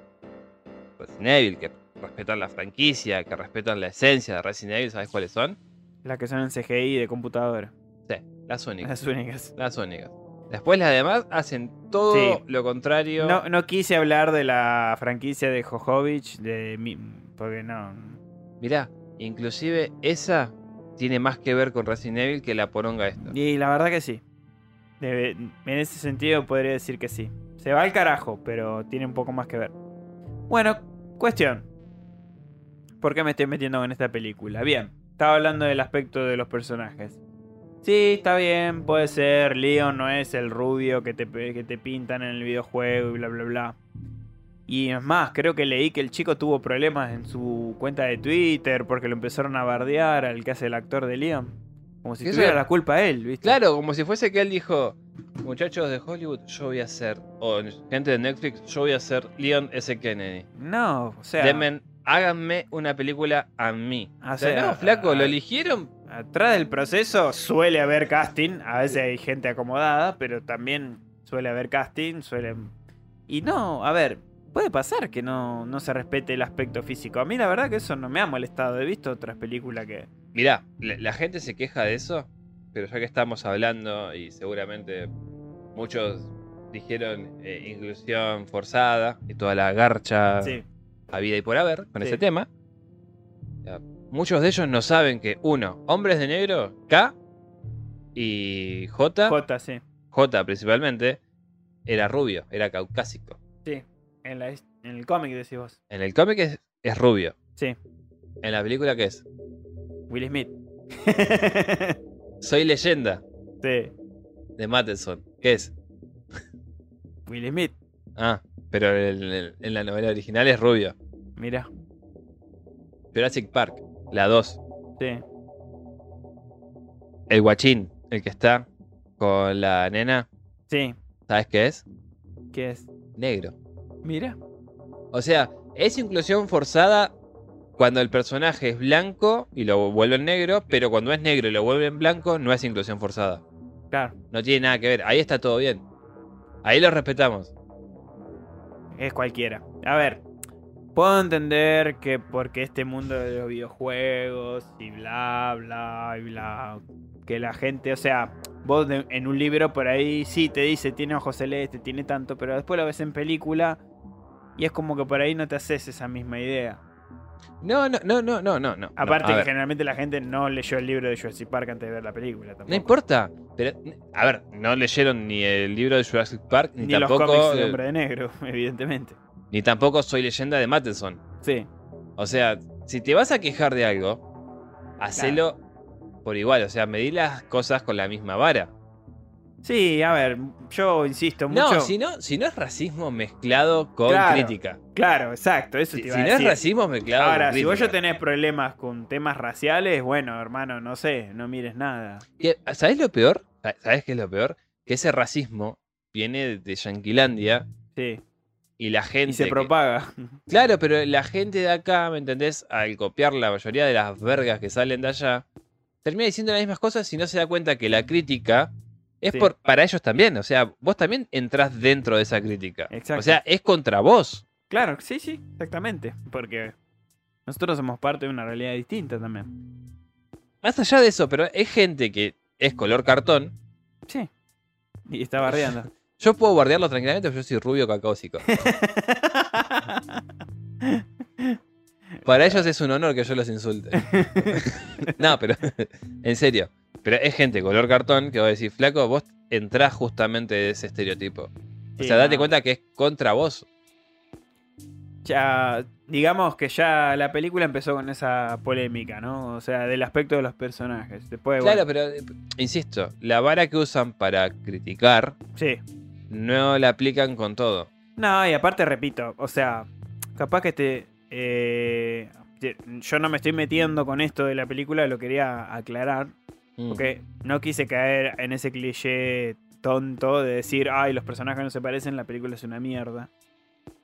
Resident Evil, que respetan la franquicia, que respetan la esencia de Resident Evil, ¿sabes cuáles son? Las que son en CGI de computadora. Sí, las únicas. Las únicas. Las únicas. Después las demás hacen todo Sí. lo contrario. No, no quise hablar de la franquicia de Jojovic, de mi- porque no. Mirá, inclusive esa tiene más que ver con Resident Evil que la poronga esta. Y la verdad que sí. En ese sentido podría decir que sí. Se va al carajo, pero tiene un poco más que ver. Bueno, cuestión. ¿Por qué me estoy metiendo en esta película? Bien, estaba hablando del aspecto de los personajes. Sí, está bien, puede ser. Leon no es el rubio que te, que te pintan en el videojuego y bla, bla, bla. Y es más, creo que leí que el chico tuvo problemas en su cuenta de Twitter porque lo empezaron a bardear al que hace el actor de Leon. Como si tuviera la culpa él, ¿viste? Claro, como si fuese que él dijo, muchachos de Hollywood, yo voy a ser, o gente de Netflix, yo voy a ser Leon S. Kennedy. No, o sea, Denme- háganme una película a mí. O O sea, sea, no, flaco, a- lo eligieron. atrás del proceso suele haber casting. A veces hay gente acomodada, pero también suele haber casting. Suele... Y no, a ver, puede pasar que no, no se respete el aspecto físico. A mí la verdad que eso no me ha molestado. He visto otras películas que... Mirá, la, la gente se queja de eso, pero ya que estamos hablando y seguramente muchos dijeron eh, inclusión forzada y toda la garcha Sí, a vida y por haber con Sí. ese tema. Ya, Muchos de ellos no saben que, uno, hombres de negro, K y J, J, sí. J principalmente, era rubio, era caucásico. Sí, en, la, en el cómic decís vos. En el cómic es, es rubio. Sí, En la película, ¿qué es? Will Smith. Soy leyenda sí, de Matheson. ¿Qué es? Will Smith. Ah, pero en, la novela original es rubio. Mira, Jurassic Park, la 2. sí. El guachín, el que está con la nena, Sí, ¿sabes qué es? ¿qué es? Negro. Mira. O sea, es inclusión forzada cuando el personaje es blanco y lo vuelven negro, pero cuando es negro y lo vuelven blanco, no es inclusión forzada. Claro, No tiene nada que ver. Ahí está todo bien. Ahí lo respetamos. es cualquiera. A ver, puedo entender que porque este mundo de los videojuegos y bla, bla, y bla, que la gente, o sea, vos de- en un libro por ahí sí te dice tiene ojos celeste, tiene tanto, pero después lo ves en película y es como que por ahí no te haces esa misma idea. No, no, no, no, no, no. no. Aparte a que generalmente la gente no leyó el libro de Jurassic Park antes de ver la película. Tampoco. No importa. Pero, a ver, no leyeron ni el libro de Jurassic Park, ni, Ni los tampoco. cómics de Hombre de Negro, evidentemente. ni tampoco soy leyenda de Matheson. Sí, O sea, si te vas a quejar de algo, hacelo por igual. O sea, medí las cosas con la misma vara. Sí, a ver, yo insisto mucho. No, si no, si no es racismo mezclado con Claro. crítica. Claro, exacto, eso Si, te iba si a no es decir. racismo mezclado Ahora, con si vos crítica. ya tenés problemas con temas raciales, bueno, hermano, no sé, no mires nada. ¿Sabés lo peor? ¿Sabés qué es lo peor? Que ese racismo viene de Yanquilandia Sí, y la gente. y se que- propaga. Claro, pero la gente de acá, ¿me entendés? Al copiar la mayoría de las vergas que salen de allá, termina diciendo las mismas cosas y no se da cuenta que la crítica es Sí. por, para ellos también. O sea, vos también entrás dentro de esa crítica. Exacto. O sea, es contra vos. Claro, sí, sí, exactamente. Porque nosotros somos parte de una realidad distinta también. Más allá de eso, pero es gente que es color cartón. Sí. Y está bardeando. Yo puedo guardiarlo tranquilamente, pero yo soy rubio cacáusico. Para ellos es un honor que yo los insulte. no, pero en serio. Pero es gente color cartón que va a decir, flaco, vos entrás justamente de ese estereotipo. O sea, date no. cuenta que es contra vos. ya, digamos que ya la película empezó con esa polémica, ¿no? O sea, del aspecto de los personajes. Después, Claro, bueno, pero eh, insisto, la vara que usan para criticar sí. no la aplican con todo. No, y aparte repito, o sea, capaz que este. eh, yo no me estoy metiendo con esto de la película, lo quería aclarar. Mm. Porque no quise caer en ese cliché tonto de decir, ay, los personajes no se parecen, la película es una mierda.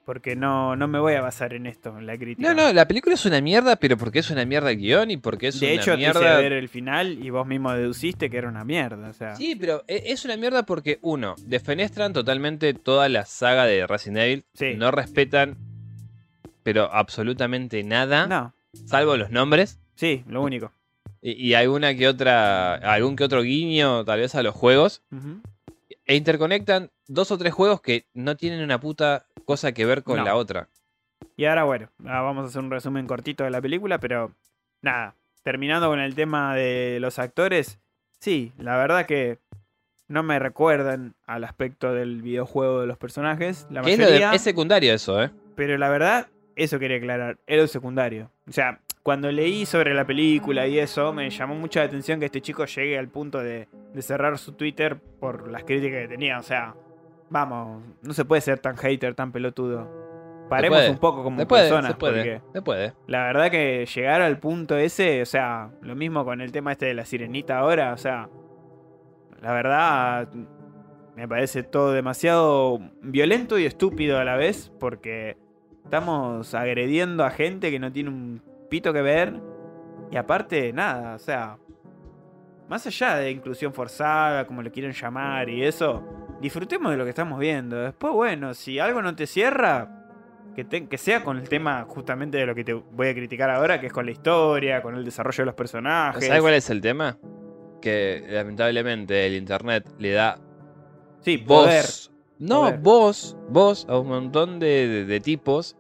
Porque no, no me voy a basar en esto, en la crítica. No, no, la película es una mierda, pero porque es una mierda el guion y porque es de una hecho, te hice mierda. ver el final y vos mismo deduciste que era una mierda. O sea, Sí, pero e- es una mierda porque, uno, defenestran totalmente toda la saga de Resident Evil. Sí. No respetan, pero absolutamente nada, no, salvo los nombres. sí, lo único. Y, y alguna que otra, algún que otro guiño, tal vez a los juegos. E interconectan dos o tres juegos que no tienen una puta cosa que ver con No. la otra. Y ahora, bueno, ah, vamos a hacer un resumen cortito de la película, pero nada, terminando con el tema de los actores, sí, la verdad que no me recuerdan al aspecto del videojuego de los personajes, la Que es, de- mayoría, es secundario eso, ¿eh? pero la verdad, eso quería aclarar, era un secundario. O sea, cuando leí sobre la película y eso, me llamó mucha la atención que este chico llegue al punto de, de cerrar su Twitter por las críticas que tenía, o sea, vamos, no se puede ser tan hater, tan pelotudo. Paremos puede, un poco como Se puede, personas, se puede, porque se puede. la verdad que llegar al punto ese, o sea, lo mismo con el tema este de la sirenita ahora, o sea, la verdad me parece todo demasiado violento y estúpido a la vez, porque estamos agrediendo a gente que no tiene un pito que ver, y aparte, nada, o sea, más allá de inclusión forzada, como le quieren llamar y eso, disfrutemos de lo que estamos viendo. Después, bueno, si algo no te cierra, que, te- que sea con el tema justamente de lo que te voy a criticar ahora, que es con la historia, con el desarrollo de los personajes. ¿Sabes cuál es el tema? Que lamentablemente el internet le da Sí, poder. voz. No, Joder. vos, vos, a un montón de, de- de tipos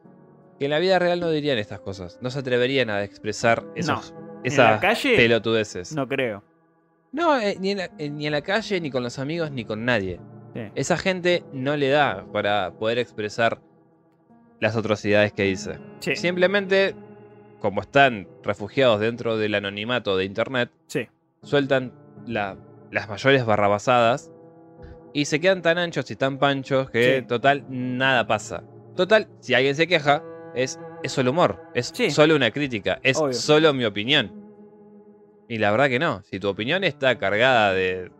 que en la vida real no dirían estas cosas. No se atreverían a expresar esos, ¿En la esas calle? pelotudeces. No creo. No, eh, ni, en la, eh, ni en la calle, ni con los amigos, ni con nadie. Sí. Esa gente no le da para poder expresar las atrocidades que dice. Sí. Simplemente, como están refugiados dentro del anonimato de internet, Sí. sueltan la- las mayores barrabasadas y se quedan tan anchos y tan panchos que, total, nada pasa. Total, si alguien se queja, es, es solo humor, es Sí. solo una crítica, es Obvio. solo mi opinión. Y la verdad que no, si tu opinión está cargada de,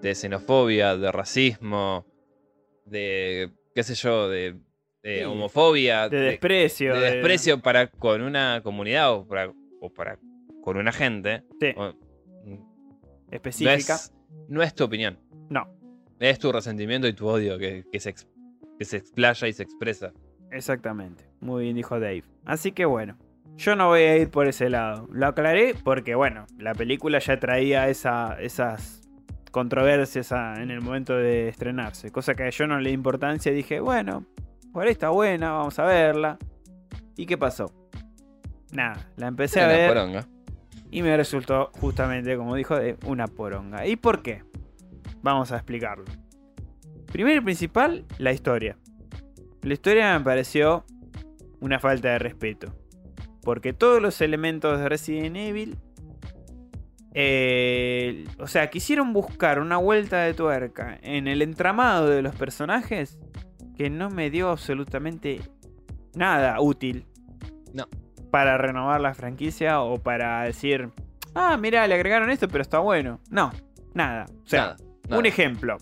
de xenofobia, de racismo, de, qué sé yo, de, de Sí. homofobia, De desprecio. de desprecio para con una comunidad o para, o para con una gente, Sí, o- no específica. es, no es tu opinión. No. Es tu resentimiento y tu odio que, que se, que se explaya y se expresa. Exactamente. Muy bien dijo Dave. Así que bueno. Yo no voy a ir por ese lado. Lo aclaré porque, bueno, la película ya traía esa- esas controversias a- en el momento de estrenarse. Cosa que yo no le di importancia. Dije, bueno, por ahí está buena, vamos a verla. ¿Y qué pasó? Nada, la empecé a ver. poronga. Y me resultó justamente, como dijo, de una poronga. ¿Y por qué? Vamos a explicarlo. Primero y principal, la historia. La historia me pareció una falta de respeto. Porque todos los elementos de Resident Evil... eh, o sea, quisieron buscar una vuelta de tuerca en el entramado de los personajes que no me dio absolutamente nada útil. No. Para renovar la franquicia o para decir, ah, mira, le agregaron esto, pero está bueno. No, nada. O sea, Nada, nada. un ejemplo.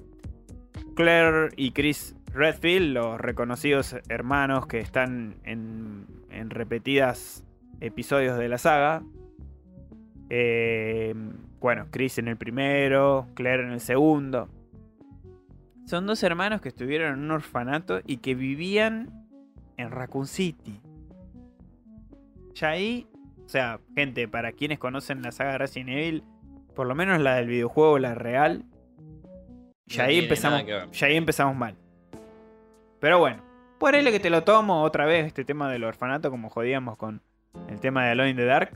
Claire y Chris Redfield, los reconocidos hermanos que están en, en repetidas episodios de la saga. Eh, bueno, Chris en el primero, Claire en el segundo. Son dos hermanos que estuvieron en un orfanato y que vivían en Raccoon City. Ya ahí, o sea, gente, para quienes conocen la saga Resident Evil, por lo menos la del videojuego, la real, ya No ahí empezamos, ya ahí empezamos mal. Pero bueno, por ahí que te lo tomo otra vez este tema del orfanato, como jodíamos con el tema de Alone in the Dark.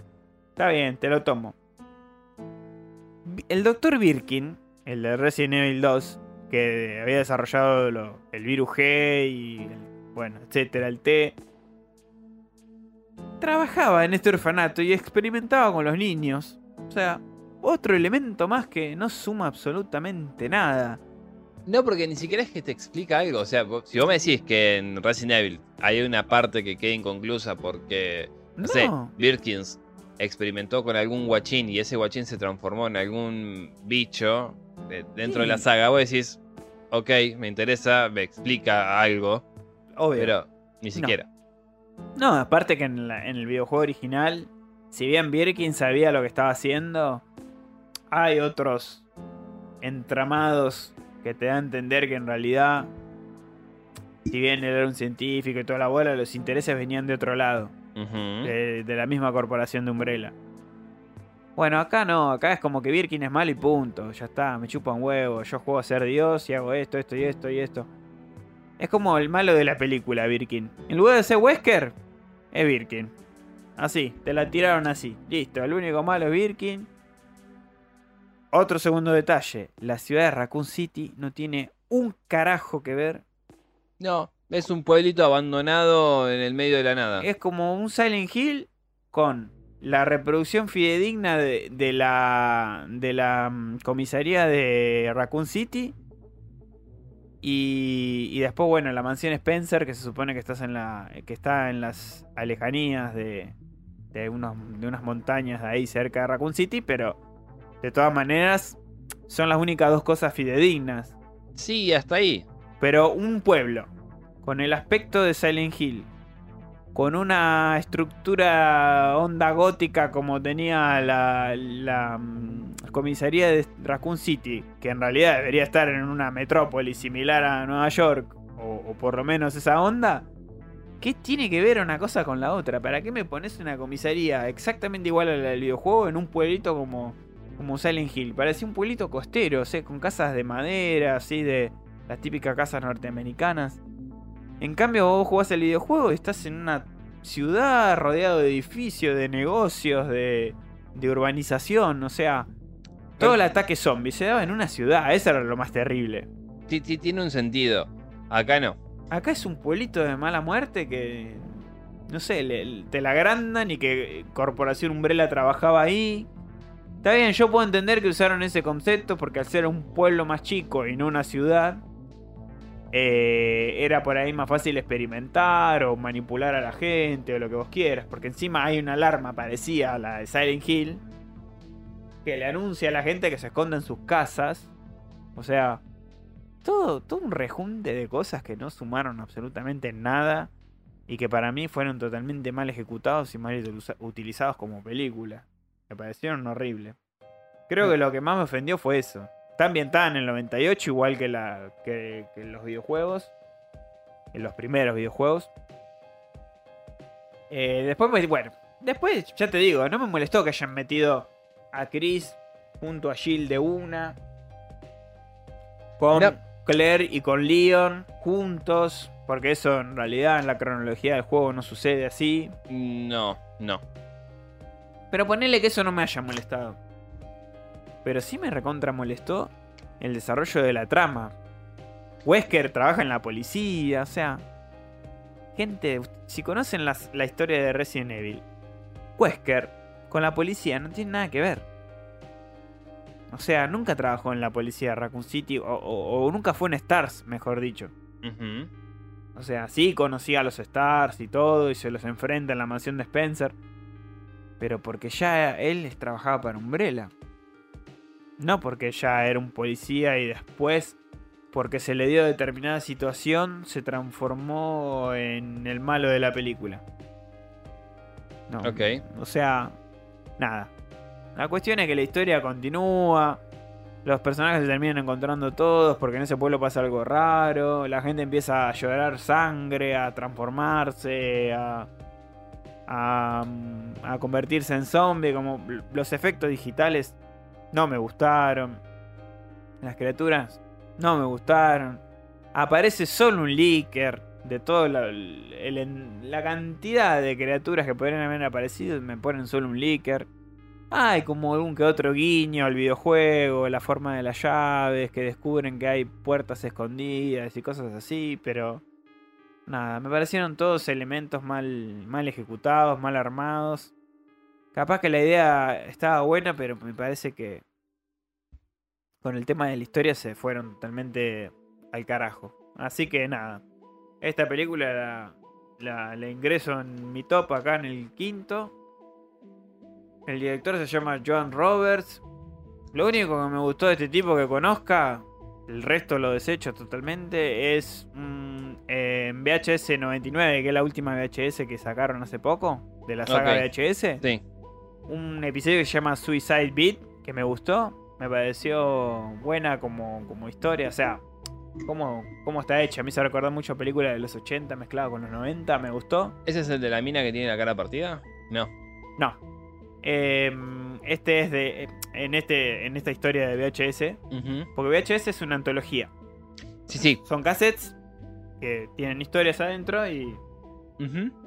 Está bien, te lo tomo. El Dr. Birkin, el de Resident Evil 2, que había desarrollado el virus G y, bueno, etcétera, el T, trabajaba en este orfanato y experimentaba con los niños. O sea, otro elemento más que no suma absolutamente nada. No, porque ni siquiera es que te explica algo. O sea, si vos me decís que en Resident Evil hay una parte que queda inconclusa porque, no, sé. Birkins experimentó con algún guachín y ese guachín se transformó en algún bicho de- dentro de la saga, vos decís, ok, me interesa, me explica algo, Obvio. pero ni siquiera. No, aparte que en, la- en el videojuego original, si bien Birkin sabía lo que estaba haciendo, hay otros entramados que te dan a entender que en realidad, si bien él era un científico y toda la bola, los intereses venían de otro lado, de la misma corporación de Umbrella. Bueno, acá no, acá es como que Birkin es malo y punto, ya está, me chupa un huevo, yo juego a ser Dios y hago esto, esto y esto y esto. Es como el malo de la película, Birkin. En lugar de ser Wesker, es Birkin. Así, te la tiraron así. Listo, el único malo es Birkin. Otro segundo detalle, la ciudad de Raccoon City no tiene un carajo que ver. No, es un pueblito abandonado en el medio de la nada. Es como un Silent Hill con la reproducción fidedigna de, de la, de la mm, comisaría de Raccoon City. Y, y después, bueno, la mansión Spencer, que se supone que, estás en la, que está en las alejanías de, de, unos, de unas montañas de ahí cerca de Raccoon City, pero de todas maneras son las únicas dos cosas fidedignas. Sí, hasta ahí. Pero un pueblo, con el aspecto de Silent Hill, con una estructura onda gótica como tenía la, la, mm, comisaría de Raccoon City, que en realidad debería estar en una metrópoli similar a Nueva York, o, o por lo menos esa onda. ¿Qué tiene que ver una cosa con la otra? ¿Para qué me pones una comisaría exactamente igual a la del videojuego en un pueblito como, como Silent Hill? Parecía un pueblito costero, sea, con casas de madera, así de, las típicas casas norteamericanas. En cambio, vos jugás el videojuego y estás en una ciudad rodeado de edificios, de negocios, de, de urbanización, o sea, todo el ataque zombie se daba en una ciudad, eso era lo más terrible. Ti- ti- Tiene un sentido. Acá no. Acá es un pueblito de mala muerte que. No sé, le- te la agrandan y que Corporación Umbrella trabajaba ahí. Está bien, yo puedo entender que usaron ese concepto porque al ser un pueblo más chico y no una ciudad, eh, era por ahí más fácil experimentar o manipular a la gente o lo que vos quieras. Porque encima hay una alarma parecida a la de Silent Hill que le anuncia a la gente que se esconda en sus casas. O sea, todo, todo un rejunte de cosas que no sumaron absolutamente nada y que para mí fueron totalmente mal ejecutados y mal utiliza- utilizados como película. Me parecieron horribles. Creo que lo que más me ofendió fue eso. Está ambientada en el 98 igual que, la, que, que en los videojuegos. En los primeros videojuegos. Eh, después, me- bueno, después ya te digo, no me molestó que hayan metido a Chris junto a Jill de una. Con Mirá. Claire y con Leon juntos. Porque eso en realidad en la cronología del juego no sucede así. No, no. Pero ponele que eso no me haya molestado. Pero sí me recontra molestó el desarrollo de la trama. Wesker trabaja en la policía, o sea. Gente, si conocen las- la historia de Resident Evil, Wesker con la policía no tiene nada que ver. O sea, nunca trabajó en la policía de Raccoon City, o, o- o nunca fue en Stars, mejor dicho. O sea, sí conocía a los Stars y todo, y se los enfrenta en la mansión de Spencer. Pero porque ya él les trabajaba para Umbrella. No porque ya era un policía y después, porque se le dio determinada situación, se transformó en el malo de la película. No. Ok. O sea, nada. La cuestión es que la historia continúa. Los personajes se terminan encontrando todos porque en ese pueblo pasa algo raro. La gente empieza a llorar sangre, a transformarse, a, a, convertirse en zombie. Como los efectos digitales no me gustaron. Las criaturas no me gustaron. Aparece solo un leaker de toda la, la cantidad de criaturas que podrían haber aparecido. Me ponen solo un leaker. Hay como algún que otro guiño al videojuego, la forma de las llaves, que descubren que hay puertas escondidas y cosas así, pero nada, me parecieron todos elementos mal, mal ejecutados, mal armados. Capaz que la idea estaba buena, pero me parece que con el tema de la historia se fueron totalmente al carajo. Así que nada, esta película la, la- la ingreso en mi top acá en el quinto. El director se llama Joan Roberts. Lo único que me gustó de este tipo que conozca, el resto lo desecho totalmente, es mm, eh, VHS 99, que es la última VHS que sacaron hace poco, de la saga Ok. VHS. Sí. Un episodio que se llama Suicide Beat, que me gustó. Me pareció buena como, como historia, o sea, cómo, cómo está hecha. A mí se recordó mucho a películas de los 80 mezclado con los 90, me gustó. ¿Ese es el de la mina que tiene la cara partida? No. No. Em, este es de. En, este, en esta historia de VHS. Porque VHS es una antología. Sí, sí. Son cassettes que tienen historias adentro y.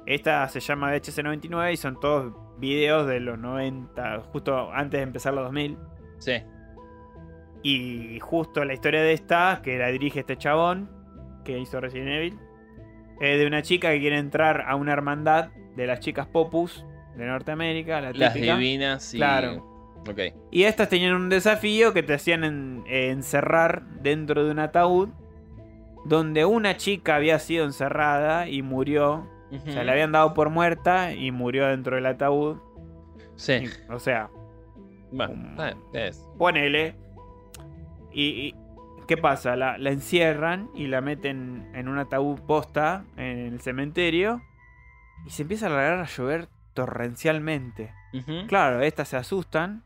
Esta se llama VHS 99 y son todos videos de los 90, justo antes de empezar los 2000. Sí. Y justo la historia de esta, que la dirige este chabón, que hizo Resident Evil, es de una chica que quiere entrar a una hermandad de las chicas Popus de Norteamérica, la Las divinas y. Claro. Ok. Y estas tenían un desafío que te hacían en- eh, encerrar dentro de un ataúd donde una chica había sido encerrada y murió. O sea, le habían dado por muerta y murió dentro del ataúd. Sí. Y- o sea, Bueno, Um, es. ponele. Y, y- ¿qué pasa? La, la encierran y la meten en un ataúd posta en el cementerio. Y se empieza a largar a llover torrencialmente. Claro, estas se asustan.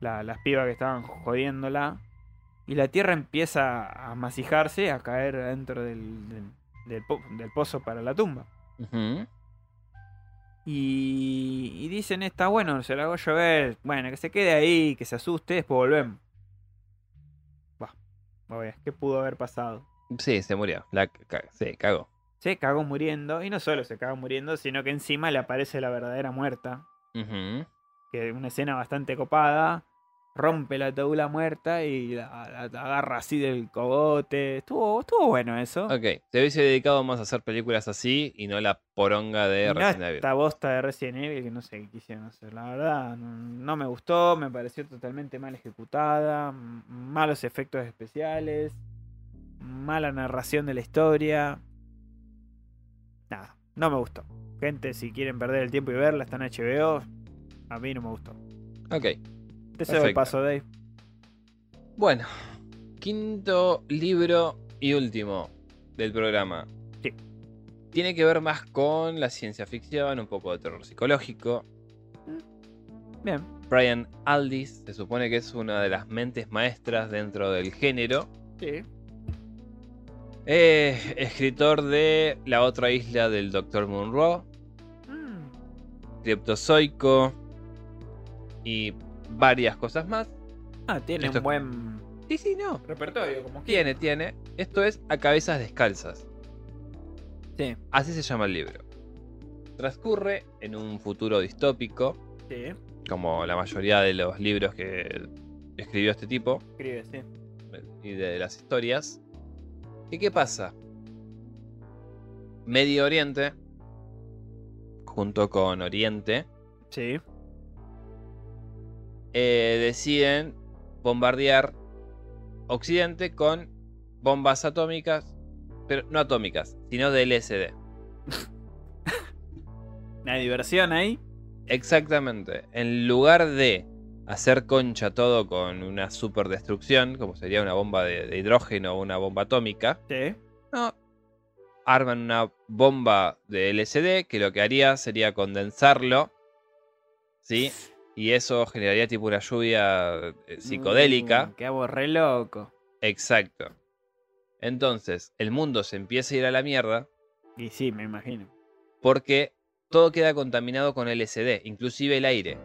la- las pibas que estaban jodiéndola. Y la tierra empieza a masijarse, a caer dentro del, del, del po- del pozo para la tumba. Y, y dicen esta, bueno, se la hago llover. Bueno, que se quede ahí, que se asuste, después volvemos. Bah, ¿qué pudo haber pasado? Sí, se murió. La, sí, cagó. Se cagó muriendo. Y no solo se cagó muriendo, sino que encima le aparece la verdadera muerta. Que es una escena bastante copada. Rompe la taula muerta y la, la- la agarra así del cogote. Estuvo, estuvo bueno eso. Ok, te hubiese dedicado más a hacer películas así y no la poronga de no Resident Evil. esta bosta de Resident Evil que no sé qué quisieron hacer. La verdad, no, me gustó, me pareció totalmente mal ejecutada, malos efectos especiales, mala narración de la historia. Nada, no me gustó. Gente, si quieren perder el tiempo y verla, está en HBO. A mí no me gustó. Ok, Te cedo el paso, Dave. bueno. Quinto libro y último del programa. Sí. Tiene que ver más con la ciencia ficción, un poco de terror psicológico. Bien. Brian Aldiss se supone que es una de las mentes maestras dentro del género. Sí. Eh, escritor de La otra isla del Dr. Monroe, Mm. Cryptozoico y varias cosas más. Ah, tiene Esto- un buen Sí, sí, no. repertorio, como Tiene, tiene. Esto es A Cabezas Descalzas. Sí, Así se llama el libro. Transcurre en un futuro distópico, sí. como la mayoría de los libros que escribió este tipo Escribe, sí. y de las historias. ¿Y qué pasa? Medio Oriente, junto con Oriente, Sí. eh, deciden bombardear Occidente con bombas atómicas, pero no atómicas, sino de LSD. Una diversión ahí. Exactamente. En lugar de hacer concha todo con una superdestrucción, como sería una bomba de, de hidrógeno o una bomba atómica, Sí. no. Arman una bomba de LSD que lo que haría sería condensarlo, ¿sí? Y eso generaría tipo una lluvia eh, psicodélica. Uh, qué re loco. Exacto. Entonces, el mundo se empieza a ir a la mierda Y sí, me imagino. porque todo queda contaminado con LSD, inclusive el aire,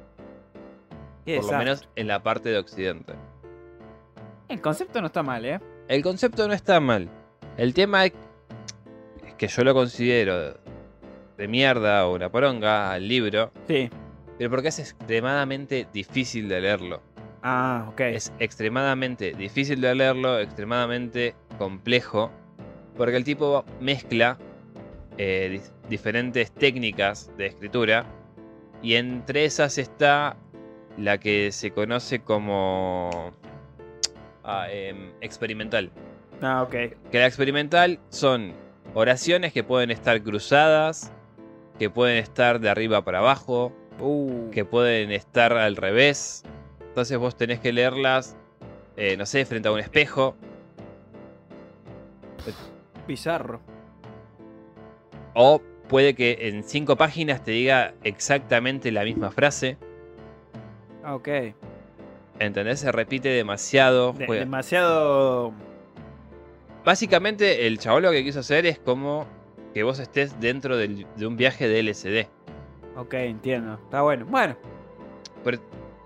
Por lo menos en la parte de Occidente. El concepto no está mal, ¿eh? El concepto no está mal. El tema es que yo lo considero de mierda o una poronga al libro, Sí. pero porque es extremadamente difícil de leerlo. Ah, ok. Es extremadamente difícil de leerlo, extremadamente complejo, porque el tipo mezcla eh, diferentes técnicas de escritura y entre esas está la que se conoce como ah, em, experimental. Ah, ok. Que la experimental son oraciones que pueden estar cruzadas, que pueden estar de arriba para abajo, Uh, que pueden estar al revés. Entonces vos tenés que leerlas, eh, no sé, frente a un espejo. bizarro. O puede que en cinco páginas te diga exactamente la misma frase. Ah, ok. ¿Entendés? Se repite demasiado. De- juega- demasiado. Básicamente el chabón lo que quiso hacer es como que vos estés dentro del- de un viaje de LSD. Ok, entiendo. Está bueno. Bueno, Pero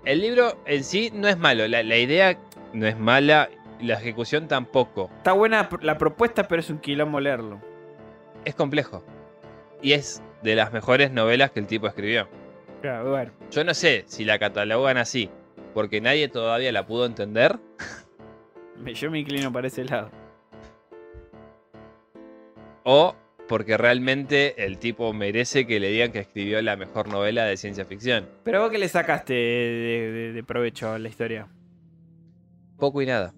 el libro en sí no es malo. La, la idea no es mala. La ejecución tampoco. está buena la propuesta, pero es un quilombo leerlo. Es complejo. Y es de las mejores novelas que el tipo escribió. Claro, bueno. Yo no sé si la catalogan así. Porque nadie todavía la pudo entender. Yo me inclino para ese lado. O porque realmente el tipo merece que le digan que escribió la mejor novela de ciencia ficción. Pero vos que le sacaste de, de- de provecho a la historia. Poco y nada.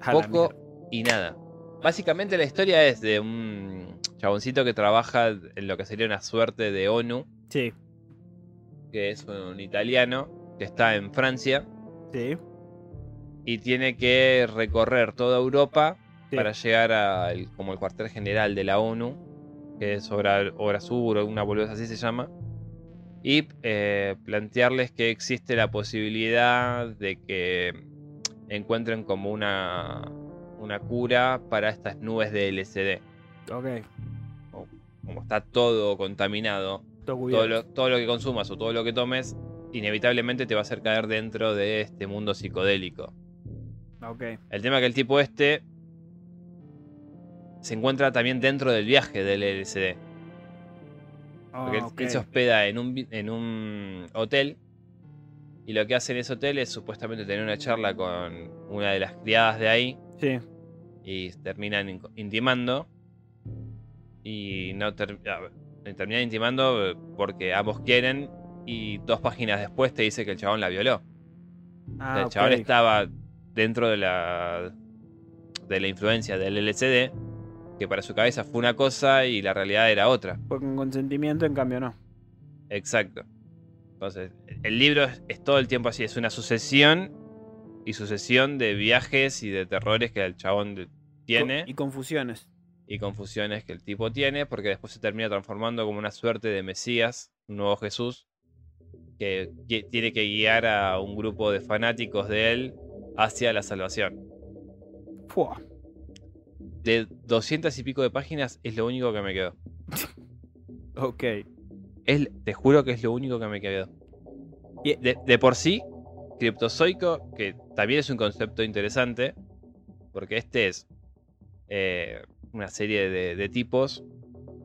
A Poco y nada. Básicamente la historia es de un chaboncito que trabaja en lo que sería una suerte de ONU, Sí, que es un italiano que está en Francia sí. y tiene que recorrer toda Europa sí. para llegar al como el cuartel general de la ONU, que es Obra, Obra Sur o una boludez así se llama, y eh, plantearles que existe la posibilidad de que encuentren como una, una cura para estas nubes de LSD. Ok. Como está todo contaminado, Todo lo, todo lo que consumas o todo lo que tomes, inevitablemente te va a hacer caer dentro de este mundo psicodélico. Ok. El tema es que el tipo este se encuentra también dentro del viaje del LSD. Porque él- se hospeda en un, en un hotel. Y lo que hace en ese hotel es supuestamente tener una charla con una de las criadas de ahí. Sí. Y terminan in- intimando. Y no ter- a ver, terminan intimando eh, porque ambos quieren. Y dos páginas después te dice que el chabón la violó. Ah, el chabón estaba dentro de la, de la influencia del LCD. Que para su cabeza fue una cosa y la realidad era otra. Con consentimiento, en cambio no. Exacto. Entonces, el libro es, es todo el tiempo así, es una sucesión y sucesión de viajes y de terrores que el chabón tiene Y confusiones. Y confusiones que el tipo tiene, porque después se termina transformando como una suerte de Mesías, un nuevo Jesús, que, tiene que guiar a un grupo de fanáticos de él hacia la salvación. Fua. De 200 y pico de páginas es lo único que me quedó. Ok. Es- te juro que es lo único que me quedó. De, de por sí, criptozoico, que también es un concepto interesante, porque este es eh, una serie de, de tipos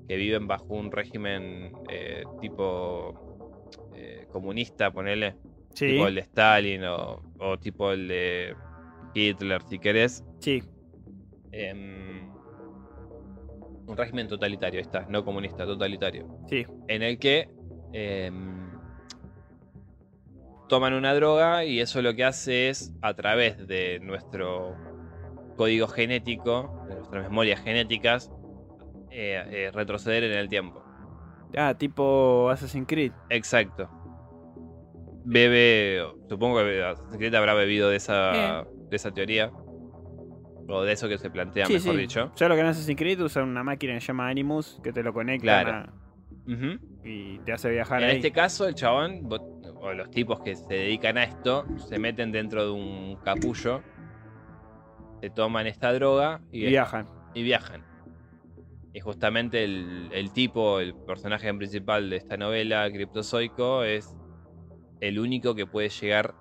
que viven bajo un régimen eh, tipo eh, comunista, ponele, Sí. tipo el de Stalin o, o tipo el de Hitler, si querés. Sí. Em, un régimen totalitario, ahí está, no comunista, totalitario Sí. en el que em, toman una droga y eso lo que hace es, a través de nuestro código genético, de nuestras memorias genéticas, eh, eh, retroceder en el tiempo. Ah, tipo Assassin's Creed. Exacto. Bebe, supongo que Assassin's Creed habrá bebido de esa, de esa teoría. O de eso que se plantea, sí, mejor sí. dicho. Ya lo que en Assassin's Creed usan una máquina que se llama Animus que te lo conecta Claro. Y te hace viajar En ahí. este caso, el chabón, o los tipos que se dedican a esto, se meten dentro de un capullo, se toman esta droga y, viajan. y viajan. Y justamente el, el tipo, el personaje principal de esta novela, Criptozoico, es el único que puede llegar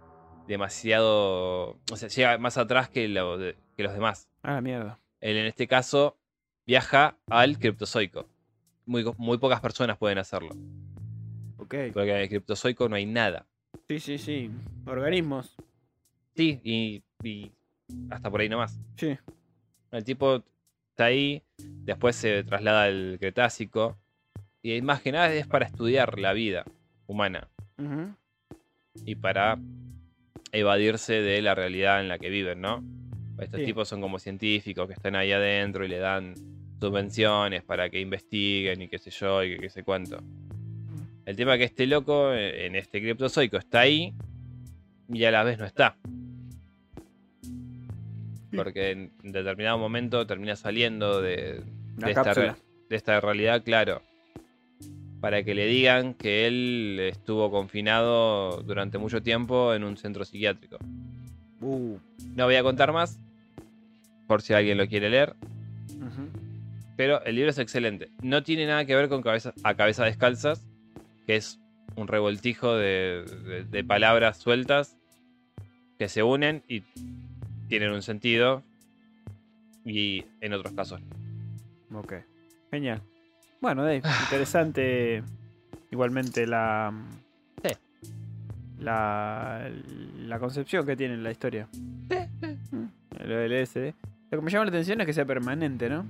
demasiado. O sea, llega más atrás que, lo de- que los demás. Ah, mierda. Él en este caso viaja al Criptozoico. Muy, muy pocas personas pueden hacerlo. Ok. Porque en el Criptozoico no hay nada. Sí, sí, sí. Organismos. Sí, y, y hasta por ahí nomás. Sí. El tipo está ahí, después se traslada al Cretácico. Y más que nada es para estudiar la vida humana y para evadirse de la realidad en la que viven, ¿no? Estos Sí. tipos son como científicos que están ahí adentro y le dan subvenciones para que investiguen y qué sé yo y que qué sé cuánto. El tema es que este loco eh, en este criptozoico está ahí y a la vez no está. Porque en determinado momento termina saliendo de, esta, cápsula. re- de esta realidad, claro. Para que le digan que él estuvo confinado durante mucho tiempo en un centro psiquiátrico. Uh. No voy a contar más, por si alguien lo quiere leer. Pero el libro es excelente. No tiene nada que ver con cabeza, a cabeza descalzas, que es un revoltijo de, de- de palabras sueltas que se unen y tienen un sentido. Y en otros casos. Ok. Genial. Bueno, Dave, interesante igualmente la. Sí. La, la concepción que tiene la historia. Mm, Lo del LSD. Lo que me llama la atención es que sea permanente, ¿no?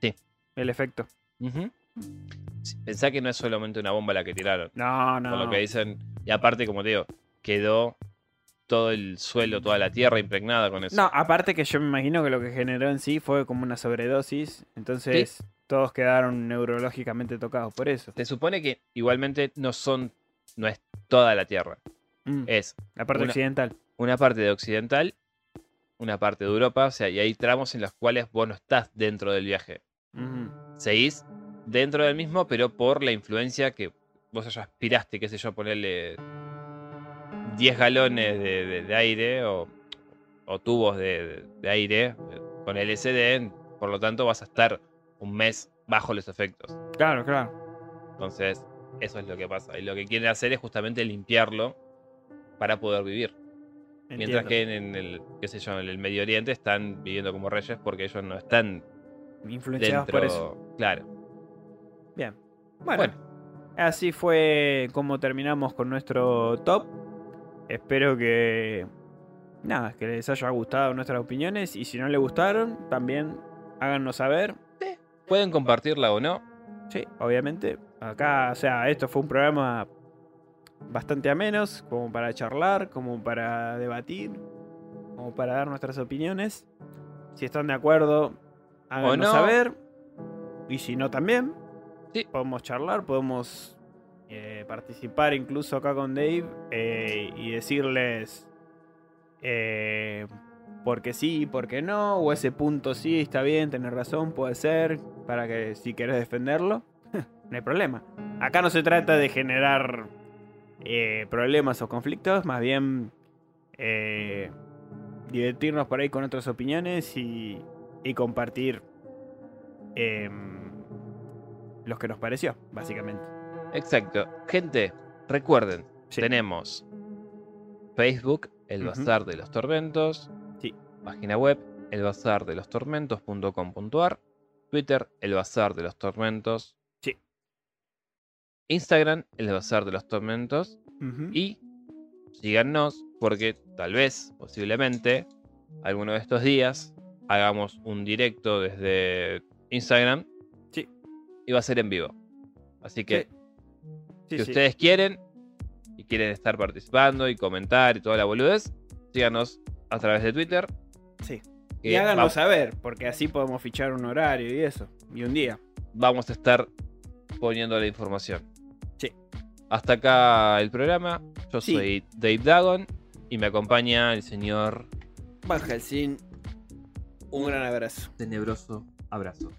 Sí. El efecto. Sí, Pensá que no es solamente una bomba la que tiraron. No, no. Por lo que dicen. Y aparte, como te digo, quedó todo el suelo, toda la tierra impregnada con eso. No, aparte que yo me imagino que lo que generó en sí fue como una sobredosis. Entonces todos quedaron neurológicamente tocados por eso. Se supone que igualmente no son. No es toda la tierra. Mm, Es la parte una- occidental. una parte de Occidental, una parte de Europa, o sea, y hay tramos en los cuales vos no estás dentro del viaje. Ujú. Seguís dentro del mismo, pero por la influencia que vos aspiraste, qué sé yo, ponerle 10 galones de, de- de aire o, o tubos de, de aire eh, con LSD, por lo tanto vas a estar un mes bajo los efectos. Claro, claro. Entonces, eso es lo que pasa. Y lo que quieren hacer es justamente limpiarlo para poder vivir. Mientras que en, en el, qué sé yo, en el Medio Oriente están viviendo como reyes porque ellos no están influenciados por eso. dentro. Claro. Bien. Bueno, Bueno, así fue como terminamos con nuestro top. Espero que. Nada, que les haya gustado nuestras opiniones. Y si no les gustaron, también háganos saber. pueden compartirla o no. Sí, obviamente. Acá, o sea, esto fue un programa bastante a menos, como para charlar, como para debatir, como para dar nuestras opiniones. Si están de acuerdo, háganos no. saber. Y si no, también. Sí. Podemos charlar, podemos eh, participar incluso acá con Dave eh, y decirles eh, porque sí, porque no, o ese punto sí, está bien, tenés razón, puede ser, para que si querés defenderlo, no hay problema. Acá no se trata de generar problemas o conflictos, más bien divertirnos por ahí con otras opiniones y, y compartir em, los que nos pareció, básicamente. Exacto. Gente, recuerden, Sí. tenemos Facebook, El. Bazar de los Tormentos. Sí. Página web, elbazardelostormentos.com.ar. Twitter, El Bazar de los Tormentos. Sí. Instagram, El Bazar de los Tormentos. Y síganos porque tal vez, posiblemente, alguno de estos días hagamos un directo desde Instagram. Sí. Y va a ser en vivo. Así que Sí, si sí. ustedes quieren y quieren estar participando y comentar y toda la boludez, síganos a través de Twitter. Sí. que Y háganos va- saber, porque así podemos fichar un horario y eso. Y un día. vamos a estar poniendo la información. Sí. Hasta acá el programa. Yo Sí. soy Dave Dagon y me acompaña el señor Van Helsing, un gran abrazo. Tenebroso. Abrazo.